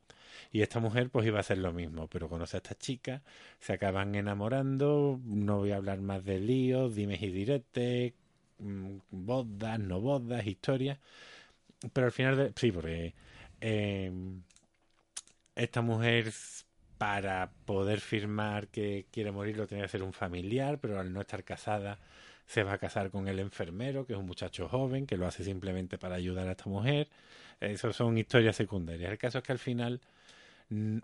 Y esta mujer pues iba a hacer lo mismo, pero conoce a esta chica, se acaban enamorando, no voy a hablar más de líos, dimes y diretes, mm, bodas, no bodas, historias, pero al final, de, sí, porque em, esta mujer para poder firmar que quiere morir lo tiene que hacer un familiar, pero al no estar casada se va a casar con el enfermero, que es un muchacho joven, que lo hace simplemente para ayudar a esta mujer. Esas son historias secundarias. El caso es que al final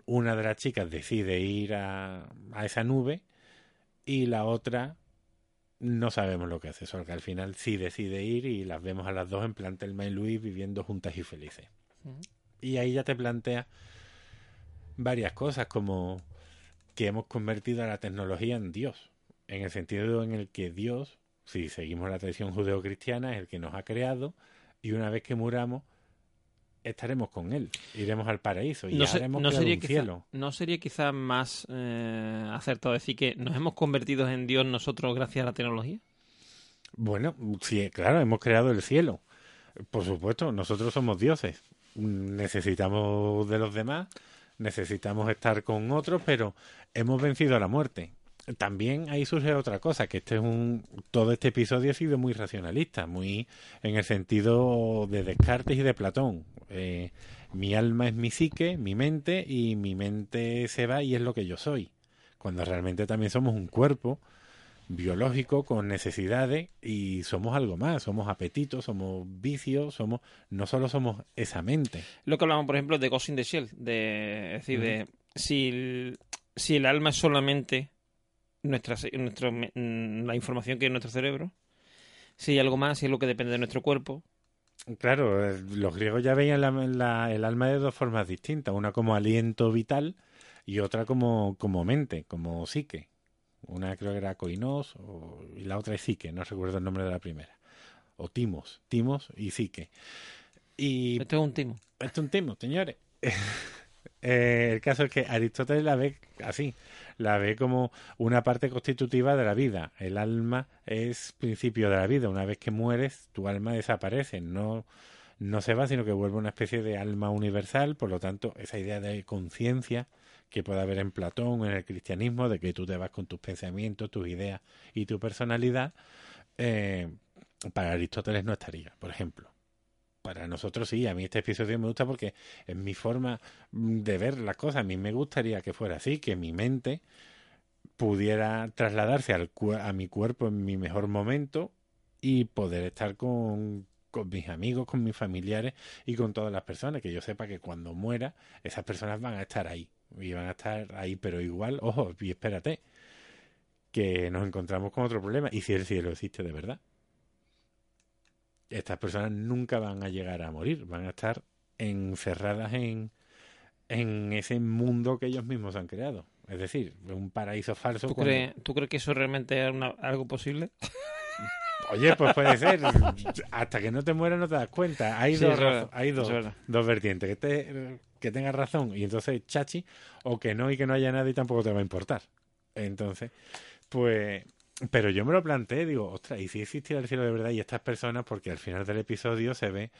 una de las chicas decide ir a, a esa nube y la otra no sabemos lo que hace, solo que al final sí decide ir y las vemos a las dos en plan Telma y Luis viviendo juntas y felices. Y ahí ya te plantea varias cosas, como que hemos convertido a la tecnología en Dios, en el sentido en el que Dios, si seguimos la tradición judeocristiana, es el que nos ha creado y una vez que muramos, estaremos con él, iremos al paraíso y no, haremos no sería un cielo. ¿No sería quizás más eh, acertado decir que nos hemos convertido en Dios nosotros gracias a la tecnología? Bueno, sí, claro, hemos creado el cielo. Por supuesto, nosotros somos dioses. Necesitamos de los demás, necesitamos estar con otros, pero hemos vencido a la muerte también ahí surge otra cosa, que este es un todo este episodio ha sido muy racionalista, muy en el sentido de Descartes y de Platón. Eh, mi alma es mi psique, mi mente, y mi mente se va y es lo que yo soy. Cuando realmente también somos un cuerpo biológico con necesidades y somos algo más, somos apetitos, somos vicios, somos no solo somos esa mente. Lo que hablamos, por ejemplo, de Ghost in the Shell, de, es decir, de si si el alma es solamente nuestra, nuestro, mm, la información que es nuestro cerebro. Si hay algo más, si es lo que depende de nuestro cuerpo. Claro, eh, los griegos ya veían la, el alma de dos formas distintas, una como aliento vital y otra como, como mente, como psique. Una creo que era coinos y la otra es psique, no recuerdo el nombre de la primera. O timos, timos y psique. Y esto es un timo. Esto es un timo, señores. *laughs* Eh, el caso es que Aristóteles la ve así, la ve como una parte constitutiva de la vida. El alma es principio de la vida. Una vez que mueres, tu alma desaparece, no, no se va, sino que vuelve una especie de alma universal. Por lo tanto, esa idea de conciencia que puede haber en Platón, en el cristianismo, de que tú te vas con tus pensamientos, tus ideas y tu personalidad, eh, para Aristóteles no estaría, por ejemplo para nosotros sí, a mí este episodio me gusta porque es mi forma mm, de ver las cosas. A mí me gustaría que fuera así, que mi mente pudiera trasladarse al, a mi cuerpo en mi mejor momento y poder estar con, con mis amigos, con mis familiares y con todas las personas. Que yo sepa que cuando muera, esas personas van a estar ahí. Y van a estar ahí, pero igual, ojo, y espérate, que nos encontramos con otro problema. ¿Y si el cielo existe de verdad? estas personas nunca van a llegar a morir, van a estar encerradas en, en ese mundo que ellos mismos han creado. Es decir, un paraíso falso. ¿Tú, crees, ¿tú crees que eso realmente es algo posible? *laughs* Oye, pues puede ser. Hasta que no te mueras no te das cuenta. Hay dos, hay dos, dos vertientes. Que, te, que tengas razón y entonces chachi, o que no y que no haya nada y tampoco te va a importar. Entonces, pues pero yo me lo planteé, digo, ostras, ¿y si existiera el cielo de verdad y estas personas? Porque al final del episodio se ve,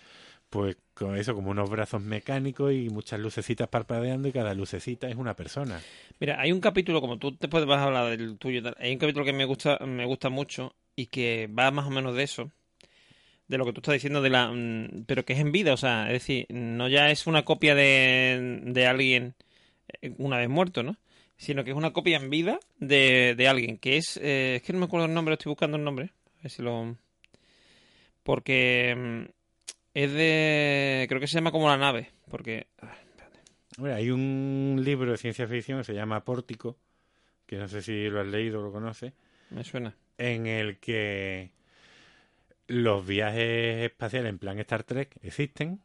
pues, con eso, como unos brazos mecánicos y muchas lucecitas parpadeando y cada lucecita es una persona. Mira, hay un capítulo, como tú después vas a hablar del tuyo, hay un capítulo que me gusta, me gusta mucho y que va más o menos de eso, de lo que tú estás diciendo, de la, mm, pero que es en vida, o sea, es decir, no ya es una copia de, de alguien eh, una vez muerto, ¿no? sino que es una copia en vida de, de alguien, que es... Eh, es que no me acuerdo el nombre, estoy buscando el nombre. A ver si lo... Porque mm, es de... Creo que se llama como la nave, porque... hay un libro de ciencia ficción que se llama Pórtico, que no sé si lo has leído o lo conoces. Me suena. En el que los viajes espaciales en plan Star Trek existen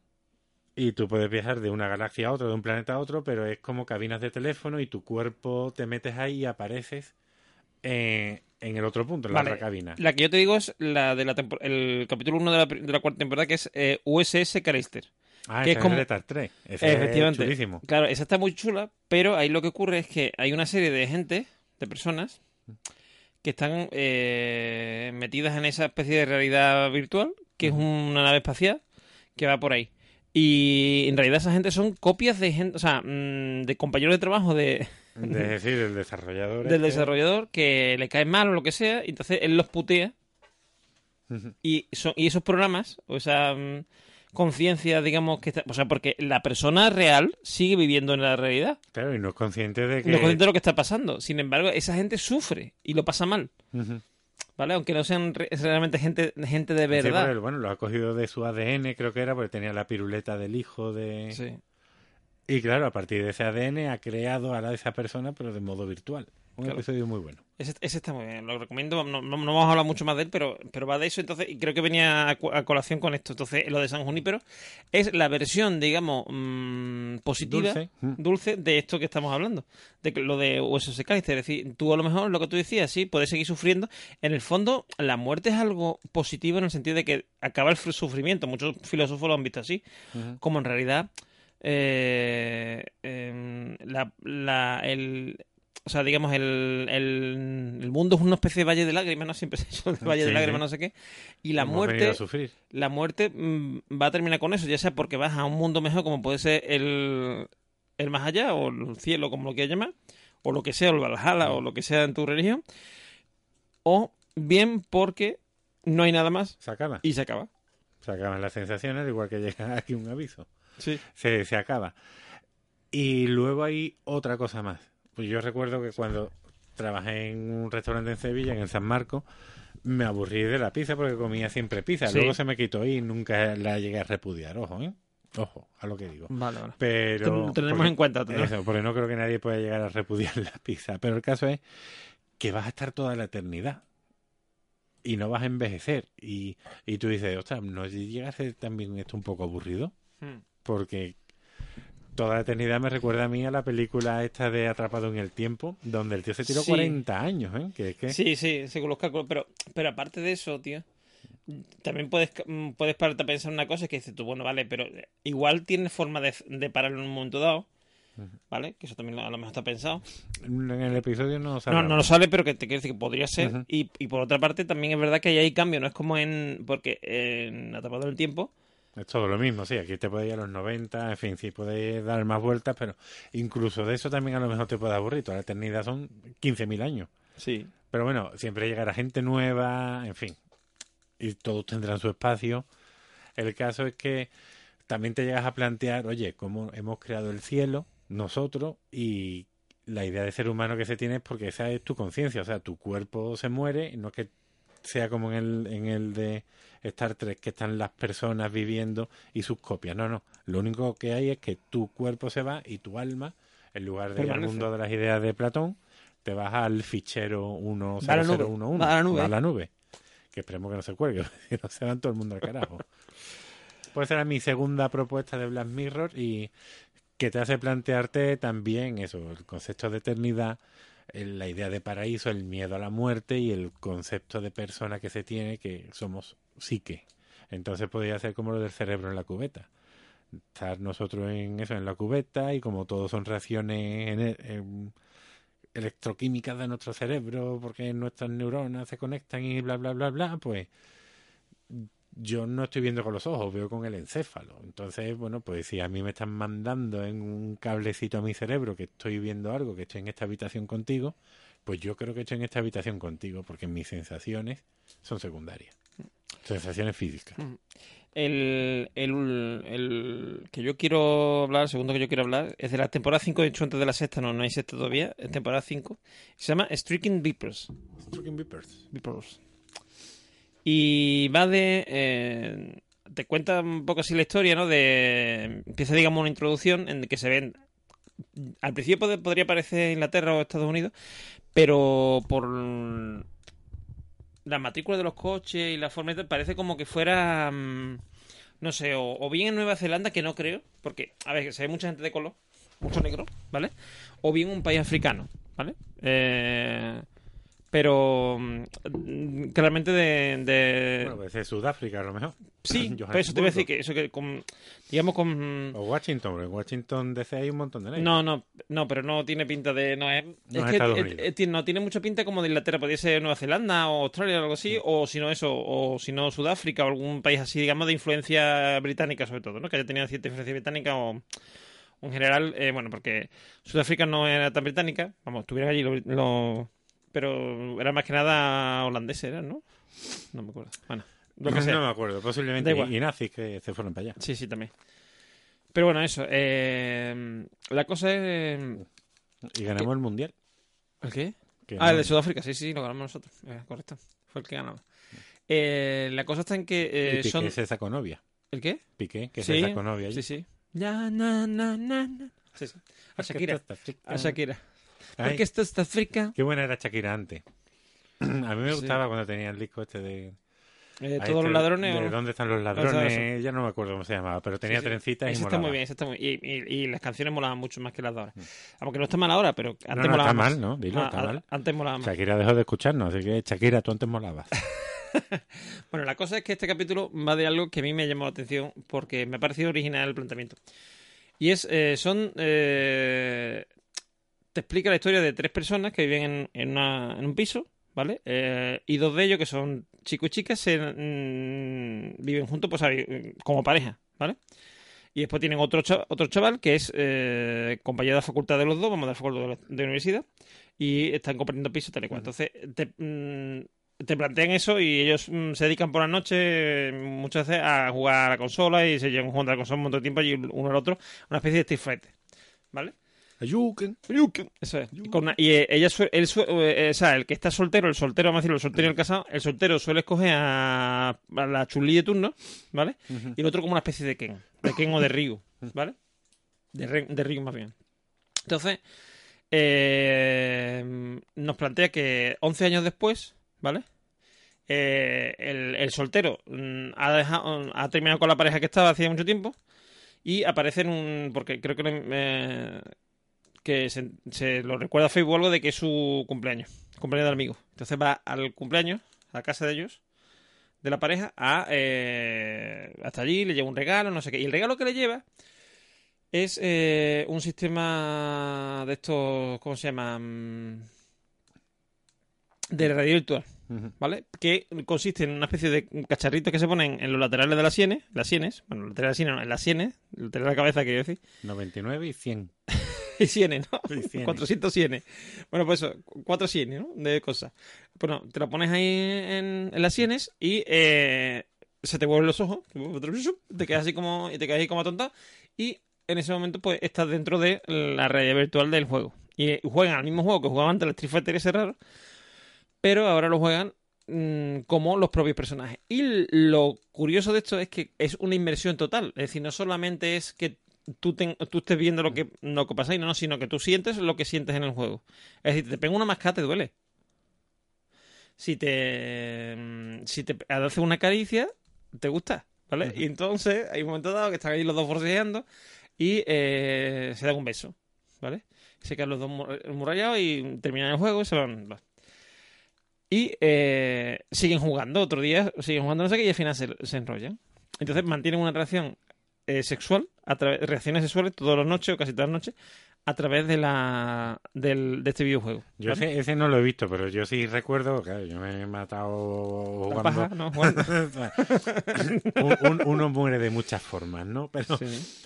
y tú puedes viajar de una galaxia a otra, de un planeta a otro, pero es como cabinas de teléfono y tu cuerpo te metes ahí y apareces en, en el otro punto, en Vale. la otra cabina. La que yo te digo es la de la el capítulo 1 de la, de la cuarta temporada, que es eh, USS Callister. Ah, que es como- de Star Trek. Efectivamente. Es chulísimo. Claro, esa está muy chula, pero ahí lo que ocurre es que hay una serie de gente, de personas, que están eh, metidas en esa especie de realidad virtual, que es una nave espacial que va por ahí. Y en realidad esa gente son copias de gente, o sea, mm, de compañeros de trabajo de, De decir, el desarrollador. del este- desarrollador que le cae mal o lo que sea, y entonces él los putea y, son, y esos programas, o esa mm, conciencia, digamos, que está, o sea, porque la persona real sigue viviendo en la realidad, Claro, y no es consciente de que. no es consciente de lo que está pasando. Sin embargo, esa gente sufre y lo pasa mal. ¿vale? Aunque no sean re- realmente gente, gente de Sí, verdad. porque, bueno, lo ha cogido de su ADN, creo que era, porque tenía la piruleta del hijo de. Sí. Y claro, a partir de ese ADN ha creado a esa persona, pero de modo virtual. Un Claro. episodio muy bueno. Ese, ese está muy bien, lo recomiendo. No, no- no vamos a hablar mucho más de él, pero, pero va de eso. Entonces, y creo que venía a, colación con esto. Entonces, lo de San Junípero es la versión, digamos, mm, positiva, Dulce. Mm. dulce, de esto que estamos hablando. De lo de USS Callister. Es decir, tú a lo mejor lo que tú decías, sí, puedes seguir sufriendo. En el fondo, la muerte es algo positivo en el sentido de que acaba el fr- sufrimiento. Muchos filósofos lo han visto así. Como en realidad, eh, em, la, la- el, o sea, digamos, el, el, el mundo es una especie de valle de lágrimas, ¿no? Siempre se ha de valle Sí, de lágrimas, sí. no sé qué. Y la Hemos muerte, la muerte mm, va a terminar con eso, ya sea porque vas a un mundo mejor, como puede ser el, el más allá, o el cielo, como lo quieras llamar, o lo que sea, o el Valhalla, o lo que sea en tu religión, o bien porque no hay nada más Se acaba. y se acaba. Se acaban las sensaciones, igual que llega *laughs* aquí un aviso. Sí. Se, se acaba. Y luego hay otra cosa más. Pues yo recuerdo que cuando trabajé en un restaurante en Sevilla, en el San Marcos, me aburrí de la pizza porque comía siempre pizza. Sí. Luego se me quitó y nunca la llegué a repudiar. Ojo, ¿eh? Ojo, a lo que digo. Vale, vale. Pero. Ten- tenemos porque- en cuenta. ¿no? Eso, porque no creo que nadie pueda llegar a repudiar la pizza. Pero el caso es que vas a estar toda la eternidad. Y no vas a envejecer. Y, y tú dices, ostras, ¿no llega a ser también esto un poco aburrido? Hmm. Porque toda la eternidad me recuerda a mí a la película esta de Atrapado en el Tiempo, donde el tío se tiró Sí. 40 años, ¿eh? Que. Sí, sí, los cálculos. Pero, pero aparte de eso, tío, también puedes, mm, puedes pararte a pensar una cosa que dices tú, bueno, vale, pero igual tienes forma de, de parar en un momento dado, ¿vale? Que eso también a lo mejor está pensado. En el episodio no No, sale. no lo sale, pero que te quiero decir que podría ser. Y, y por otra parte, también es verdad que ahí hay cambio, no es como en. Porque en Atrapado en el Tiempo. Es todo lo mismo, sí. Aquí te puede ir a los 90, en fin, sí, puedes dar más vueltas, pero incluso de eso también a lo mejor te puede aburrir. Toda la eternidad son 15.000 años. Sí. Pero bueno, siempre llegará gente nueva, en fin. Y todos tendrán su espacio. El caso es que también te llegas a plantear, oye, cómo hemos creado el cielo, nosotros, y la idea de ser humano que se tiene es porque esa es tu conciencia. O sea, tu cuerpo se muere, no es que sea como en el, en el de Star Trek, que están las personas viviendo y sus copias. No, no. Lo único que hay es que tu cuerpo se va y tu alma, en lugar de ir al mundo de las ideas de Platón, te vas al fichero Va a la nube. 1011. Va a la nube. A la nube. Que esperemos que no se cuelgue, *laughs* que no se van todo el mundo al carajo. Pues era mi segunda propuesta de Black Mirror y que te hace plantearte también eso, el concepto de eternidad, la idea de paraíso, el miedo a la muerte y el concepto de persona que se tiene que somos psique. Entonces podría ser como lo del cerebro en la cubeta. Estar nosotros en eso, en la cubeta, y como todos son reacciones electroquímicas de nuestro cerebro, porque nuestras neuronas se conectan y bla, bla, bla, bla, pues yo no estoy viendo con los ojos, veo con el encéfalo. Entonces, bueno, pues si a mí me están mandando en un cablecito a mi cerebro que estoy viendo algo, que estoy en esta habitación contigo, pues yo creo que estoy en esta habitación contigo, porque mis sensaciones son secundarias. Sensaciones físicas. El, el, el que yo quiero hablar, el segundo que yo quiero hablar, es de la temporada 5, de hecho antes de la sexta, no, no hay sexta todavía, es temporada 5. Se llama Streaking Vipers. Striking Vipers. Vipers. Y va de... eh, te cuenta un poco así la historia, ¿no? De... Empieza, digamos, una introducción en que se ven... Al principio pod- podría parecer Inglaterra o Estados Unidos, pero por la matrícula de los coches y la forma parece como que fuera... mm, no sé, o, o bien en Nueva Zelanda, que no creo, porque, a ver, se ve mucha gente de color, mucho negro, ¿vale? O bien un país africano, ¿vale? Eh, pero mm, claramente de, de- Bueno, puede ser Sudáfrica a lo mejor. sí, *laughs* por eso te voy a decir que eso que con, digamos con O Washington, porque en Washington DC hay un montón de negros. no, no, no, pero no tiene pinta de no es, No es es que Estados Unidos. tiene- no tiene mucha pinta como de Inglaterra, podría ser Nueva Zelanda o Australia o algo así, o si no eso, o si no Sudáfrica o algún país así, digamos de influencia británica sobre todo, ¿no? Que haya tenido cierta influencia británica o en general, eh, bueno, porque Sudáfrica no era tan británica, vamos, estuvieron allí los, los- pero era más que nada holandés, ¿era, no? No me acuerdo. Bueno, lo que sea. No me acuerdo, posiblemente. Y nazis que se fueron para allá. Sí, sí, también. Pero bueno, eso. eh, la cosa es... Y ganamos el mundial. ¿El qué? que Ah, no- el de Sudáfrica, sí, sí, lo ganamos nosotros. Eh, correcto. Fue el que ganaba. Eh, la cosa está en que eh, Piqué son... se sacó novia. ¿El qué? Piqué, que sí, se sacó novia. allí. Sí, sí. Ya, na, na, na, na. Sí, sí. A Shakira. A Shakira. Ay, Porque esto es África. Qué buena era Shakira antes. *clears throat* A mí me Sí. gustaba cuando tenía el disco este de... Eh, ¿Todos este los ladrones de? ¿Dónde están los sea, ladrones? Ya no me acuerdo cómo se llamaba, pero tenía Sí, sí. trencitas y Ese está muy bien, está muy y, y, y las canciones molaban mucho más que las de ahora. Aunque no está mal ahora, pero antes Mm. No, no, molaba está más. mal, ¿no? Dilo, Ah, está ah, mal. Antes molaba más. Shakira dejó de escucharnos, así que Shakira, tú antes molabas. *laughs* Bueno, la cosa es que este capítulo va de algo que a mí me ha llamado la atención porque me ha parecido original el planteamiento. Y es, eh, son, eh, te explica la historia de tres personas que viven en, en, una- en un piso, ¿vale? Eh, y dos de ellos, que son chico y chica, se, mm, viven juntos pues, ahí, como pareja, ¿vale? Y después tienen otro, cha- otro chaval que es eh, compañero de la facultad de los dos, vamos, de la facultad de la de la universidad, y están compartiendo piso tal y cual. Entonces, te, mm, te plantean eso y ellos mm, se dedican por la noche mm, muchas veces a jugar a la consola y se llevan jugando a la consola un montón de tiempo y uno al otro, una especie de Street Fighter, ¿vale? Ayuken. Eso es. Con una- y eh, ella sue- él sue- eh, o sea, el que está soltero, el soltero, vamos a decirlo, el soltero y el casado, el soltero suele escoger a, a la chulí de turno, ¿vale? Y el otro como una especie de Ken, de Ken o de Ryu, ¿vale? De, Ren- de Ryu más bien. Entonces, eh, nos plantea que 11 años después, ¿vale? Eh, el, el soltero mm, ha, dejado- ha terminado con la pareja que estaba hacía mucho tiempo y aparece en un... porque creo que, lo- eh, que se, se lo recuerda a Facebook algo de que es su cumpleaños, cumpleaños del amigo. Entonces va al cumpleaños, a casa de ellos, de la pareja, a, eh, hasta allí, le lleva un regalo, no sé qué. Y el regalo que le lleva es eh, un sistema de estos, ¿cómo se llama? Mm, De realidad virtual. ¿vale? Que consiste en una especie de cacharritos que se ponen en los laterales de las sienes, las sienes, bueno, laterales de las sienes, no, en las sienes, lateral de la cabeza, quiero decir, 99 y 100. *laughs* y sienes, ¿no? Y cienes. 400 sienes. Bueno, pues eso, cuatro sienes, ¿no? De cosas. Bueno, te lo pones ahí en, en las sienes y eh, se te vuelven los ojos, te quedas así como, y te quedas ahí como atontado y en ese momento pues estás dentro de la realidad virtual del juego. Y eh, juegan al mismo juego que jugaban antes el Street Fighter ese raro, pero ahora lo juegan mm, como los propios personajes. Y lo curioso de esto es que es una inmersión total. Es decir, no solamente es que tú, ten- tú estés viendo lo que, lo que pasa y no, no, sino que tú sientes lo que sientes en el juego. Es decir, te pega una mascada, te duele. Si te, mm, si te hace una caricia, te gusta, ¿vale? Y entonces hay un momento dado que están ahí los dos forcejeando y eh, se dan un beso, ¿vale? Se quedan los dos mu- murrallados y terminan el juego y se van. va. Y eh, siguen jugando, otro día siguen jugando, no sé qué, y al final se, se enrollan. Entonces mantienen una relación eh, sexual, a través reacciones sexuales todas las noches o casi todas las noches, a través de la del, de este videojuego. Yo ¿vale? ese, ese no lo he visto, pero yo sí recuerdo, claro, yo me he matado La jugando. paja, ¿no? Jugando. *laughs* Un- un- uno muere de muchas formas, ¿no? Pero Sí.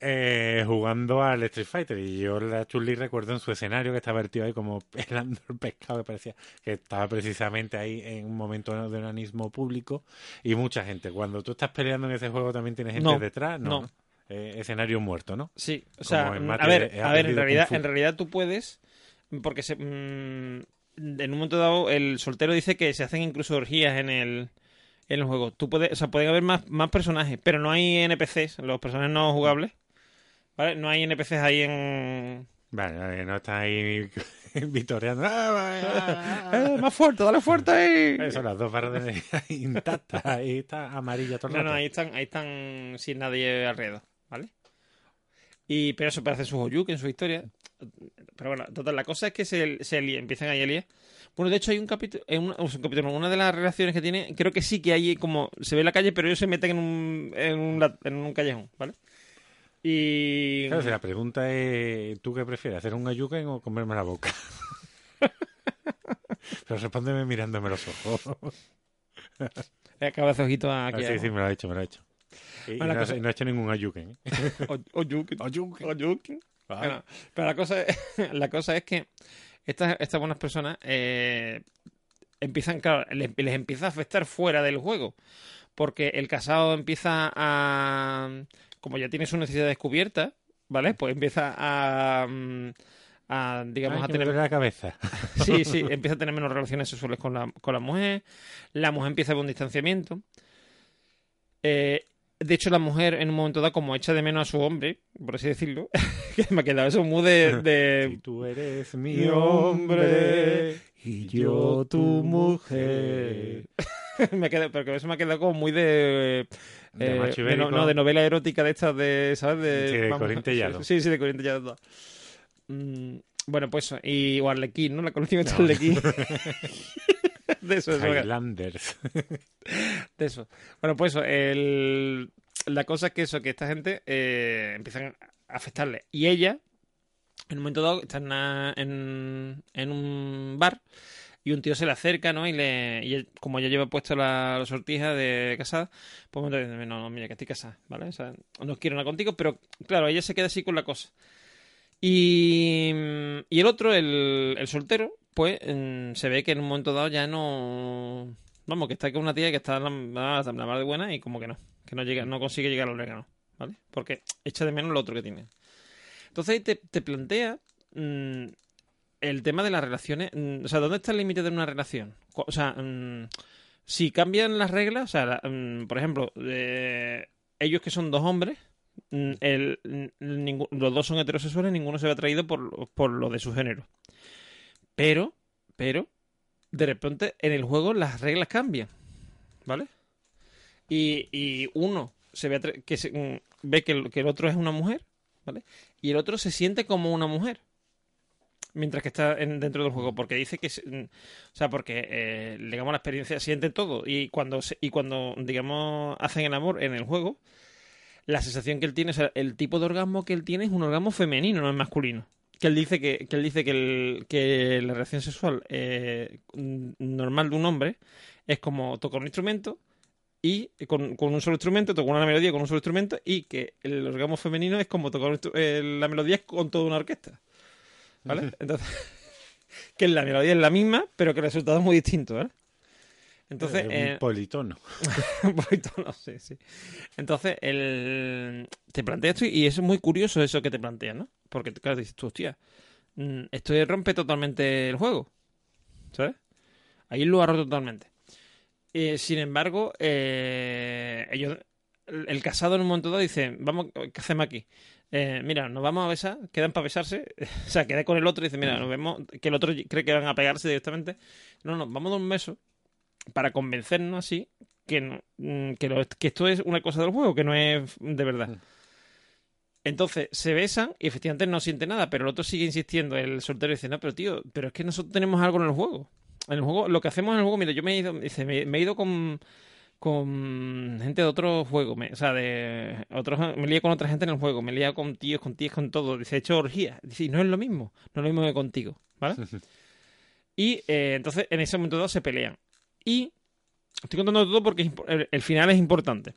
eh, jugando al Street Fighter y yo la Chun-Li recuerdo en su escenario que estaba vertido ahí como pelando el pescado que parecía que estaba precisamente ahí en un momento de organismo público y mucha gente. Cuando tú estás peleando en ese juego también tienes gente No, detrás, no. no. Eh, escário muerto, ¿no? Sí, o sea, mm, a ver, a ver, en realidad, en realidad tú puedes, porque se, mm, en un momento dado el soltero dice que se hacen incluso orgías en el, en el juego. Tú puedes, o sea, pueden haber más, más personajes, pero no hay NPCs, los personajes no jugables, ¿vale? No hay NPCs ahí en... Vale, no estás ahí *laughs* vitoreando. ¡Ah, *laughs* ¡Eh, más fuerte, dale fuerte ahí! Eso, las dos barras *laughs* intactas. Ahí está amarilla todo el No, no, ahí están, ahí están sin nadie alrededor. Y, pero eso parece su Oyuk en su historia. Pero bueno, total, la cosa es que se, se lía- empiezan ahí a liar. Bueno, de hecho hay un capítulo, en un, un capítulo, en una de las relaciones que tiene, creo que sí que hay como, se ve la calle, pero ellos se meten en un, en un, la- en un callejón, ¿vale? Y... Claro, si la pregunta es, ¿tú qué prefieres, hacer un ayuken o comerme la boca? *laughs* Pero respóndeme mirándome los ojos. *laughs* Acaba de ojito aquí. Ah, sí, sí, me lo ha hecho, me lo ha hecho. Y, Bueno, no, cosa- ha- no ha hecho ningún ayuken. ¿eh? *laughs* Oyuken. Oyuken. Bueno, pero la cosa es, *laughs* la cosa es que estas, estas buenas personas eh, empiezan, claro, les, les empieza a afectar fuera del juego. Porque el casado empieza a. Como ya tiene su necesidad descubierta, ¿vale? Pues empieza a. mm, a digamos, Ay, a tener. la cabeza. *laughs* Sí, sí, empieza a tener menos relaciones sexuales con la, con la mujer. La mujer empieza a ver un distanciamiento. Eh, de hecho, la mujer en un momento dado, como echa de menos a su hombre, por así decirlo, *laughs* que me ha quedado eso muy de. *laughs* Si tú eres mi hombre y yo tu mujer. *laughs* me ha quedado, pero que eso me ha quedado como muy de. De eh, de no, de novela erótica de estas de. ¿Sabes? De, Sí, de vamos, Corín Tellado. Sí, sí, de Corín Tellado. Mm, bueno, pues. Y, o Arlequín, ¿no? La conocimiento No. de Arlequín. De eso, eso. Highlanders. *laughs* de eso. Bueno, pues eso, el- la cosa es que eso, que esta gente eh, empiezan a afectarle. Y ella, en un momento dado, está en, una- en, en un bar y un tío se le acerca, ¿no? Y, le, y él, como ella lleva puesto la, la sortija de casada, pues momento dice, no, no, mira, que estoy casada, ¿vale? O sea, no quiero nada contigo, pero claro, ella se queda así con la cosa. Y, y el otro, el, el soltero, pues mm, se ve que en un momento dado ya no... Vamos, que está con una tía que está la, la, de buena y como que no, que no llega, no consigue llegar al orégano, ¿vale? Porque echa de menos lo otro que tiene. Entonces ahí te, te plantea mm, el tema de las relaciones, mm, o sea, ¿dónde está el límite de una relación? O sea, si cambian las reglas, o sea, por ejemplo, ellos que son dos hombres, el, ningú- los dos son heterosexuales, ninguno se ve atraído por, por lo de su género. Pero, pero, de repente en el juego las reglas cambian, ¿vale? Y, y uno se ve que se- mm, ve que el, que el otro es una mujer, ¿vale? Y el otro se siente como una mujer mientras que está en- dentro del juego porque dice que mm, o sea porque eh, digamos la experiencia siente todo y cuando se- y cuando digamos hacen el amor en el juego la sensación que él tiene o sea el tipo de orgasmo que él tiene es un orgasmo femenino no es masculino que él dice que, que él dice que, el- que la reacción sexual eh, normal de un hombre es como tocar un instrumento y con, con un solo instrumento, tocar una melodía con un solo instrumento y que el orgasmo femenino es como tocar eh, la melodía con toda una orquesta. ¿Vale? Entonces, *laughs* que la melodía es la misma, pero que el resultado es muy distinto, ¿vale? Entonces, Eh, *laughs* un politono. sé, sí. Entonces, el... te planteas esto y es muy curioso eso que te planteas, ¿no? Porque, claro, dices tú, hostia, mm, esto rompe totalmente el juego, ¿sabes? Ahí lo ha roto totalmente. Eh, sin embargo, eh, ellos, el, el casado en un momento dado dice, vamos, ¿qué hacemos aquí? Eh, mira, nos vamos a besar, quedan para besarse, *laughs* o sea, queda con el otro y dice, mira, nos vemos, que el otro cree que van a pegarse directamente. No, no, vamos a dar un beso para convencernos así que, no- mm, que, lo- que esto es una cosa del juego, que no es de verdad. Mm. Entonces se besan y efectivamente no siente nada, pero el otro sigue insistiendo. El soltero dice: No, pero tío, pero es que nosotros tenemos algo en el juego. En el juego, lo que hacemos en el juego, mira, yo me he ido, dice, me, me he ido con, con gente de otro juego, me- o sea, de otros, me he liado con otra gente en el juego, me he liado con tíos, con tías, con todo. Dice, he hecho orgías. Dice, y no es lo mismo, no es lo mismo que contigo, ¿vale? *laughs* y eh, entonces en ese momento dado se pelean. Y estoy contando todo porque el, final es importante.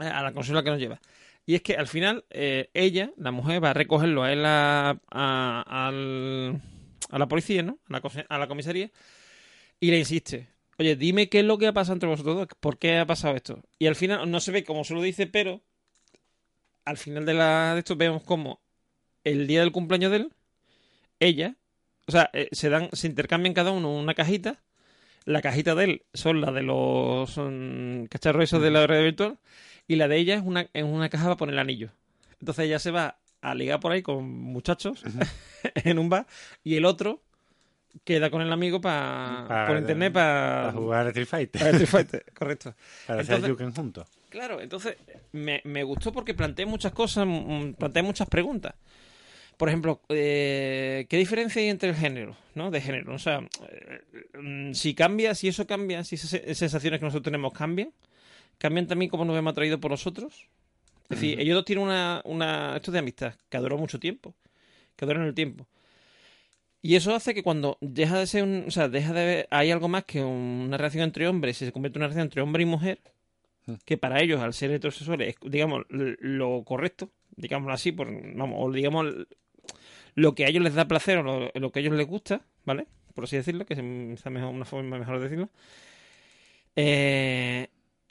eh, A la consola que nos lleva. Y es que al final eh, ella, la mujer, va a recogerlo a él a, a- la policía, ¿no? A la, comisaría. Y le insiste. Oye, dime qué es lo que ha pasado entre vosotros dos. ¿Por qué ha pasado esto? Y al final no se ve como se lo dice, pero al final de, la, de esto vemos como el día del cumpleaños de él, ella, o sea, eh, se dan, se intercambian cada uno una cajita. La cajita de él son las de los mm, cacharros esos de la red virtual y la de ella es una, es una caja para poner el anillo. Entonces ella se va a ligar por ahí con muchachos *laughs* en un bar y el otro queda con el amigo pa- Pa- por internet para jugar a Street Fighter. Street Fighter, correcto. *laughs* Para hacer Yuken juntos. Claro, entonces me, me gustó porque planteé muchas cosas, mm, planteé muchas preguntas. Por ejemplo, eh, ¿qué diferencia hay entre el género, ¿no? De género. O sea, eh, mm, si cambia, si eso cambia, si esas sensaciones que nosotros tenemos cambian, cambian también como nos hemos atraído por nosotros. Es decir, ellos dos tienen una, una, esto de amistad que durado mucho tiempo, que duran el tiempo. Y eso hace que cuando deja de ser un, o sea, deja de hay algo más que una relación entre hombres y se convierte en una relación entre hombre y mujer, que para ellos, al ser heterosexuales, es, digamos, lo correcto, digámoslo así, por, vamos, o digamos, lo que a ellos les da placer o lo, que a ellos les gusta, ¿vale? Por así decirlo, que es mejor, una forma mejor de decirlo. Eh,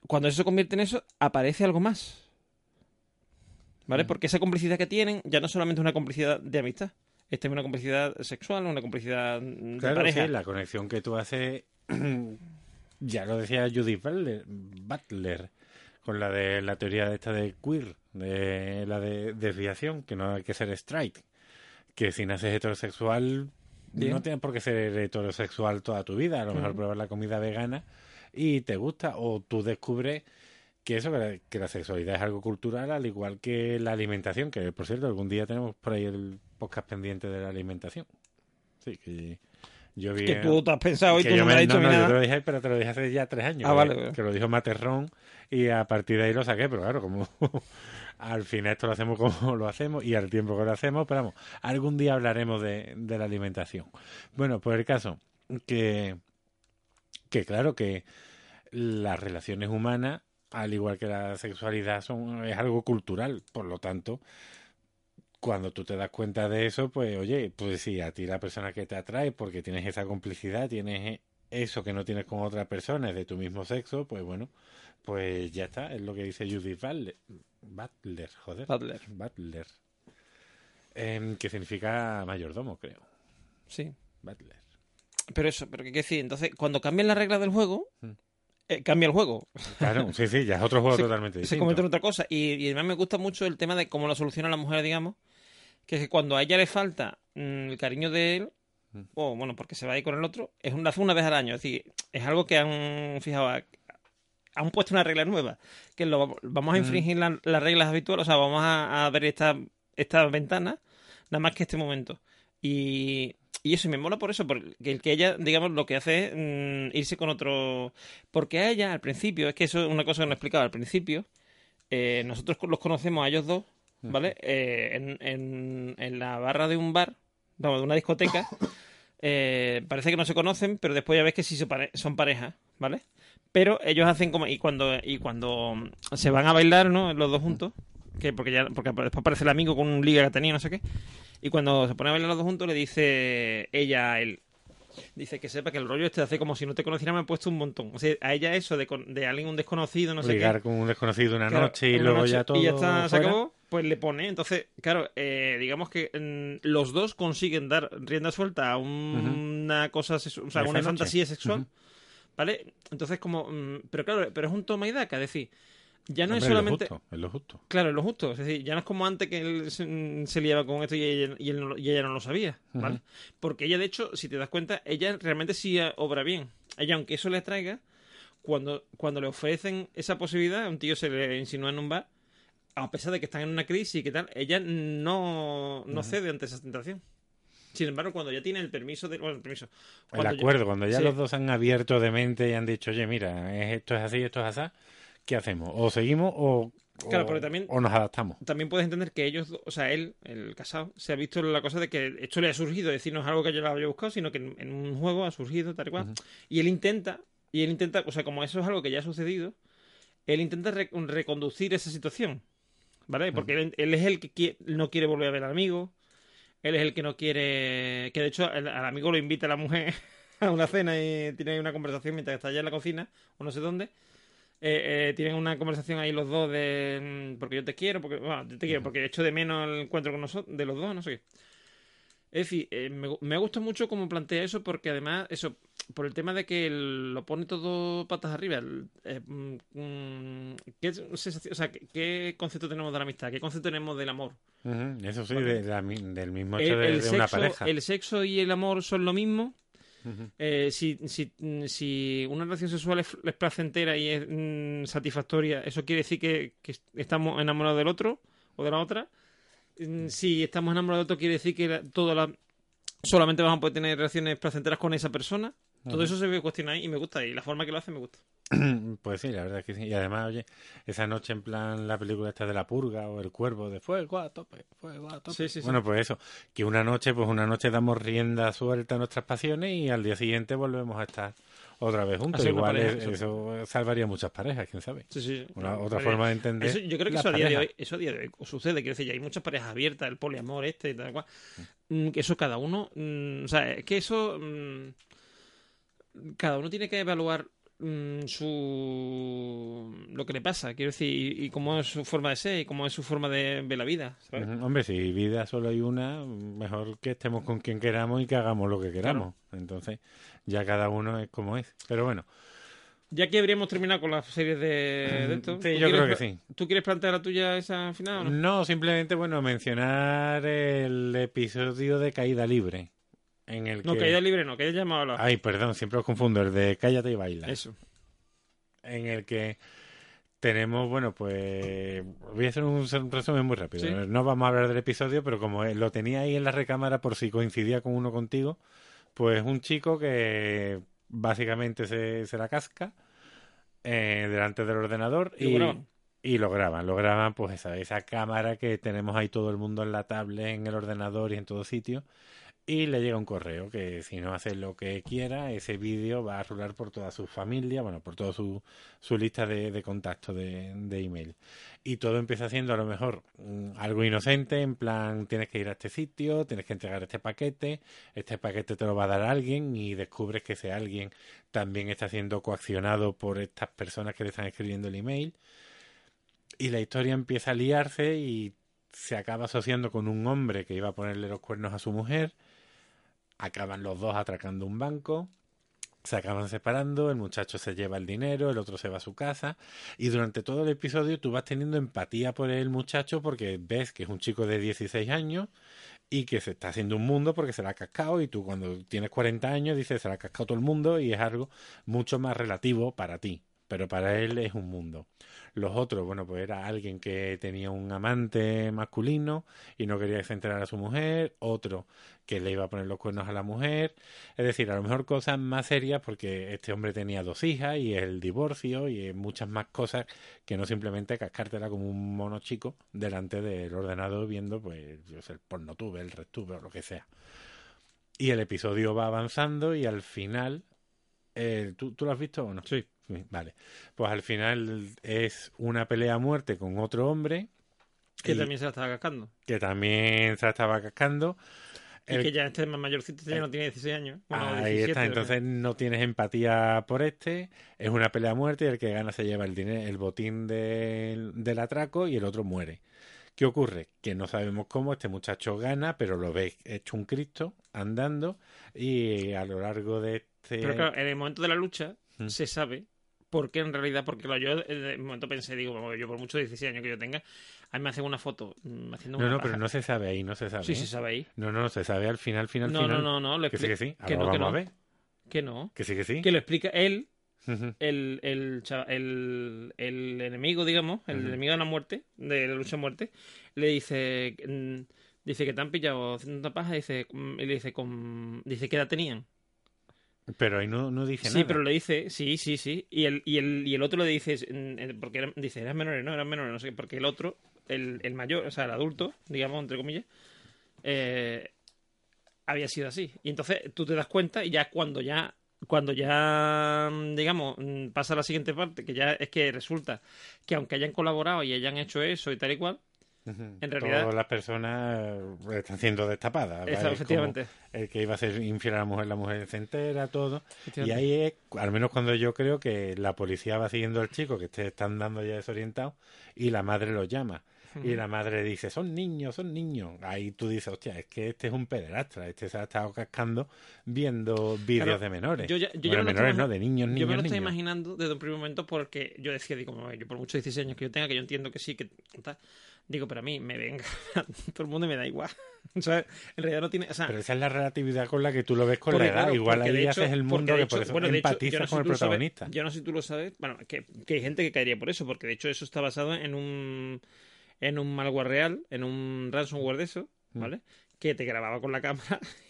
cuando eso se convierte en eso, aparece algo más. ¿Vale? Porque esa complicidad que tienen ya no solamente es una complicidad de amistad, es también una complicidad sexual, una complicidad de claro, pareja. Sí, la conexión que tú haces, *clears throat* ya lo decía Judith Butler, con la de la teoría de esta de queer, de la de desviación, que no hay que ser straight, que si naces heterosexual no tienes por qué ser heterosexual toda tu vida, a lo mejor probar la comida vegana y te gusta o tú descubres que eso, que la, sexualidad es algo cultural, al igual que la alimentación, que por cierto, algún día tenemos por ahí el podcast pendiente de la alimentación. Sí, que yo vi... Que tú te has pensado y tú no me, has dicho no, nada. yo te lo dije, pero te lo dije hace ya tres años. Ah, vale, Que lo dijo Materrón y a partir de ahí lo saqué, pero claro, como al final esto lo hacemos *laughs* como lo hacemos y al tiempo que lo hacemos, pero vamos, algún día hablaremos de, la alimentación. Bueno, pues el caso que, que claro que las relaciones humanas al igual que la sexualidad, son, es algo cultural. Por lo tanto, cuando tú te das cuenta de eso, pues oye, pues sí, a ti la persona que te atrae, porque tienes esa complicidad, tienes eso que no tienes con otra persona, es de tu mismo sexo, pues bueno, pues ya está, es lo que dice Judith Butler, Butler joder. Butler. Butler. Em, que significa mayordomo, creo. Sí. Butler. Pero eso, pero qué decir, entonces, cuando cambian las reglas del juego, Hmm. eh, cambia el juego. Claro, sí, sí, ya es otro juego *laughs* Se- totalmente Se distinto. convierte en otra cosa. Y, y además me gusta mucho el tema de cómo lo soluciona la mujer, digamos. Que es que cuando a ella le falta mm, el cariño de él, Mm. o bueno, porque se va a ir con el otro, es una, una vez al año. Es decir, es algo que han fijado, han puesto una regla nueva. Que lo, vamos a Mm. infringir la- las reglas habituales, o sea, vamos a, a ver esta, esta ventana, nada más que este momento. Y, y eso, y me mola por eso, porque el que ella, digamos, lo que hace es mm, irse con otro. Porque a ella, al principio, es que eso es una cosa que no he explicado, al principio, eh, nosotros los conocemos a ellos dos, ¿vale? Eh, en, en, en la barra de un bar, vamos, de una discoteca. *coughs* eh, parece que no se conocen, pero después ya ves que sí son pareja, ¿vale? Pero ellos hacen como. Y cuando, y cuando se van a bailar, ¿no? Los dos juntos. Que porque ya porque después aparece el amigo con un liga que tenía, no sé qué. Y cuando se ponen a bailar los dos juntos, le dice ella a él. Dice que sepa que el rollo este hace como si no te conociera me ha puesto un montón. O sea, a ella eso de, de alguien un desconocido, no sé Ligar qué. con un desconocido una Claro, noche y una luego noche, ya todo Y ya está, se acabó, pues le pone. Entonces, claro, eh, digamos que mm, los dos consiguen dar rienda suelta a un- una cosa, o sea, una fantasía sexual. ¿Vale? Entonces, como. mm, pero claro, pero es un toma y daca, es decir, ya no Hombre, es es lo solamente. justo, es lo justo. Claro, es lo justo. Es decir, ya no es como antes que él se, se liaba con esto y ella, y él no lo- y ella no lo sabía, ¿vale? Porque ella, de hecho, si te das cuenta, ella realmente sí obra bien. Ella, aunque eso le traiga, cuando, cuando le ofrecen esa posibilidad, a un tío se le insinúa en un bar, a pesar de que están en una crisis y que tal, ella no, no cede ante esa tentación. Sin embargo, cuando ya tiene el permiso de... Bueno, el permiso. El cuando ya- acuerdo, cuando ya sí. los dos han abierto de mente y han dicho, oye, mira, es- esto es así, esto es así, ¿qué hacemos? ¿O seguimos o, Claro, o- porque también- o nos adaptamos? también puedes entender que ellos, o sea, él, el casado, se ha visto la cosa de que esto le ha surgido, es decir, no es algo que yo lo había buscado, sino que en, en un juego ha surgido, tal y cual. Y él intenta, y él intenta, o sea, como eso es algo que ya ha sucedido, él intenta re- reconducir esa situación, ¿vale? Porque él, él es el que qui- no quiere volver a ver al amigo, él es el que no quiere, que de hecho el- al amigo lo invita a la mujer *laughs* a una cena y tiene ahí una conversación mientras está allá en la cocina, o no sé dónde. Eh, eh, tienen una conversación ahí los dos de mm, porque yo te quiero, porque bueno, yo te quiero, porque echo de menos el encuentro con nosotros, de los dos, no sé qué. Es decir, eh, me, me gusta mucho cómo plantea eso, porque además, eso, por el tema de que el- lo pone todo patas arriba. el- eh, mm, mm, ¿qué, sensación- o sea, ¿qué, qué concepto tenemos de la amistad? ¿Qué concepto tenemos del amor? Ujú, Eso sí, de la mi- del mismo El, hecho de, el de una sexo, pareja. el sexo y el amor son lo mismo. Eh, si, si, si una relación sexual es, es placentera y es mm, satisfactoria, ¿eso quiere decir que, que estamos enamorados del otro o de la otra? Mm, si estamos enamorados de otro, quiere decir que toda la... solamente vamos a poder tener relaciones placenteras con esa persona. Todo eso se cuestiona ahí y me gusta. Y la forma que lo hace me gusta. *clears throat* Pues sí, la verdad es que sí. Y además, oye, esa noche en plan la película esta de la purga o el cuervo de fuego a tope, fuego a tope. Sí, sí, sí. Bueno, pues eso, que una noche, pues una noche damos rienda suelta a nuestras pasiones y al día siguiente volvemos a estar otra vez juntos. Igual pareja, es- eso. salvaría muchas parejas, quién sabe. Sí, sí. Una, otra forma de entender. Eso, yo creo que eso a día de hoy, eso a día de hoy sucede, quiero decir, ya hay muchas parejas abiertas, el poliamor este y tal cual. Mm, eso cada uno, mm, o sea, es que eso mm, cada uno tiene que evaluar mm, su lo que le pasa, quiero decir, y, y cómo es su forma de ser y cómo es su forma de ver la vida, Hombre, si vida solo hay una, mejor que estemos con quien queramos y que hagamos lo que queramos. Entonces, ya cada uno es como es. Pero bueno, Ya que habríamos terminado con las series de, de esto. Sí, ¿tú yo creo que sí. ¿Tú quieres plantear la tuya esa final o no? No, simplemente, bueno, mencionar el episodio de Caída Libre. En el No, que... caída libre no, caída llamada a la... Ay, perdón, siempre os confundo, el de Cállate y Baila. Eso. En el que tenemos, bueno, pues voy a hacer un, un resumen muy rápido. Sí. No vamos a hablar del episodio, pero como lo tenía ahí en la recámara por si coincidía con uno contigo, pues un chico que básicamente se, se la casca eh, delante del ordenador ¿Y graban? y lo graban. Lo graban, pues esa, esa cámara que tenemos ahí todo el mundo en la tablet, en el ordenador y en todo sitio. Y le llega un correo que si no hace lo que quiera, ese vídeo va a rular por toda su familia, bueno, por toda su, su lista de, de contactos de, de email. Y todo empieza siendo a lo mejor mm, algo inocente, en plan, tienes que ir a este sitio, tienes que entregar este paquete, este paquete te lo va a dar alguien y descubres que ese alguien también está siendo coaccionado por estas personas que le están escribiendo el email. Y la historia empieza a liarse y se acaba asociando con un hombre que iba a ponerle los cuernos a su mujer. Acaban los dos atracando un banco. Se acaban separando, el muchacho se lleva el dinero, el otro se va a su casa y durante todo el episodio tú vas teniendo empatía por el muchacho porque ves que es un chico de 16 años y que se está haciendo un mundo porque se la ha cascado y tú cuando tienes 40 años dices se la ha cascado todo el mundo y es algo mucho más relativo para ti, pero para él es un mundo. Los otros, bueno, pues era alguien que tenía un amante masculino y no quería que se enterara a su mujer, otro que le iba a poner los cuernos a la mujer, es decir, a lo mejor cosas más serias porque este hombre tenía dos hijas y el divorcio y muchas más cosas que no simplemente cascártela como un mono chico delante del ordenador viendo pues yo sé, el pornotube, el rectube o lo que sea. Y el episodio va avanzando y al final eh, ¿tú, ¿tú lo has visto o no? Sí. Vale. Pues al final es una pelea a muerte con otro hombre Que también se la estaba cascando. que también se la estaba cascando. Y que ya este es más mayorcito, ya no tiene 16 años. Bueno, Ahí 17, está, entonces no tienes empatía por este, es una pelea a muerte y el que gana se lleva el dinero, el botín del, del atraco y el otro muere. ¿Qué ocurre? Que no sabemos cómo este muchacho gana, pero lo ves hecho un Cristo andando y a lo largo de este... Pero claro, en el momento de la lucha Mm. se sabe por qué en realidad, porque claro, yo en el momento pensé, digo, yo por muchos 16 años que yo tenga, a mí me hacen una foto mm, haciendo no, una no, pero paja. no se sabe ahí, no se sabe. Sí, ¿eh? se sabe ahí. No, no, se sabe al final, final, No, final. no, no, no, lo Que sí, que sí. que no, que no. a ver. Que no. Que sí, que sí. Que lo explica él, el, el, el, el enemigo, digamos, el enemigo de la muerte, de la lucha a muerte, le dice, mm, dice que te han pillado haciendo una paja, dice, mm, y le dice, con, dice, ¿qué edad tenían? Pero ahí no, no dice Sí, nada. pero le dice, sí, sí, sí. Y el, y el, y el otro le dice, mm, eh, porque eran- dice, eran menores, no, eran menores, no sé, qué, porque el otro, el, el mayor, o sea, el adulto, digamos, entre comillas, eh, había sido así. Y entonces tú te das cuenta y ya cuando ya, cuando ya, mm, digamos, mm, pasa la siguiente parte, que ya es que resulta que aunque hayan colaborado y hayan hecho eso y tal y cual. En realidad- Todas las personas eh, están siendo destapadas. ¿vale? efectivamente, El que iba a ser infiel a la mujer, la mujer se entera, todo. Y ahí es, al menos cuando yo creo que la policía va siguiendo al chico que esté están dando ya desorientado y la madre lo llama. Y la madre dice, son niños, son niños. Ahí tú dices, hostia, es que este es un pederastra, este se ha estado cascando viendo vídeos Claro, de menores. yo ya- yo ya Bueno, me lo menores no, de niños, niños, Yo me lo estoy niños. imaginando desde un primer momento porque yo decía, digo, "Mamá, yo por muchos 16 años que yo tenga, que yo entiendo que sí, que tal", digo, pero a mí me venga *laughs* todo el mundo me da igual. *laughs* O sea, en realidad no tiene, o sea, Pero esa es la relatividad con la que tú lo ves con porque, la edad. claro, Igual ahí hecho- haces el mundo que hecho- por eso bueno, hecho, empatizas no con si el sabes- protagonista. yo no sé si tú lo sabes, bueno, que, que hay gente que caería por eso, porque de hecho eso está basado en un en un malware real, en un ransomware de eso, Mm. ¿vale? Que te grababa con la cámara *laughs*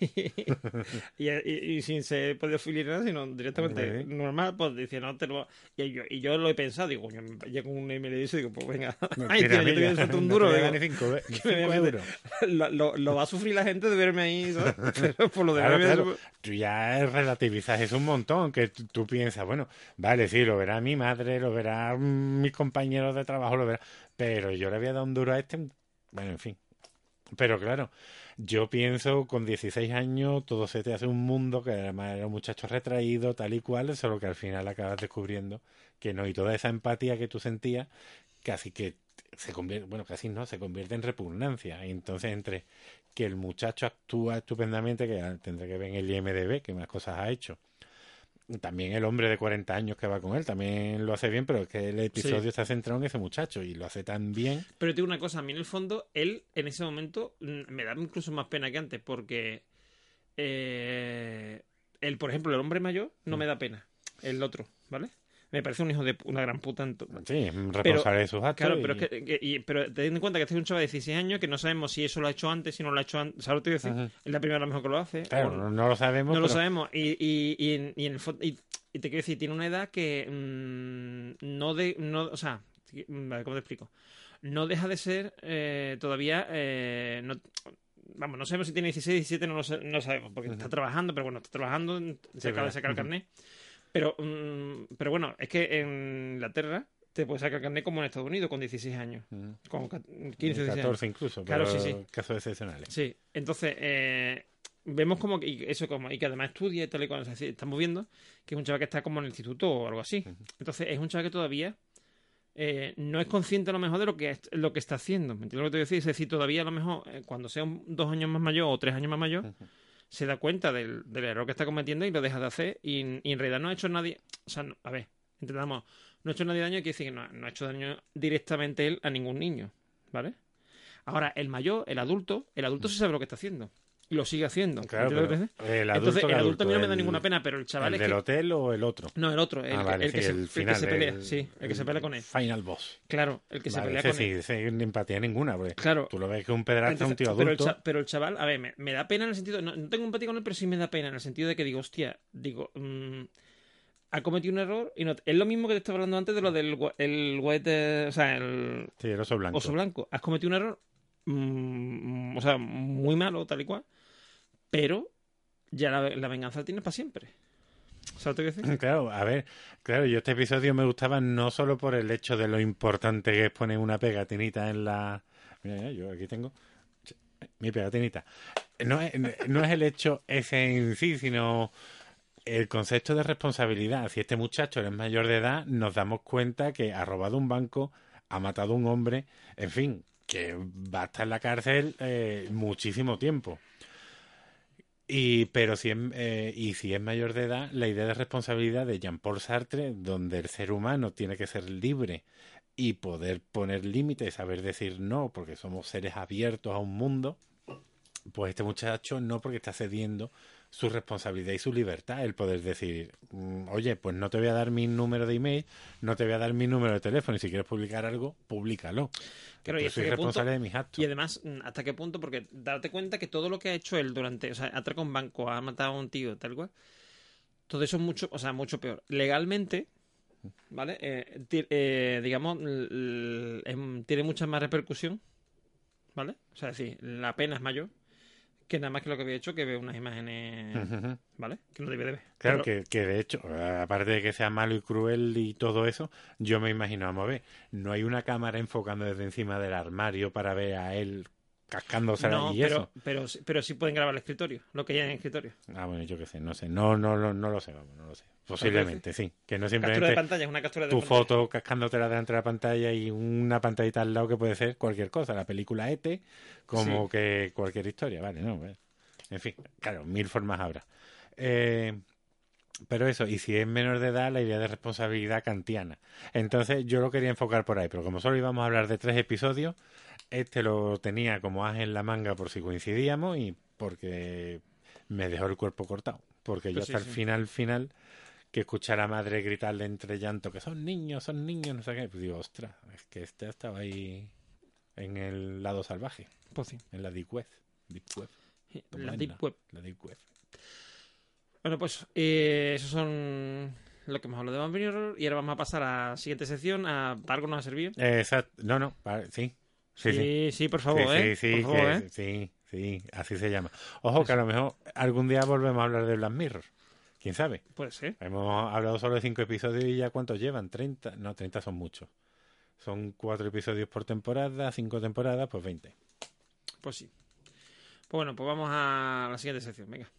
y, y- y sin ser pedofilia ni nada, sino directamente normal, pues dice, no te lo... Y yo, y yo lo he pensado, digo, me llego un email y digo, pues venga, *laughs* ay, tío, yo te voy a soltar un no duro, digo, dar ni cinco, ni *laughs* que me cinco euros. lo, lo- lo va a sufrir la gente de verme ahí, ¿sabes? Pero por lo de Claro. Tú ya relativizas eso un montón, que tú, tú piensas, bueno, vale, sí, lo verá mi madre, lo verá mm, mis compañeros de trabajo, lo verá, pero yo le voy a dar un duro a este, bueno, en fin. Pero claro, yo pienso con 16 años todo se te hace un mundo que además era un muchacho retraído, tal y cual, solo que al final acabas descubriendo que no, y toda esa empatía que tú sentías, casi que se convierte, bueno, casi no, se convierte en repugnancia. Y entonces entre que el muchacho actúa estupendamente, que tendré que ver en el IMDB, que más cosas ha hecho. También el hombre de 40 años que va con él, también lo hace bien, pero es que el episodio Sí. está centrado en ese muchacho y lo hace tan bien. Pero te digo una cosa, a mí en el fondo, él en ese momento mm, me da incluso más pena que antes, porque eh, él, por ejemplo, el hombre mayor no Mm. me da pena, el otro, ¿vale? Me parece un hijo de una gran puta. en Sí, es responsable de sus actos. Claro, y- pero, es que, que- y- pero ten en cuenta que este es un chaval de 16 años que no sabemos si eso lo ha hecho antes, si no lo ha hecho antes. ¿Sabes lo que decir? Es la primera vez mejor que lo hace. Claro, o- no, lo sabemos. no lo sabemos. Y, y, y, en, y en el y, y te quiero decir, tiene una edad que mm, no de. No, o sea, mm, vale, ¿cómo te explico? No deja de ser eh, todavía. eh, no, vamos, no sabemos si tiene 16, 17, no lo no sabemos, porque está trabajando, pero bueno, está trabajando, se acaba de sacar el carnet. Pero, mm, pero bueno, es que en Inglaterra te puedes sacar carnet como en Estados Unidos con 16 años, con ca- 15, 16 años. 14 incluso, Claro, pero sí, sí. casos excepcionales. Sí, entonces eh, vemos como que y eso como y que además estudia y tal y cual, es decir, estamos viendo que es un chaval que está como en el instituto o algo así. Entonces es un chaval que todavía eh, no es consciente a lo mejor de lo que es- lo que está haciendo. ¿Me entiendes lo que te voy a decir? Es decir, todavía a lo mejor eh, cuando sea un- dos años más mayor o tres años más mayor se da cuenta del, del error que está cometiendo y lo deja de hacer y, en realidad no ha hecho nadie, o sea, a ver, entendamos, no ha hecho nadie daño, quiere decir que no, no ha hecho daño directamente él a ningún niño, ¿vale? Ahora, el mayor, el adulto, el adulto sí sabe lo que está haciendo. Lo sigue haciendo. Claro, ¿Entiendes lo que pero el adulto, Entonces, ¿qué el adulto a mí no me da el- ninguna pena, pero el chaval ¿El es del que... hotel o el otro? No, el otro, el, ah, que- vale, el que, sí, se, el el que final. se pelea, el- sí, el que se pelea con él. Final boss. Claro, el que se pelea ese con sí, él. ese ni empatía ninguna, porque Claro. tú lo ves que un pedrasta, un Entonces, tío pero, el adulto. cha- pero el chaval, a ver, me, me da pena en el sentido, no, no tengo empatía con él, pero sí me da pena en el sentido de que digo, hostia, digo, mm, ha cometido un error y no, es lo mismo que te estaba hablando antes de lo del el eh, o sea, el Sí, el oso blanco. oso blanco. Has cometido un error, mm, o sea, muy malo, tal y cual, pero ya la, venganza la tienes para siempre. ¿Sabes quiero decir? Claro, a ver, claro, yo este episodio me gustaba no solo por el hecho de lo importante que es poner una pegatinita en la... Mira, mira, yo aquí tengo mi pegatinita. No es, no es el hecho ese en sí, sino el concepto de responsabilidad. Si este muchacho es mayor de edad, nos damos cuenta que ha robado un banco, ha matado a un hombre, en fin, que va a estar en la cárcel eh, muchísimo tiempo. Y, pero si es, eh, y si es mayor de edad, la idea de responsabilidad de Jean-Paul Sartre, donde el ser humano tiene que ser libre y poder poner límites, saber decir no, porque somos seres abiertos a un mundo, pues este muchacho no, porque está cediendo su responsabilidad y su libertad, el poder decir, mm, oye, pues no te voy a dar mi número de email, no te voy a dar mi número de teléfono, y si quieres publicar algo, públicalo. Hasta soy qué punto- responsable de mis actos. Y además, mm, ¿hasta qué punto? Porque darte cuenta que todo lo que ha hecho él durante, o sea, ha atracado un banco, ha matado a un tío, tal cual, todo eso es mucho, o sea, mucho peor. Legalmente, ¿vale? Eh, eh, digamos, tiene mucha más repercusión, ¿vale? O sea, decir, la pena es mayor que nada más que lo que había hecho, que ve unas imágenes. ¿vale? Que no debe de ver. Claro, Pero- que, que de hecho, aparte de que sea malo y cruel y todo eso, yo me imagino, vamos a ver, no hay una cámara enfocando desde encima del armario para ver a él cascándose No, y pero, eso. pero, sí- pero sí pueden grabar el escritorio, lo que hay en el escritorio. Ah, bueno, yo qué sé, no sé, no, no, no, no lo sé, vamos, no lo sé. Posiblemente, sí, que no Captura de simplemente pantalla, es una captura de tu pantalla. foto cascándotela delante de la pantalla y una pantallita al lado que puede ser cualquier cosa, la película ET, como Sí. que cualquier historia, vale, no, en fin, claro, mil formas habrá. Eh, pero eso, y si es menor de edad, la idea de responsabilidad kantiana. Entonces yo lo quería enfocar por ahí, pero como solo íbamos a hablar de tres episodios, este lo tenía como as en la manga por si coincidíamos y porque me dejó el cuerpo cortado. Porque yo Pues sí, hasta el sí. final, final, que escuchar a madre gritarle entre llanto que son niños, son niños, no sé qué, pues digo, ostras, es que este estaba ahí en el lado salvaje, Pues sí. en la Deep Web. Deep Web. La Deep Web. La Deep Web. Bueno, pues eh, esos son lo que hemos hablado de Mirror. Y ahora vamos a pasar a la siguiente sección. A algo nos ha servido. Eh, Exacto. No, no, sí. Sí, sí. sí, sí, por favor, sí, ¿eh? sí, sí, por favor, que- ¿eh? sí, sí, así se llama. Ojo, que a lo mejor algún día volvemos a hablar de Black Mirror. ¿Quién sabe? Puede ser. Hemos hablado solo de cinco episodios y ya cuántos llevan, 30. No, 30 son muchos. Son cuatro episodios por temporada, cinco temporadas, pues 20. Pues sí. Pues bueno, pues vamos a la siguiente sección. Venga.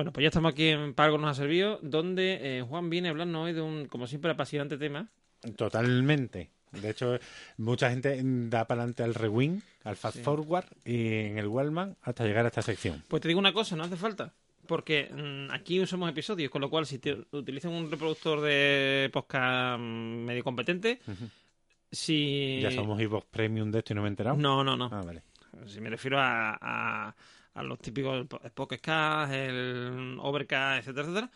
Bueno, pues ya estamos aquí en Para algo nos ha servido, donde eh, Juan viene a hablarnos hoy de un, como siempre, apasionante tema. Totalmente. De hecho, mucha gente da para adelante al rewind, al fast Sí. forward y en el Wallman hasta llegar a esta sección. Pues te digo una cosa, no hace falta. Porque mm, aquí usamos episodios, con lo cual si te utilizan un reproductor de podcast mm, medio competente, si... Ya somos Evox Premium de esto y no me he enterado. No, no, no. Ah, vale. Si me refiero a, a, a los típicos Pocket Cast, el Overcast, etcétera, etcétera,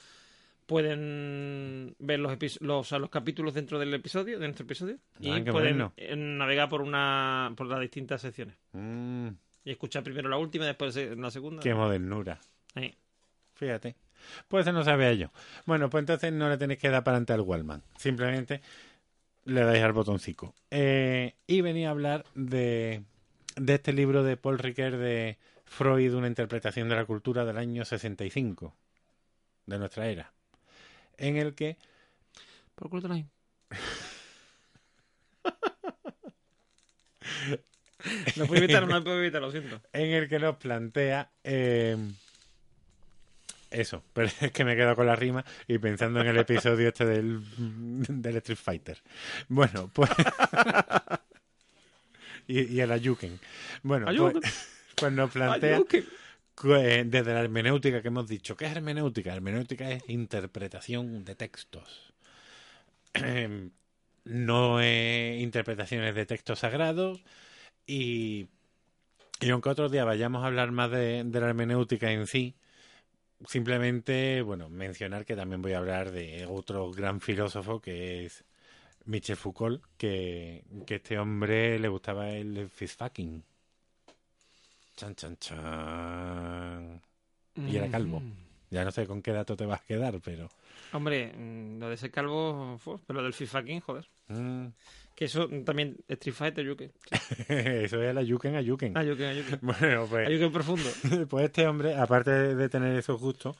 pueden ver los, los, o sea, los capítulos dentro del episodio, de nuestro episodio, y Ah, pueden bueno. navegar por una por las distintas secciones. Mm, Y escuchar primero la última y después la segunda. qué modernura. Ahí. Fíjate. Pues eso no sabía yo. Bueno, pues entonces no le tenéis que dar para adelante al Wallman. Simplemente le dais al botoncito. Eh, y venía a hablar de, de este libro de Paul Ricoeur de Freud, una interpretación de la cultura del año 65 de nuestra era. En el que Por lo hay. *laughs* No puedo evitar, no puedo evitar, lo siento. en el que nos plantea eh, eso, *laughs* pero es que me he quedado con la rima y pensando en el episodio este del, del Street Fighter. Bueno, pues *laughs* y, y el Ayuken. Bueno, Ayuken. pues, pues nos plantea que, desde la hermenéutica que hemos dicho. ¿Qué es hermenéutica? Hermenéutica es interpretación de textos. *clears throat* No es interpretaciones de textos sagrados y, y aunque otro día vayamos a hablar más de, de la hermenéutica en sí, simplemente, bueno, mencionar que también voy a hablar de otro gran filósofo que es Michel Foucault, que, que este hombre le gustaba el fistfucking. Chan, chan, chan. Y era calvo. Mm. Ya no sé con qué dato te vas a quedar, pero... Hombre, mm, lo de ser calvo, pero lo del FIFA King, joder. mm, Que eso también, Street Fighter, Yuken. *laughs* eso es la Yuken a Yuken. Ah, Yuken, Yuken. *laughs* Bueno, pues... Yuken profundo. *laughs* pues este hombre, aparte de tener esos gustos,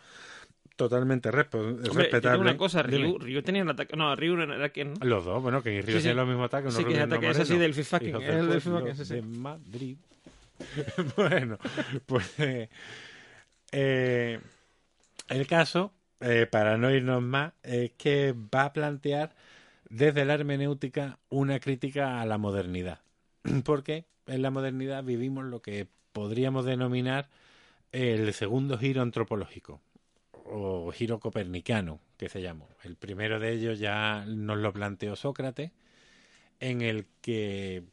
totalmente respo- Hombre, respetable. una cosa. Ryu, Ryu tenía el ataque. No, Ryu era quien. Los dos, bueno, que Río Sí, sí. tiene los mismos ataques. Sí, que es ataque, es así moreno. del FIFA es el del FIFA sí, sí. de Madrid. *laughs* bueno, pues eh, el caso, eh, para no irnos más, es que va a plantear desde la hermenéutica una crítica a la modernidad. *clears throat* Porque en la modernidad vivimos lo que podríamos denominar el segundo giro antropológico o giro copernicano, que se llamó. El primero de ellos ya nos lo planteó Sócrates, en el que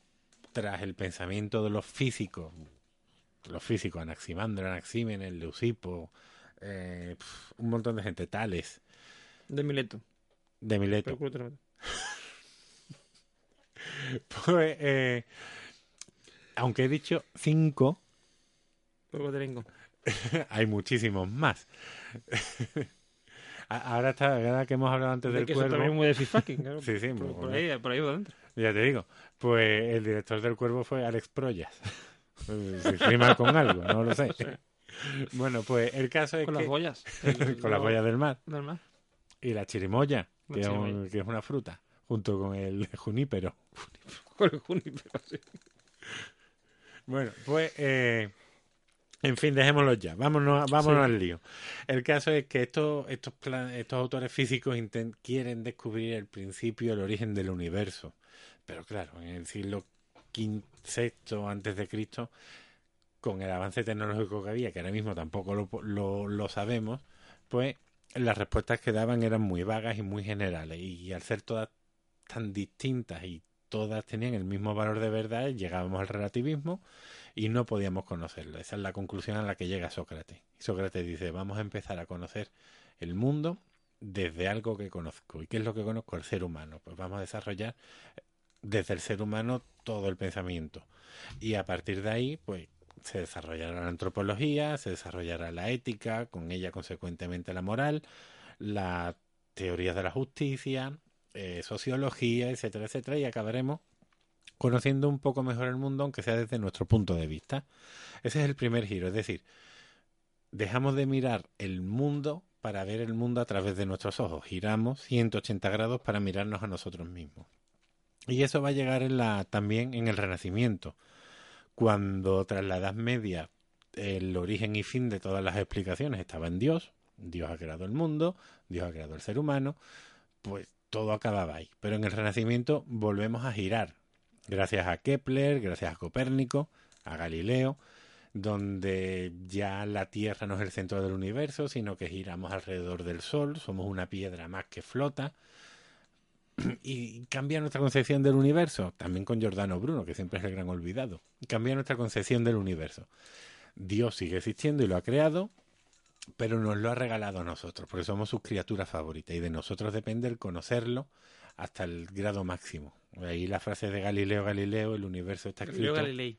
tras el pensamiento de los físicos, los físicos, Anaximandro, Anaxímenes, Leucipo, eh, pf, un montón de gente, Tales, De Mileto. de Mileto, *laughs* pues, eh, aunque he dicho cinco, Pero culo te vengo. *laughs* hay muchísimos más. *laughs* Ahora está, ahora que hemos hablado antes De del que eso cuervo, también es muy de. Sí, sí, por, ahí, por ahí va adentro. Ya te digo, pues el director del cuervo fue Alex Proyas. *laughs* Si rima con algo, no lo sé. Bueno, pues el caso es Con que las boyas. *laughs* con las boyas del mar y la chirimoya, La que, es un- chirimoya. que es una fruta, junto con el *laughs* junípero. Con el Juniper, sí. Bueno, pues eh, en fin, dejémoslo ya. Vámonos, vámonos Sí. al lío. El caso es que estos, estos, pla- estos autores físicos quieren descubrir el principio, el origen del universo. Pero claro, en el siglo VI antes de Cristo, con el avance tecnológico que había, que ahora mismo tampoco lo, lo, sabemos, pues las respuestas que daban eran muy vagas y muy generales. Y al ser todas tan distintas y todas tenían el mismo valor de verdad, llegábamos al relativismo y no podíamos conocerlo. Esa es la conclusión a la que llega Sócrates. Sócrates dice, vamos a empezar a conocer el mundo desde algo que conozco. ¿Y qué es lo que conozco? El ser humano. Pues vamos a desarrollar desde el ser humano todo el pensamiento. Y a partir de ahí, pues se desarrollará la antropología, se desarrollará la ética, con ella consecuentemente la moral, la teoría de la justicia, eh, sociología, etcétera, etcétera, y acabaremos conociendo un poco mejor el mundo, aunque sea desde nuestro punto de vista. Ese es el primer giro, es decir, dejamos de mirar el mundo para ver el mundo a través de nuestros ojos, giramos 180 grados para mirarnos a nosotros mismos. Y eso va a llegar en la, también en el Renacimiento, cuando tras la Edad Media el origen y fin de todas las explicaciones estaba en Dios, Dios ha creado el mundo, Dios ha creado el ser humano, pues todo acababa ahí. Pero en el Renacimiento volvemos a girar, gracias a Kepler, gracias a Copérnico, a Galileo, donde ya la Tierra no es el centro del universo, sino que giramos alrededor del Sol, somos una piedra más que flota. Y cambia nuestra concepción del universo, también con Giordano Bruno, que siempre es el gran olvidado. Cambia nuestra concepción del universo. Dios sigue existiendo y lo ha creado, pero nos lo ha regalado a nosotros, porque somos sus criaturas favoritas y de nosotros depende el conocerlo hasta el grado máximo. Ahí la frase de Galileo Galileo, el universo está escrito. Galileo Galilei.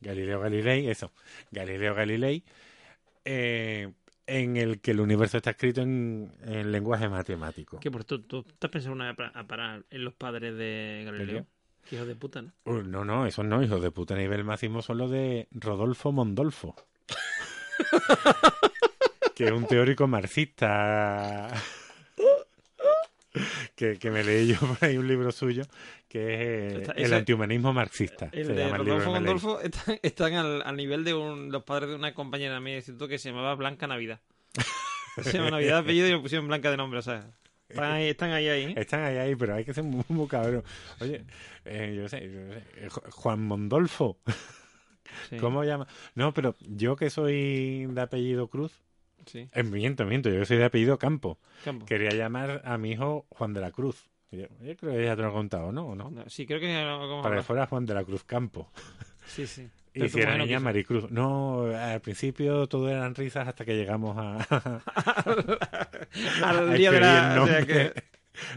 Galileo Galilei, eso. Galileo Galilei, eh, en el que el universo está escrito en, en lenguaje matemático. Que por tú, tú te has pensado una vez a parar en los padres de Galileo. Que hijos de puta, ¿no? Uh, no, no, esos no, hijos de puta a nivel máximo son los de Rodolfo Mondolfo. *laughs* que es un teórico marxista. *laughs* que, que me leí yo *laughs* por ahí un libro suyo que es eh, Está- El ese- antihumanismo marxista. El de el libro Rodolfo. Gondolfo están, están al, al nivel de un- los padres de una compañera mía de instituto que se llamaba Blanca Navidad. *laughs* Se llama Navidad de apellido y le pusieron Blanca de nombre, o sea. Están ahí, están ahí, ahí. Están ahí, ahí, pero hay que ser muy, muy cabrón. Oye, eh, yo sé, yo sé, eh, Ju- Juan Mondolfo, Sí, ¿cómo llama? No, pero yo que soy de apellido Cruz, sí. eh, miento, miento, yo soy de apellido Campo, Campo. quería llamar a mi hijo Juan de la Cruz. Yo, yo creo que ya te lo he contado, ¿no? ¿O no? Sí, creo que... Para que fuera Juan de la Cruz Campo. Sí, sí. Y si era niña. Maricruz. No, al principio todo eran risas hasta que llegamos a, Al día de la... o sea nombre, que-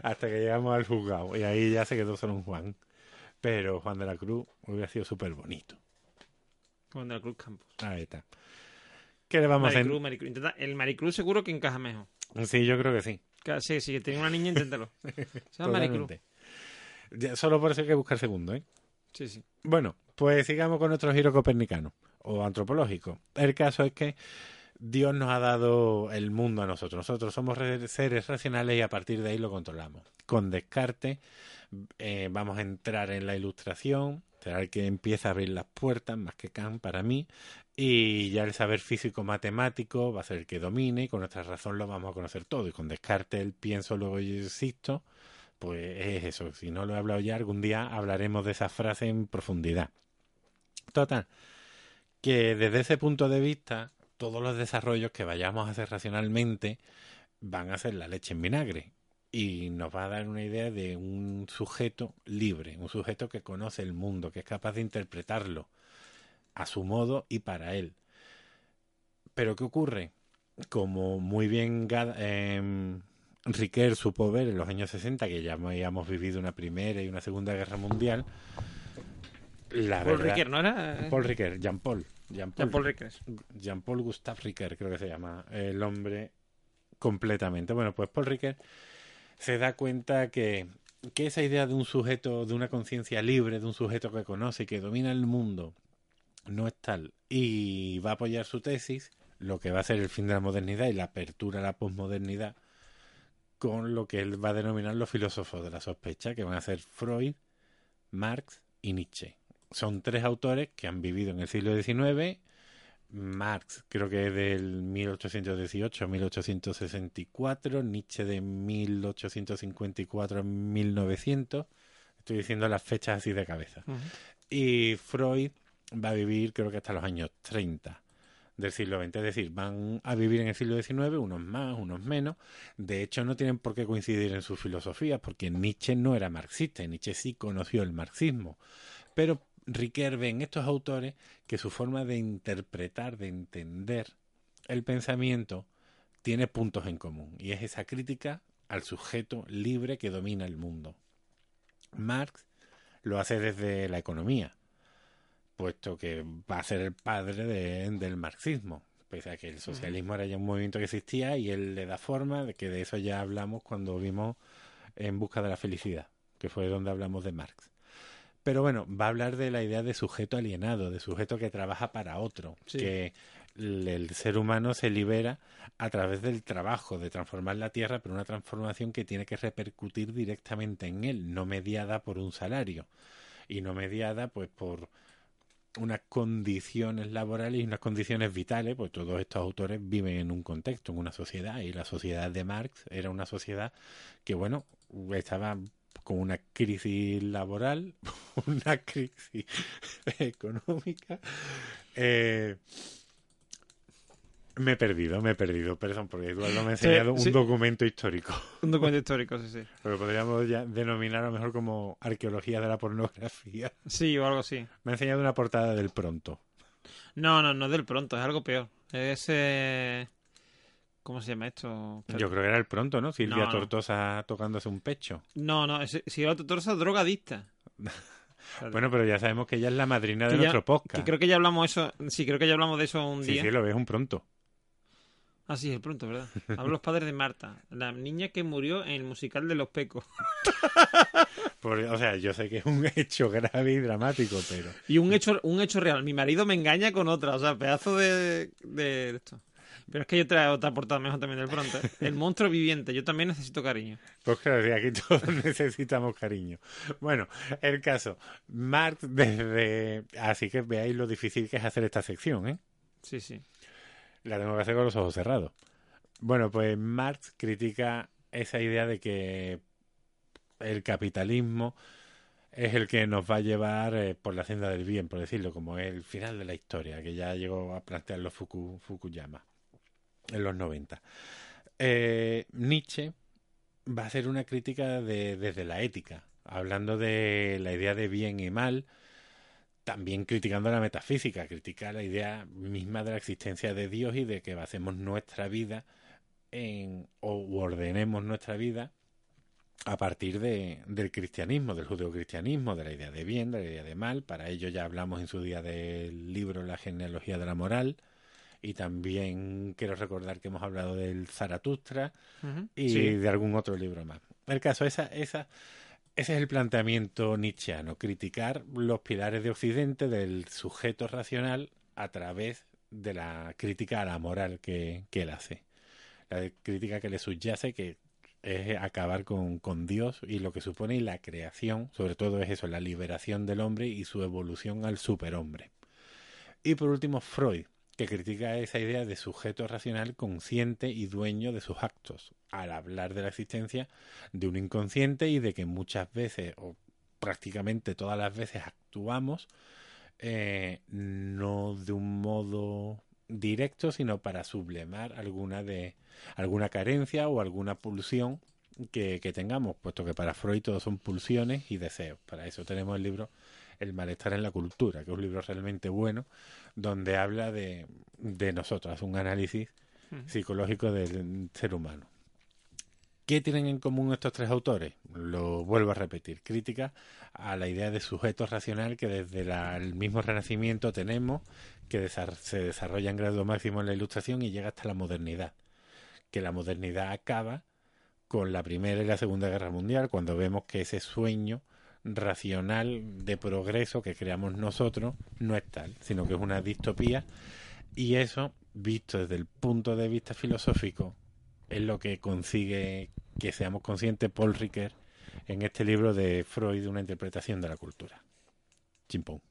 hasta que llegamos al juzgado. Y ahí ya se quedó solo un Juan. Pero Juan de la Cruz hubiera sido súper bonito. Juan de la Cruz Campos. Ahí está. ¿Qué le vamos a Maricruz, Maricruz. Intenta- el Maricruz seguro que encaja mejor. hacer? Sí, yo creo que sí. Sí, sí, que tiene una niña, inténtalo. *laughs* Se llama Maricruz. Ya, solo por eso hay que buscar segundo, ¿eh? Sí, sí. Bueno, pues sigamos con nuestro giro copernicano o antropológico. El caso es que Dios nos ha dado el mundo a nosotros. Nosotros somos re- seres racionales y a partir de ahí lo controlamos. Con Descartes eh, vamos a entrar en la ilustración, el que empieza a abrir las puertas, más que Kant para mí, y ya el saber físico matemático va a ser el que domine y con nuestra razón lo vamos a conocer todo. Y con Descartes el pienso, luego yo existo, pues es eso. Si no lo he hablado ya, algún día hablaremos de esa frase en profundidad. Total, que desde ese punto de vista, todos los desarrollos que vayamos a hacer racionalmente van a ser la leche en vinagre. Y nos va a dar una idea de un sujeto libre, un sujeto que conoce el mundo, que es capaz de interpretarlo a su modo y para él. Pero ¿qué ocurre? Como muy bien Gad- em, Riquet supo ver en los años 60, que ya habíamos vivido una primera y una segunda guerra mundial, la Paul verdad- Riquet, ¿no era? Paul Riquet, Jean-Paul. Jean-Paul Paul Riquet. Jean-Paul Gustave Riquet, creo que se llama el hombre completamente. Bueno, pues Paul Riquet se da cuenta que, que esa idea de un sujeto, de una conciencia libre, de un sujeto que conoce y que domina el mundo, no es tal. Y va a apoyar su tesis, lo que va a ser el fin de la modernidad y la apertura a la posmodernidad, con lo que él va a denominar los filósofos de la sospecha, que van a ser Freud, Marx y Nietzsche. Son tres autores que han vivido en el siglo XIX. Marx creo que es del 1818 a 1864, Nietzsche de 1854 a 1900. Estoy diciendo las fechas así de cabeza. Y Freud va a vivir creo que hasta los años 30 del siglo XX. Es decir, van a vivir en el siglo XIX, unos más, unos menos. De hecho, no tienen por qué coincidir en sus filosofías, porque Nietzsche no era marxista, Nietzsche sí conoció el marxismo. Pero Riquet ve en estos autores que su forma de interpretar, de entender el pensamiento, tiene puntos en común, y es esa crítica al sujeto libre que domina el mundo. Marx lo hace desde la economía, puesto que va a ser el padre del marxismo, pese a que el socialismo era ya un movimiento que existía y él le da forma, de que de eso ya hablamos cuando vimos En busca de la felicidad, que fue donde hablamos de Marx. Pero bueno, va a hablar de la idea de sujeto alienado, de sujeto que trabaja para otro, que el ser humano se libera a través del trabajo, de transformar la tierra, pero una transformación que tiene que repercutir directamente en él, no mediada por un salario y no mediada pues por unas condiciones laborales y unas condiciones vitales, pues todos estos autores viven en un contexto, en una sociedad, y la sociedad de Marx era una sociedad que, bueno, estaba con una crisis laboral, *laughs* una crisis *laughs* económica. Eh, me he perdido, me he perdido, perdón, porque Eduardo me ha enseñado un documento histórico. *laughs* Un documento histórico, sí, sí. Lo que podríamos ya denominar a lo mejor como arqueología de la pornografía. Sí, o algo así. Me ha enseñado una portada del pronto. No, no, no del pronto, es algo peor. Es... Eh... ¿Cómo se llama esto? Yo creo que era el pronto, ¿no? Silvia Tortosa tocándose un pecho. No, no, es Silvia Tortosa drogadicta. *laughs* Bueno, pero ya sabemos que ella es la madrina de nuestro podcast. creo que ya hablamos eso, sí, creo que ya hablamos de eso un día. Sí, sí, lo ves un pronto. Ah, sí, el pronto, ¿verdad? Hablo los padres de Marta, la niña que murió en el musical de Los Pecos. *laughs* o sea, yo sé que es un hecho grave y dramático, pero... Y un hecho, un hecho real. Mi marido me engaña con otra, o sea, pedazo de, de esto. Pero es que yo traigo otra portada mejor también del pronto. El monstruo viviente. Yo también necesito cariño. Pues claro, aquí todos *laughs* necesitamos cariño. Bueno, el caso. Marx desde... Así que veáis lo difícil que es hacer esta sección, ¿eh? Sí, sí. La tengo que hacer con los ojos cerrados. Bueno, pues Marx critica esa idea de que el capitalismo es el que nos va a llevar eh, por la senda del bien, por decirlo, como el final de la historia, que ya llegó a plantearlo Fuku, Fukuyama en los 90. Eh, Nietzsche va a hacer una crítica de, desde la ética, hablando de la idea de bien y mal, también criticando la metafísica, critica la idea misma de la existencia de Dios y de que basemos nuestra vida en, o ordenemos nuestra vida a partir de, del cristianismo, del judeocristianismo, de la idea de bien, de la idea de mal. Para ello ya hablamos en su día del libro La genealogía de la moral. Y también quiero recordar que hemos hablado del Zaratustra y de algún otro libro más. El caso, esa, esa ese es el planteamiento nietzscheano, criticar los pilares de Occidente del sujeto racional a través de la crítica a la moral que, él hace. La crítica que le subyace, que es acabar con, con, Dios y lo que supone la creación, sobre todo es eso, la liberación del hombre y su evolución al superhombre. Y por último, Freud, que critica esa idea de sujeto racional consciente y dueño de sus actos, al hablar de la existencia de un inconsciente y de que muchas veces, o prácticamente todas las veces, actuamos eh, no de un modo directo, sino para sublemar alguna de alguna carencia o alguna pulsión que, que tengamos, puesto que para Freud todo son pulsiones y deseos. Para eso tenemos el libro El malestar en la cultura, que es un libro realmente bueno, donde habla de, de nosotros, un análisis psicológico del ser humano. ¿Qué tienen en común estos tres autores? Lo vuelvo a repetir, crítica a la idea de sujeto racional que desde el mismo Renacimiento tenemos, que se desarrolla en grado máximo en la Ilustración y llega hasta la modernidad. Que la modernidad acaba con la Primera y la Segunda Guerra Mundial, cuando vemos que ese sueño racional de progreso que creamos nosotros no es tal, sino que es una distopía y eso, visto desde el punto de vista filosófico, es lo que consigue que seamos conscientes Paul Ricoeur en este libro de Freud, una interpretación de la cultura. Chimpón.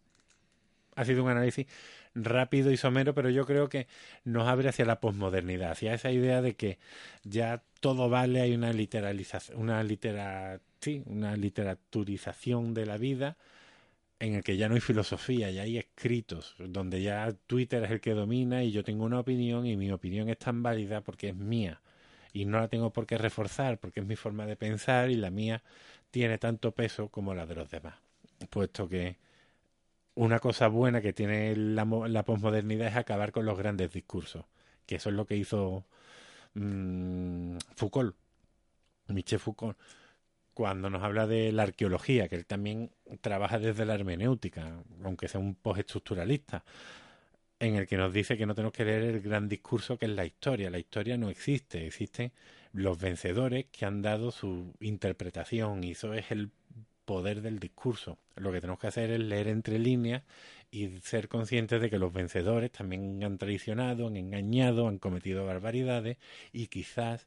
Ha sido un análisis rápido y somero, pero yo creo que nos abre hacia la posmodernidad, hacia esa idea de que ya todo vale, hay una literalización, una litera, sí, una literaturización de la vida en el que ya no hay filosofía, ya hay escritos, donde ya Twitter es el que domina y yo tengo una opinión y mi opinión es tan válida porque es mía y no la tengo por qué reforzar porque es mi forma de pensar y la mía tiene tanto peso como la de los demás. Puesto que una cosa buena que tiene la, la posmodernidad es acabar con los grandes discursos, que eso es lo que hizo mmm, Foucault, Michel Foucault cuando nos habla de la arqueología, que él también trabaja desde la hermenéutica, aunque sea un postestructuralista, en el que nos dice que no tenemos que leer el gran discurso que es la historia. La historia no existe, existen los vencedores que han dado su interpretación y eso es el poder del discurso. Lo que tenemos que hacer es leer entre líneas y ser conscientes de que los vencedores también han traicionado, han engañado, han cometido barbaridades y quizás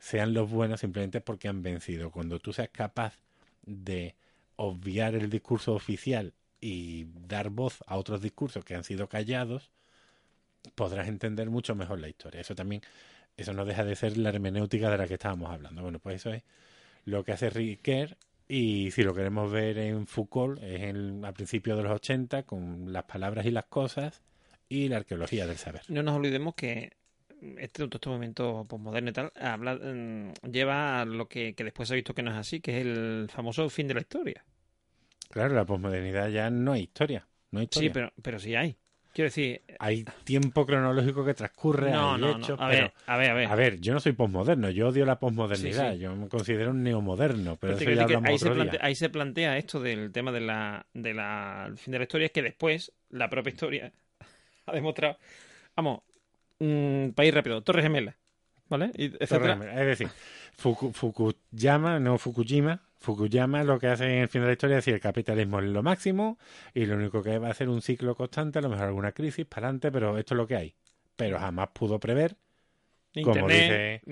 sean los buenos simplemente porque han vencido. Cuando tú seas capaz de obviar el discurso oficial y dar voz a otros discursos que han sido callados, podrás entender mucho mejor la historia. Eso también, eso no deja de ser la hermenéutica de la que estábamos hablando. Bueno, pues eso es lo que hace Riquet y si lo queremos ver en Foucault es en, a principios de los 80 con las palabras y las cosas y la arqueología del saber. No nos olvidemos que este, este movimiento postmoderno y tal habla, mm, lleva a lo que, después se ha visto que no es así, que es el famoso fin de la historia. Claro, la posmodernidad ya no hay historia. No hay historia. Sí, pero, pero sí hay. Quiero decir. Hay tiempo cronológico que transcurre, no, hay no, A, ver, a ver, a ver. A ver, yo no soy posmoderno, yo odio la posmodernidad, yo me considero un neomoderno, pero, eso ya hablamos ahí, se plantea, ahí se plantea esto del tema de la, de la fin de la historia, es que después la propia historia *laughs* ha demostrado. Vamos, Mm, país rápido, Torres Gemelas. ¿Vale? Es decir, Fukuyama, no Fukujima, Fukuyama lo que hace en el fin de la historia es decir, el capitalismo es lo máximo y lo único que va a hacer un ciclo constante, a lo mejor alguna crisis para adelante, pero esto es lo que hay. Pero jamás pudo prever, como dice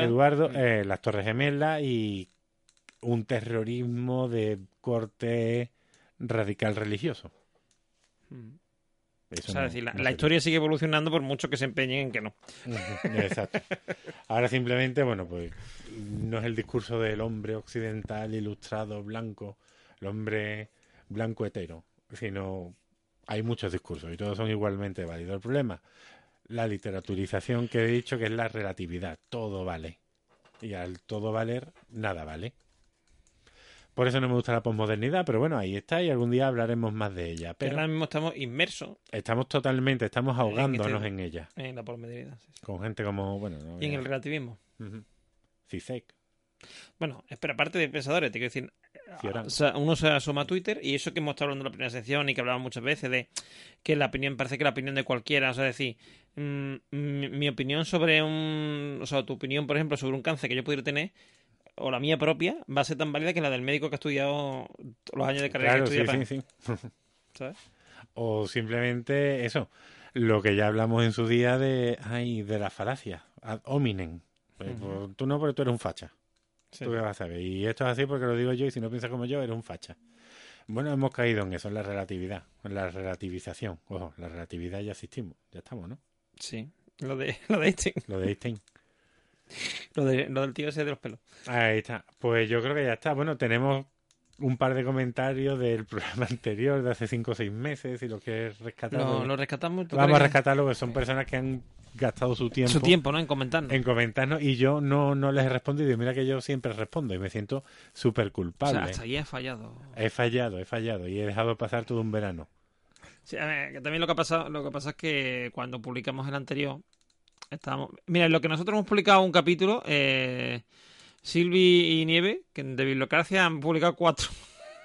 Eduardo, mm. eh, las Torres Gemelas y un terrorismo de corte radical religioso. Mm la, historia sigue evolucionando por mucho que se empeñen en que no. Exacto. Ahora simplemente, bueno, pues no es el discurso del hombre occidental ilustrado blanco, el hombre blanco hetero, sino hay muchos discursos y todos son igualmente válidos. El problema, la literaturización que he dicho que es la relatividad, todo vale. Y al todo valer, nada vale. Por eso no me gusta la posmodernidad, pero bueno, ahí está y algún día hablaremos más de ella. Pero ahora mismo estamos inmersos. Estamos totalmente, estamos ahogándonos en, ella. En la posmodernidad. Con gente como, bueno... y en el relativismo. Cizek. Bueno, pero aparte de pensadores, te quiero decir, uno se asoma a Twitter y eso que hemos estado hablando en la primera sección y que hablamos muchas veces de que la opinión, parece que la opinión de cualquiera, o sea, decir, mm, mi, opinión sobre un, o sea, tu opinión, por ejemplo, sobre un cáncer que yo pudiera tener, o la mía propia va a ser tan válida que la del médico que ha estudiado los años de carrera que sí, sí, sí. *laughs* ¿Sabes? O simplemente eso, lo que ya hablamos en su día de, ay, de la falacia, ad hominem. Pues, pues, tú no, porque tú eres un facha. Tú qué vas a ver. Y esto es así porque lo digo yo y si no piensas como yo, eres un facha. Bueno, hemos caído en eso, en la relatividad, en la relativización. Ojo, la relatividad ya existimos, ya estamos, ¿no? Sí, lo de, *laughs* lo de Einstein. Lo de Einstein. Lo, del tío ese de los pelos. Ahí está. Pues yo creo que ya está. Bueno, tenemos un par de comentarios del *laughs* programa anterior de hace 5 o 6 meses y lo que es rescatado. No, lo rescatamos. Vamos a rescatarlo, que son personas que han gastado su tiempo. Su tiempo, ¿no? En comentarnos. En comentarnos y yo no, no les he respondido. Mira que yo siempre respondo y me siento súper culpable. O sea, hasta ahí he fallado. He fallado, he fallado y he dejado pasar todo un verano. Sí, también lo que, ha pasado, lo que pasa es que cuando publicamos el anterior, Mira, lo que nosotros hemos publicado un capítulo, eh, Silvi y Nieve, que de Bibliocracia han publicado cuatro.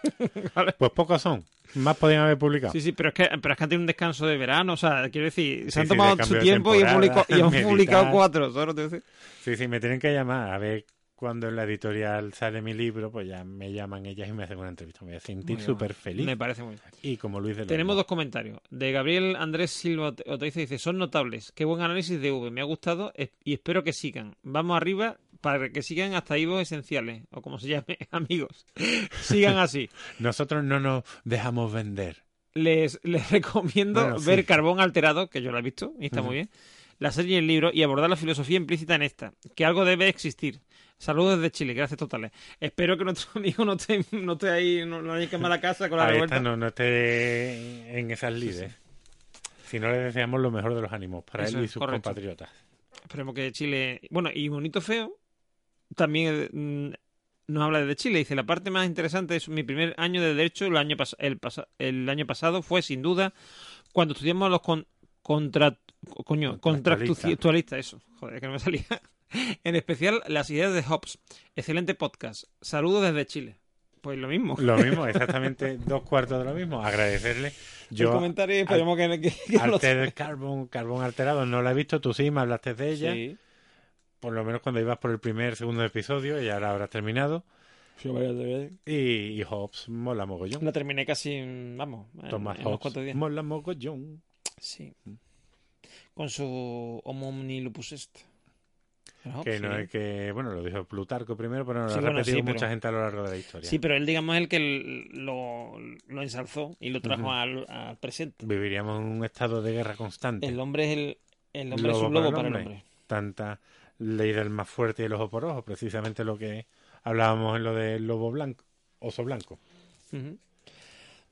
*laughs* Pues pocos son. Más podrían haber publicado. Sí, sí, pero es que, pero es que han tenido un descanso de verano. O sea, quiero decir, se han tomado su tiempo y, han publicado, *laughs* cuatro. Sí, sí, me tienen que llamar a ver cuando en la editorial sale mi libro, pues ya me llaman ellas y me hacen una entrevista. Me voy a sentir súper feliz. Me parece muy bien. Y como Luis de Tenemos dos comentarios. De Gabriel Andrés Silva Oteiza dice, son notables. Qué buen análisis de V. Me ha gustado y espero que sigan. Vamos arriba para que sigan hasta Ivo Esenciales, o como se llame, *laughs* amigos. sigan así. *laughs* Nosotros no nos dejamos vender. Les, les recomiendo ver Carbón Alterado, que yo lo he visto y está muy bien la serie y el libro y abordar la filosofía implícita en esta, que algo debe existir. Saludos desde Chile, gracias totales. Espero que nuestro *laughs* amigo no esté, no esté ahí, no, no haya quemado la casa con la Ahí revuelta. está, no, no esté en esas lides. Si no le deseamos lo mejor de los ánimos para Eso él y sus correcto. compatriotas. Esperemos que Chile. Bueno, y Bonito Feo también mm, nos habla desde Chile. Dice: La parte más interesante es mi primer año de Derecho. El año, pas- el, pasa- el año pasado fue, sin duda, cuando estudiamos los con, contra, coño, contractualistas. Eso, joder, que no me salía. *laughs* en especial las ideas de Hobbes. Excelente podcast. Saludos desde Chile. Pues lo mismo. Lo *laughs* mismo, exactamente dos cuartos de lo mismo. Agradecerle. el Yo, comentario y esperemos que, que, que Carbon, Carbón Alterado, no la he visto, tú sí me hablaste de ella. Sí. Por lo menos cuando ibas por el primer, segundo episodio, y ahora habrás terminado. Sí. Y, y Hobbes, mola mogollón. La terminé casi, vamos, Tomás en Hobbes, días. mola mogollón. Sí. Con su omni lupus est. Que no es que, bueno, lo dijo Plutarco primero, pero no lo ha bueno, repetido pero- mucha gente a lo largo de la historia. Sí, pero él, digamos, es el que lo, lo ensalzó y lo trajo al, al presente. Viviríamos en un estado de guerra constante. El hombre es el, el hombre es un Lobo para para el hombre. Tanta ley del más fuerte y el ojo por ojo, precisamente lo que hablábamos en lo del lobo blanco, oso blanco. Pues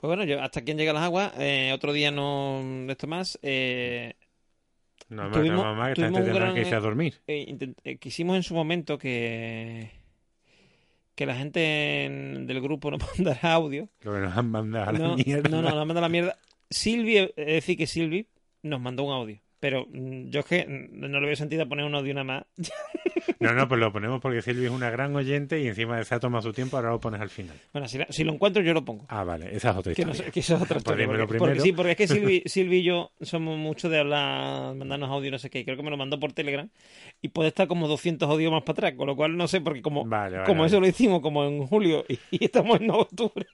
bueno, yo, hasta aquí han llegado las aguas. Eh, otro día no de esto más. Eh, No Tuvimos- mamá que tuvimos gente un gran- que irse a dormir. eh, eh, quisimos en su momento que que la gente en- del grupo nos *laughs* mandara audio. Lo que nos han mandado a la no, mierda. no, no, nos manda la mierda. Silvi, es decir, que Silvi nos mandó un audio. Pero mm, yo es que mm, no le veo sentido poner un audio nada más. *laughs* No, no, pues lo ponemos porque Silvia es una gran oyente y encima se ha tomado su tiempo, ahora lo pones al final. Bueno, si, la- si lo encuentro, yo lo pongo. Ah, vale, esa es otra Que, no historia. que es otra Pues historia. porque, sí, porque es que Silvi, *laughs* Silvi y yo somos mucho de hablar, mandarnos audio, no sé qué. Creo que me lo mandó por Telegram. Y puede estar como 200 audios más para atrás. Con lo cual, no sé, porque como, Vale, vale, como vale. eso lo hicimos como en julio y, y estamos en octubre.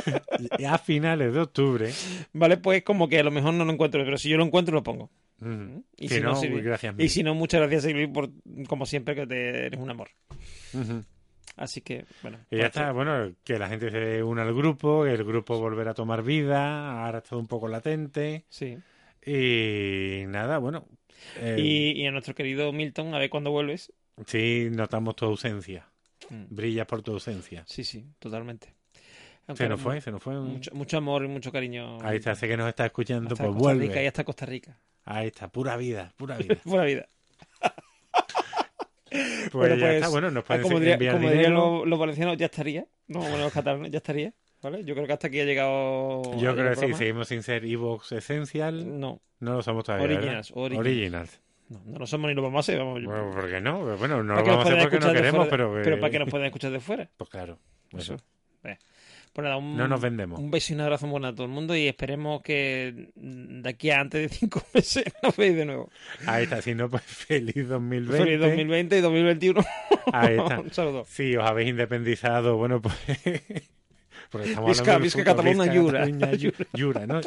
*laughs* A finales de octubre. Vale, pues como que a lo mejor no lo encuentro. Pero si yo lo encuentro, lo pongo. Mm, Y si, no, no, Silvi- gracias. Y mil. si no, muchas gracias, Silvi, por, como siempre, que te, eres un amor. Así que, bueno. Y ya está, bueno, que la gente se una al grupo, que el grupo volverá a tomar vida, ahora está un poco latente. Sí. Y nada, bueno. eh, Y, y a nuestro querido Milton, a ver cuándo vuelves. Sí, notamos tu ausencia. Mm. Brillas por tu ausencia. Sí, sí, totalmente. Aunque Se nos fue, se nos fue. un- Mucho, mucho amor y mucho cariño. Ahí está, sé que nos está escuchando, Hasta pues Costa Rica y vuelve. hasta Costa Rica. Ahí está, pura vida, pura *laughs* vida. Buena vida. Pues Bueno, ya pues, está, bueno, nos Ah, pueden como diría- como dirían los, los valencianos, ya estaría. No, bueno, los catalanes, ya estaría. ¿Vale? Yo creo que hasta aquí ha llegado. Yo creo que sí, seguimos sin ser Evox Essential. No, No lo somos todavía. Originals, originals. Originals. no, no lo somos ni lo vamos a hacer. Vamos, yo- Bueno, ¿por qué no? Bueno, no lo vamos a hacer porque no de queremos, pero... Pero eh, para que nos puedan escuchar de fuera. Pues claro. Eso. Eso. Eh. Nada, un, No nos vendemos. un beso y un abrazo bueno a todo el mundo y esperemos que de aquí a antes de cinco *laughs* meses nos veáis de nuevo. Ahí está, si no, pues *laughs* feliz 2020. Feliz 2020 y 2021. Ahí está. *laughs* un saludo. Si os habéis independizado, bueno, pues... Porque estamos Visca- hablando del Visca futuro, Catalunya, Visca Llura. Catalunya, Yu- Llura, ¿no?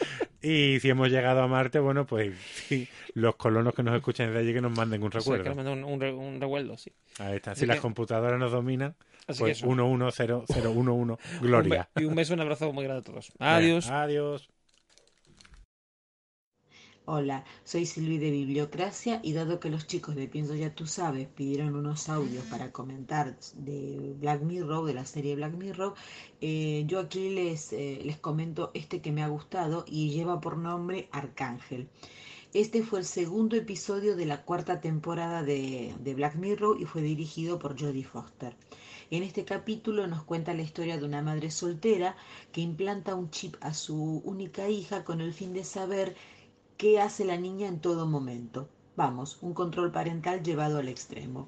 *laughs* Y si hemos llegado a Marte, bueno, pues sí, los colonos que nos escuchan desde allí que nos manden un O sea, recuerdo. que nos manden un, un, re- un recuerdo, sí. Ahí está. Así Si las computadoras nos dominan, Así que pues eso. 110011, *laughs* Un gloria. be- y un beso y un abrazo muy grande a todos. Adiós. Adiós. Hola, soy Silvi de Bibliocracia y dado que los chicos de Pienso Ya Tú Sabes pidieron unos audios para comentar de Black Mirror, de la serie Black Mirror, eh, yo aquí les, eh, les comento este que me ha gustado y lleva por nombre Arcángel. Este fue el segundo episodio de la cuarta temporada de, de Black Mirror y fue dirigido por Jodie Foster. En este capítulo nos cuenta la historia de una madre soltera que implanta un chip a su única hija con el fin de saber qué hace la niña en todo momento. Vamos, un control parental llevado al extremo.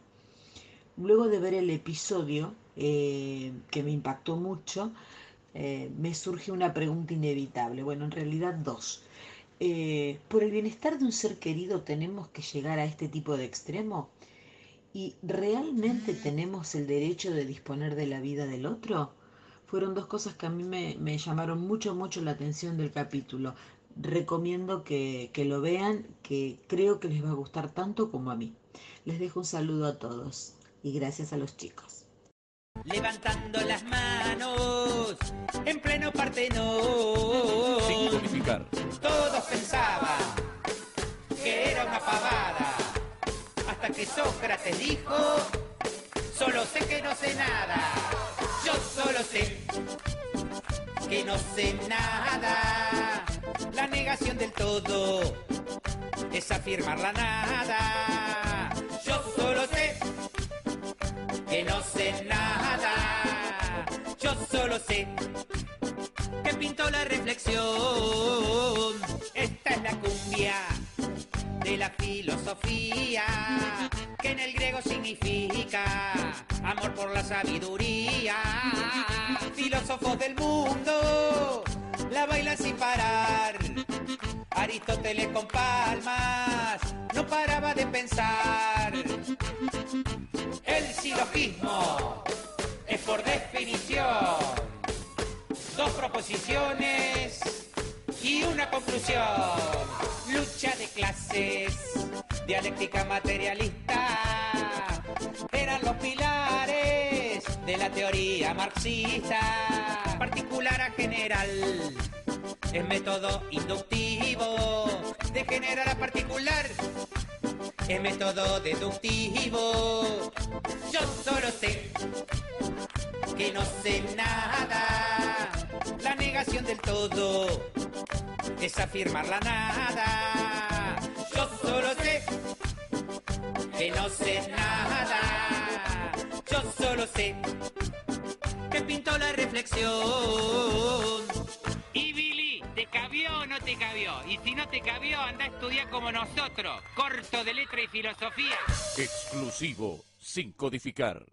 Luego de ver el episodio, eh, que me impactó mucho, eh, me surge una pregunta inevitable. Bueno, en realidad dos. Eh, ¿Por el bienestar de un ser querido tenemos que llegar a este tipo de extremo? ¿Y realmente tenemos el derecho de disponer de la vida del otro? Fueron dos cosas que a mí me, me llamaron mucho, mucho la atención del capítulo. Recomiendo que, que lo vean, que creo que les va a gustar tanto como a mí. Les dejo un saludo a todos y gracias a los chicos. Levantando las manos en pleno Partenón. Sin. Todos pensaban que era una pavada. Hasta que Sócrates dijo solo sé que no sé nada. Yo solo sé que no sé nada. La negación del todo es afirmar la nada. Yo solo sé que no sé nada. Yo solo sé que pintó la reflexión. Esta es la cumbia de la filosofía, que en el griego significa amor por la sabiduría. Filósofos del mundo la bailan sin parar. Aristóteles con palmas no paraba de pensar. El silogismo es por definición dos proposiciones y una conclusión. Lucha de clases, dialéctica materialista, eran los pilares de la teoría marxista. Particular a general, es método inductivo, de general a particular. Es método deductivo. Yo solo sé que no sé nada. La negación del todo es afirmar la nada. Yo solo sé que no sé nada. Yo solo sé que pintó la reflexión. Y Billy, ¿te cabió o no te cabió? Y si no te cabió, anda a estudiar como nosotros, corto de letra y filosofía. Exclusivo, sin codificar.